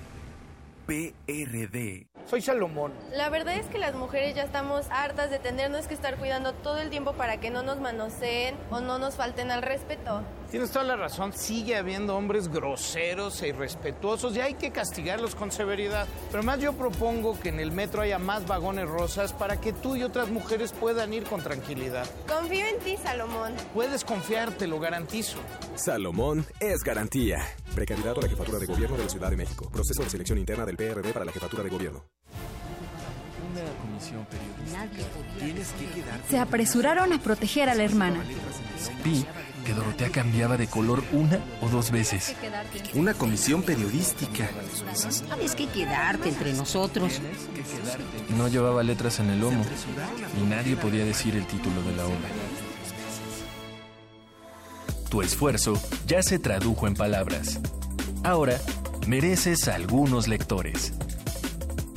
PRD. Soy Salomón. La verdad es que las mujeres ya estamos hartas de tenernos que estar cuidando todo el tiempo para que no nos manoseen o no nos falten al respeto. Tienes toda la razón, sigue habiendo hombres groseros e irrespetuosos y hay que castigarlos con severidad. Pero más yo propongo que en el metro haya más vagones rosas para que tú y otras mujeres puedan ir con tranquilidad. Confío en ti, Salomón. Puedes confiar, te lo garantizo. Salomón es garantía. Precandidato a la jefatura de gobierno de la Ciudad de México. Proceso de selección interna del PRD para la jefatura de gobierno. Una comisión periodística. Tienes que quedarte. Se apresuraron a proteger a la hermana. Vi que Dorotea cambiaba de color una o dos veces. Una comisión periodística. Tienes que quedarte entre nosotros. No llevaba letras en el lomo y nadie podía decir el título de la obra. Tu esfuerzo ya se tradujo en palabras. Ahora mereces algunos lectores.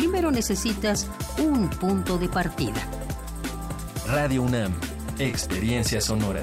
primero necesitas un punto de partida. Radio UNAM, Experiencia Sonora.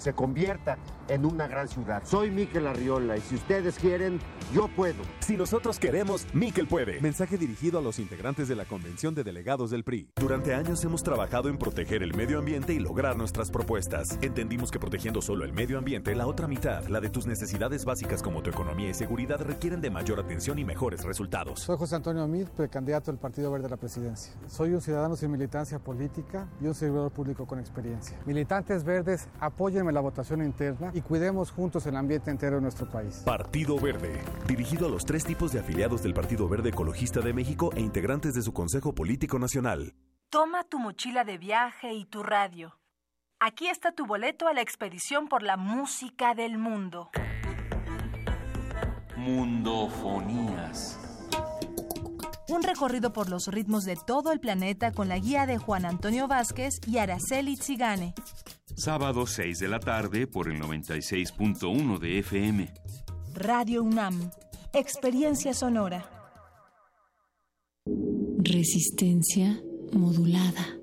se convierta en una gran ciudad. Soy Miquel Arriola y si ustedes quieren, yo puedo. Si nosotros queremos, Miquel puede. Mensaje dirigido a los integrantes de la Convención de Delegados del PRI. Durante años hemos trabajado en proteger el medio ambiente y lograr nuestras propuestas. Entendimos que protegiendo solo el medio ambiente, la otra mitad, la de tus necesidades básicas como tu economía y seguridad, requieren de mayor atención y mejores resultados. Soy José Antonio Amid, precandidato del Partido Verde a la presidencia. Soy un ciudadano sin militancia política y un servidor público con experiencia. Militantes verdes, apóyenme la votación interna y cuidemos juntos el ambiente entero de nuestro país. Partido Verde, dirigido a los tres tipos de afiliados del Partido Verde Ecologista de México e integrantes de su Consejo Político Nacional. Toma tu mochila de viaje y tu radio. Aquí está tu boleto a la expedición por la música del mundo. Mundofonías. Un recorrido por los ritmos de todo el planeta con la guía de Juan Antonio Vázquez y Araceli Zigane. Sábado 6 de la tarde por el 96.1 de FM. Radio UNAM. Experiencia sonora. Resistencia modulada.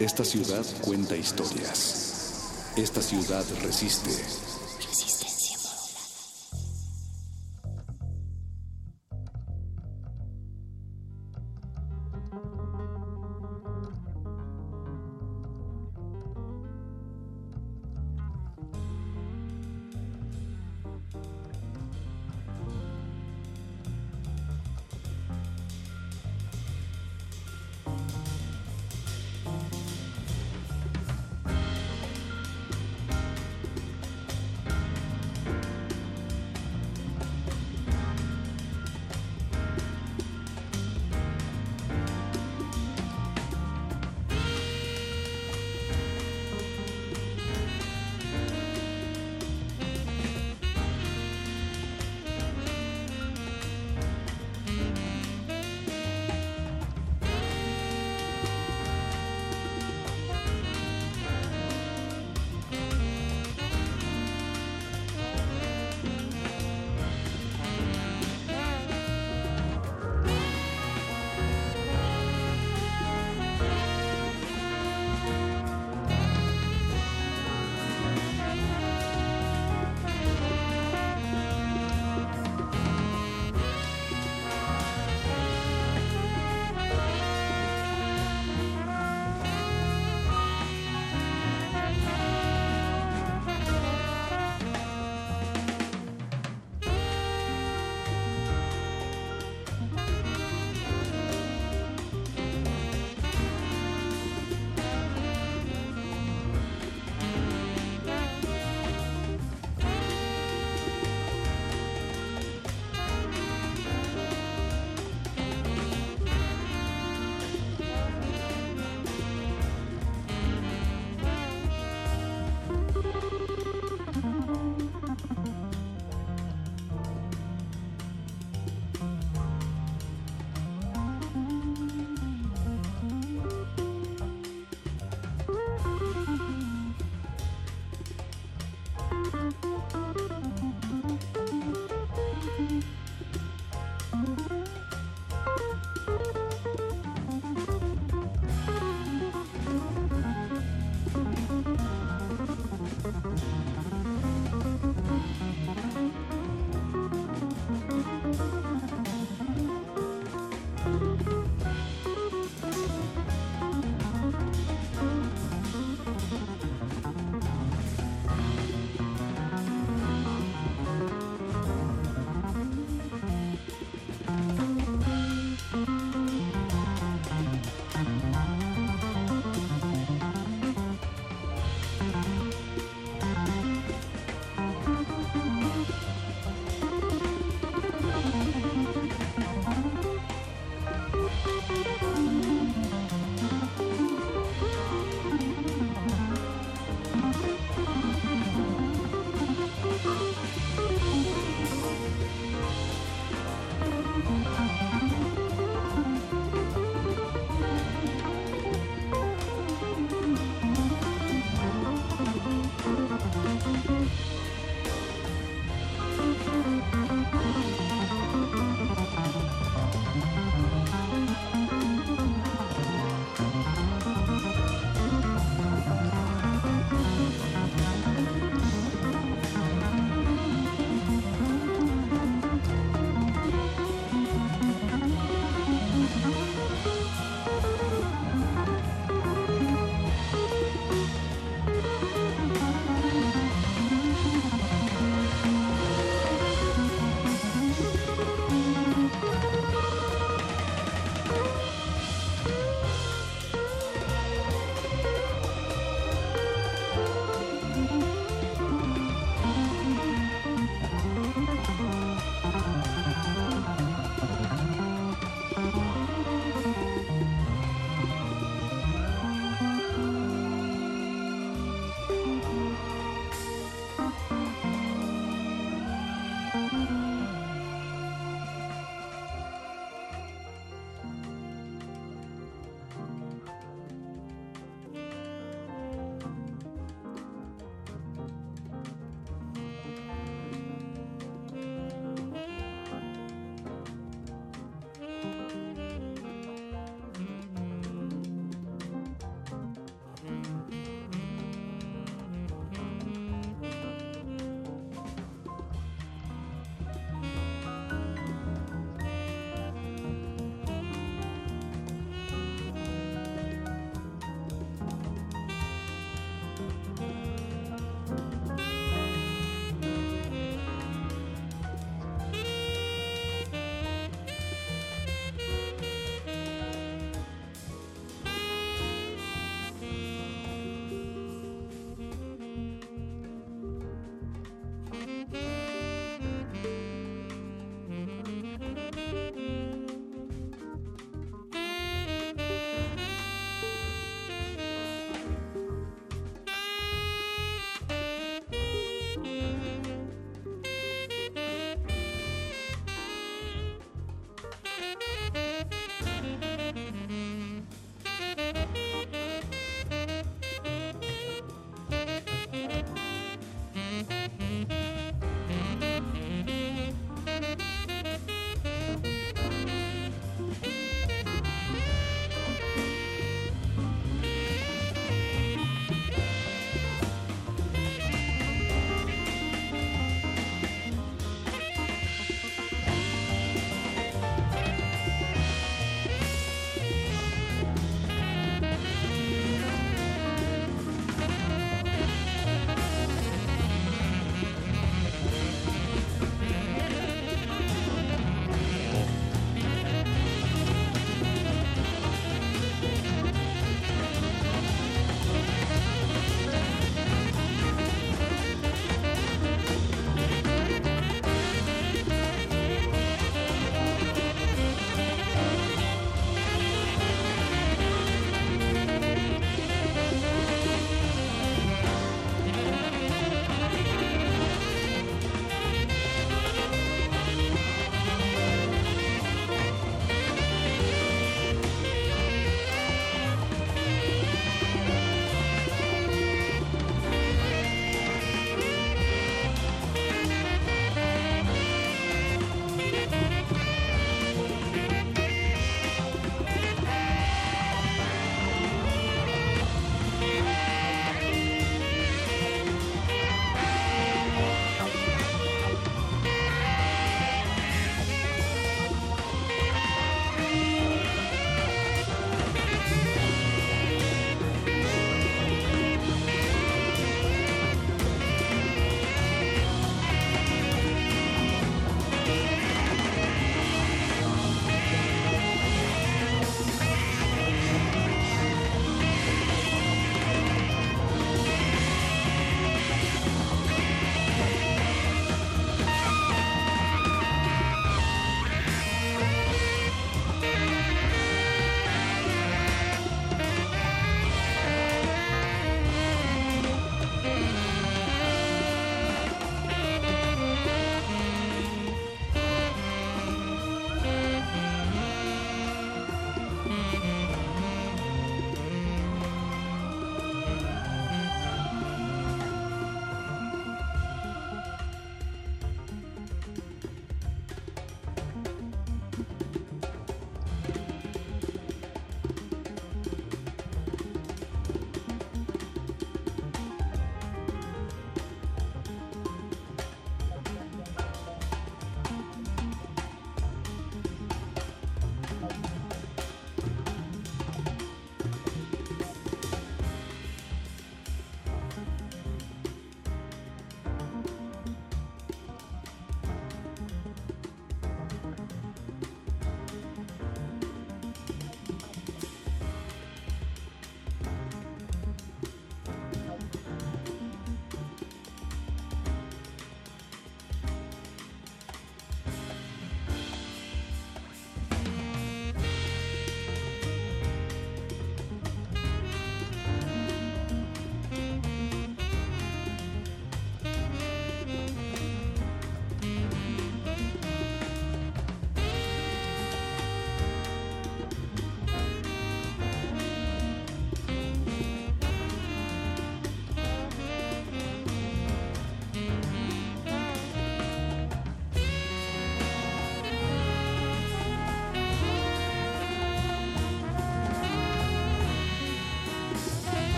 Esta ciudad cuenta historias. Esta ciudad resiste.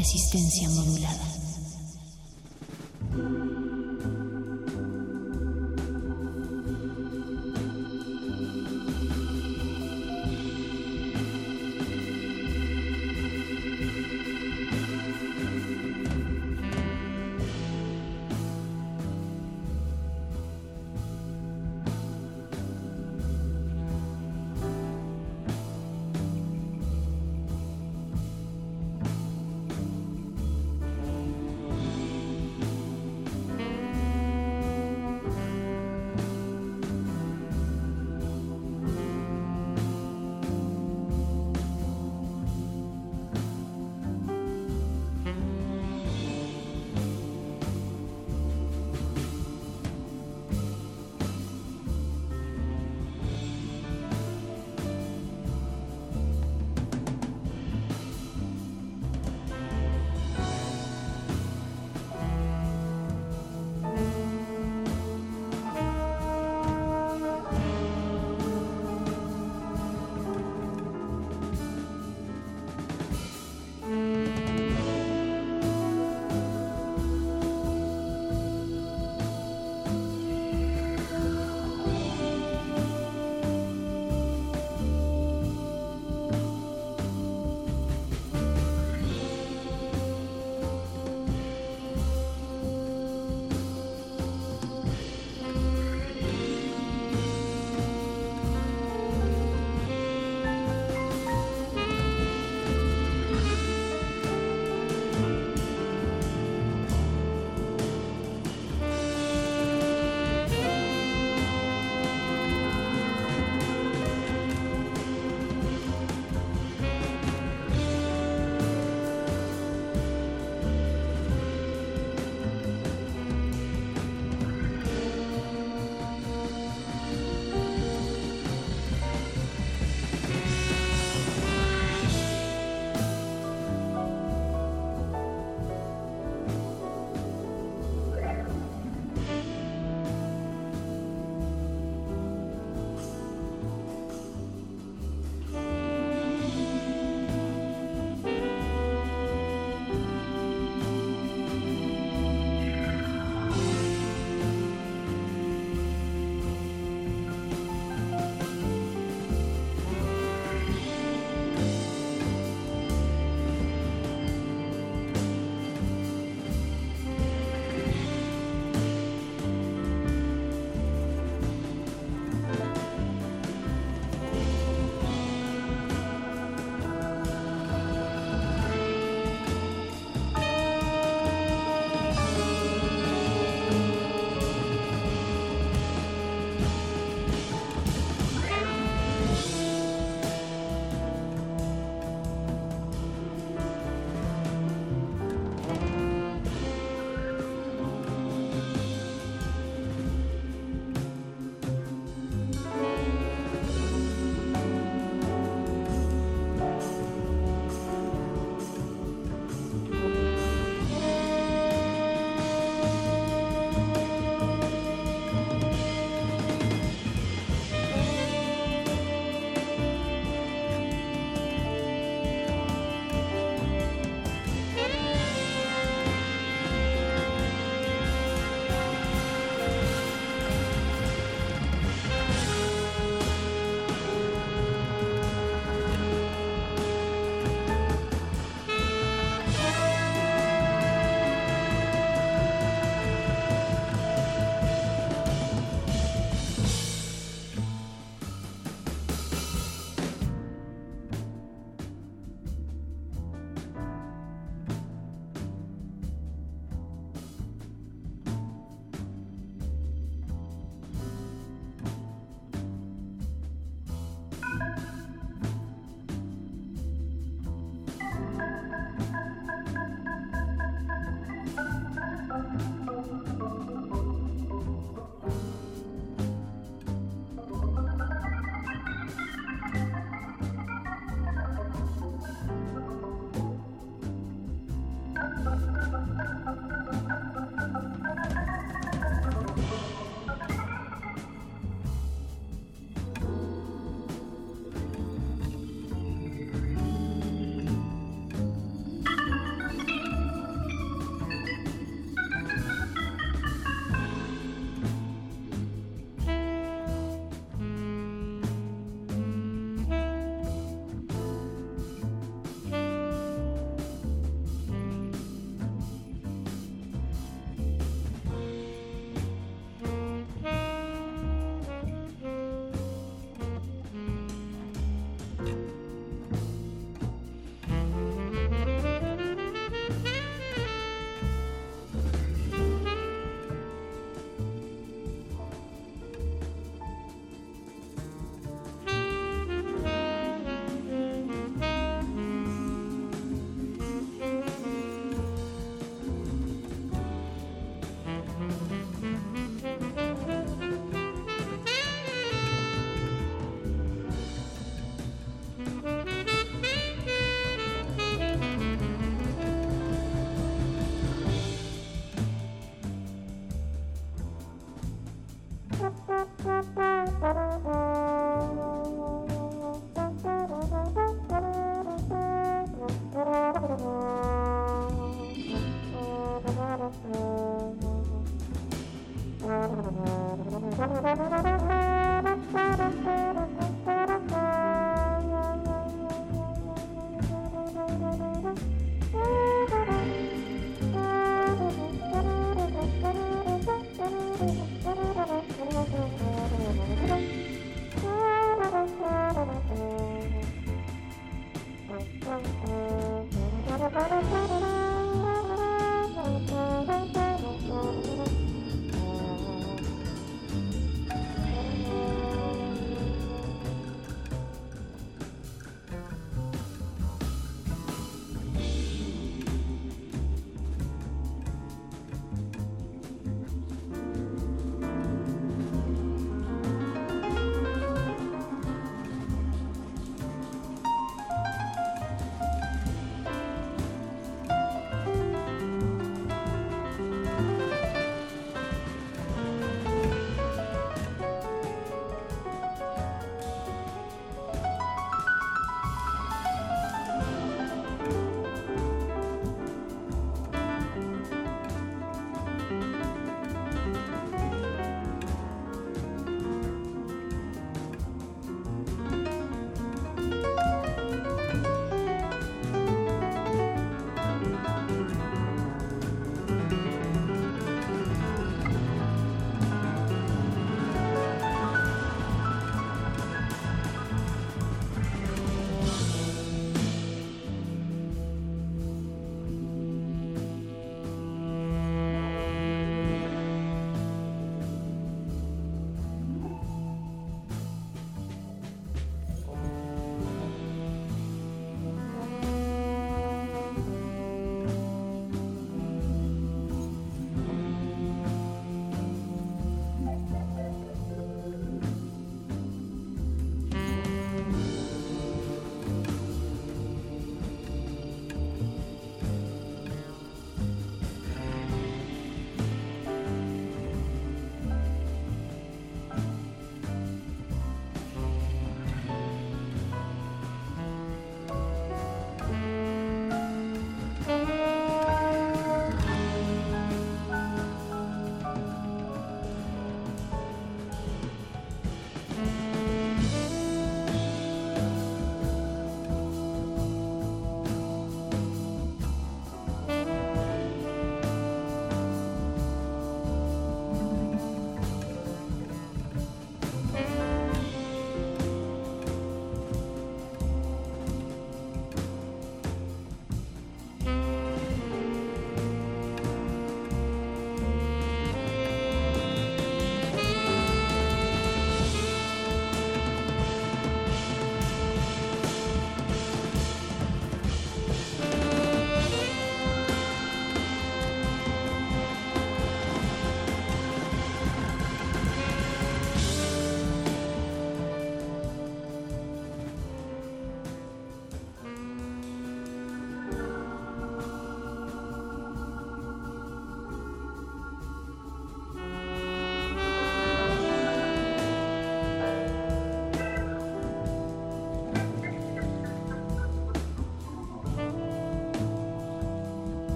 Resistencia modulada.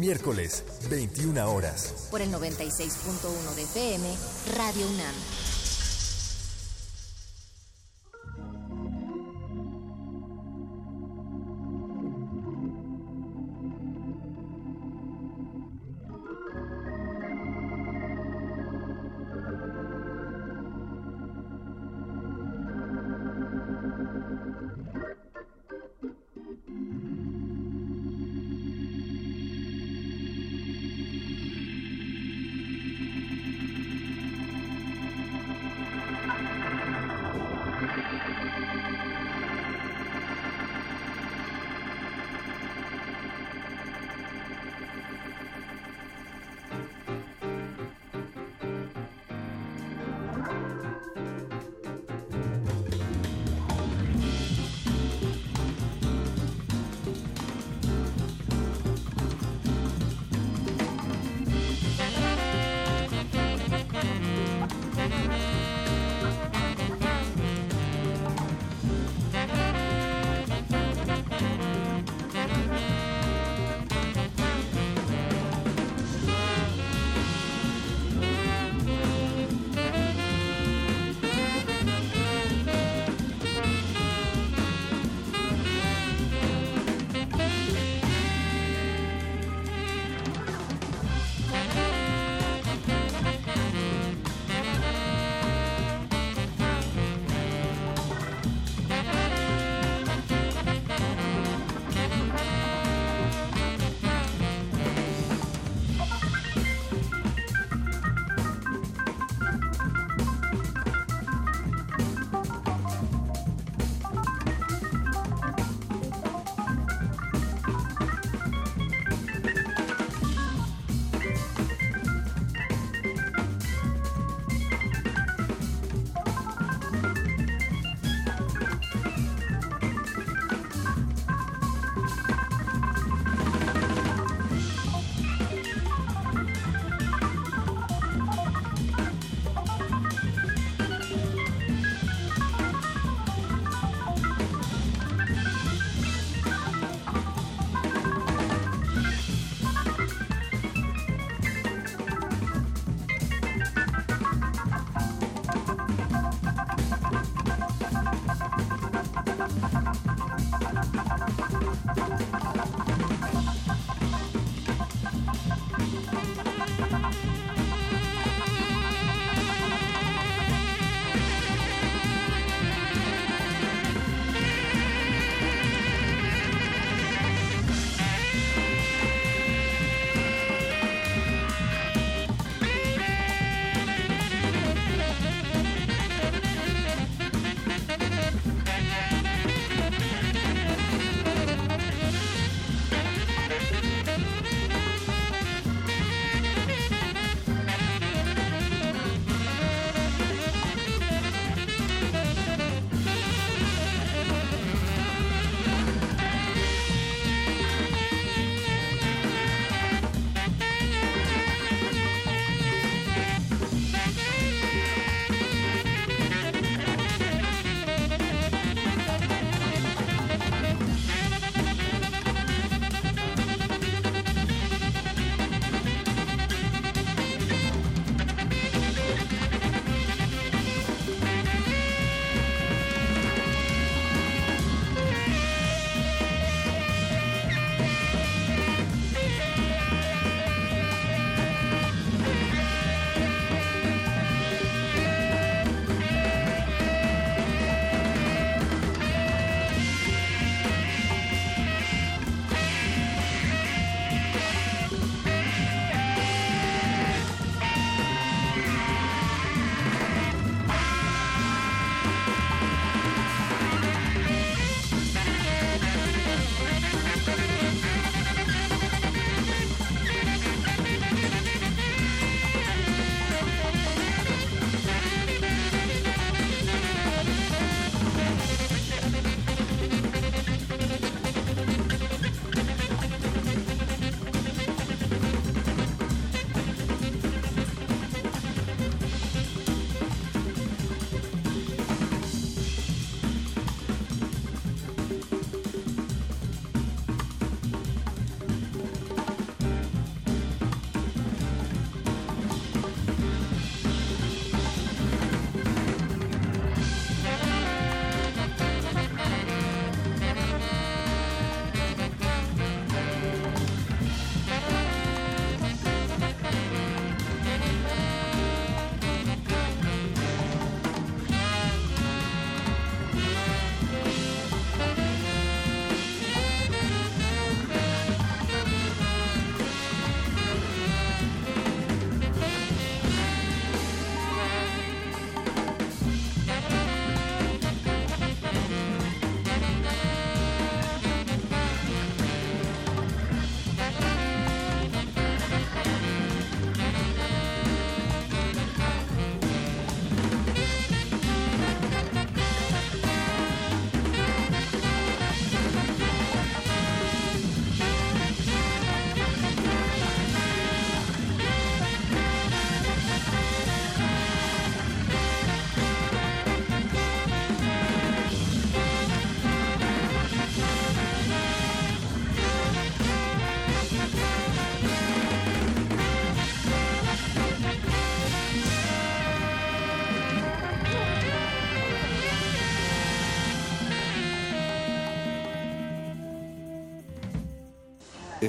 Miércoles, 21 horas. Por el 96.1 de FM, Radio UNAM.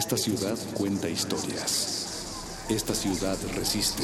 Esta ciudad cuenta historias. Esta ciudad resiste.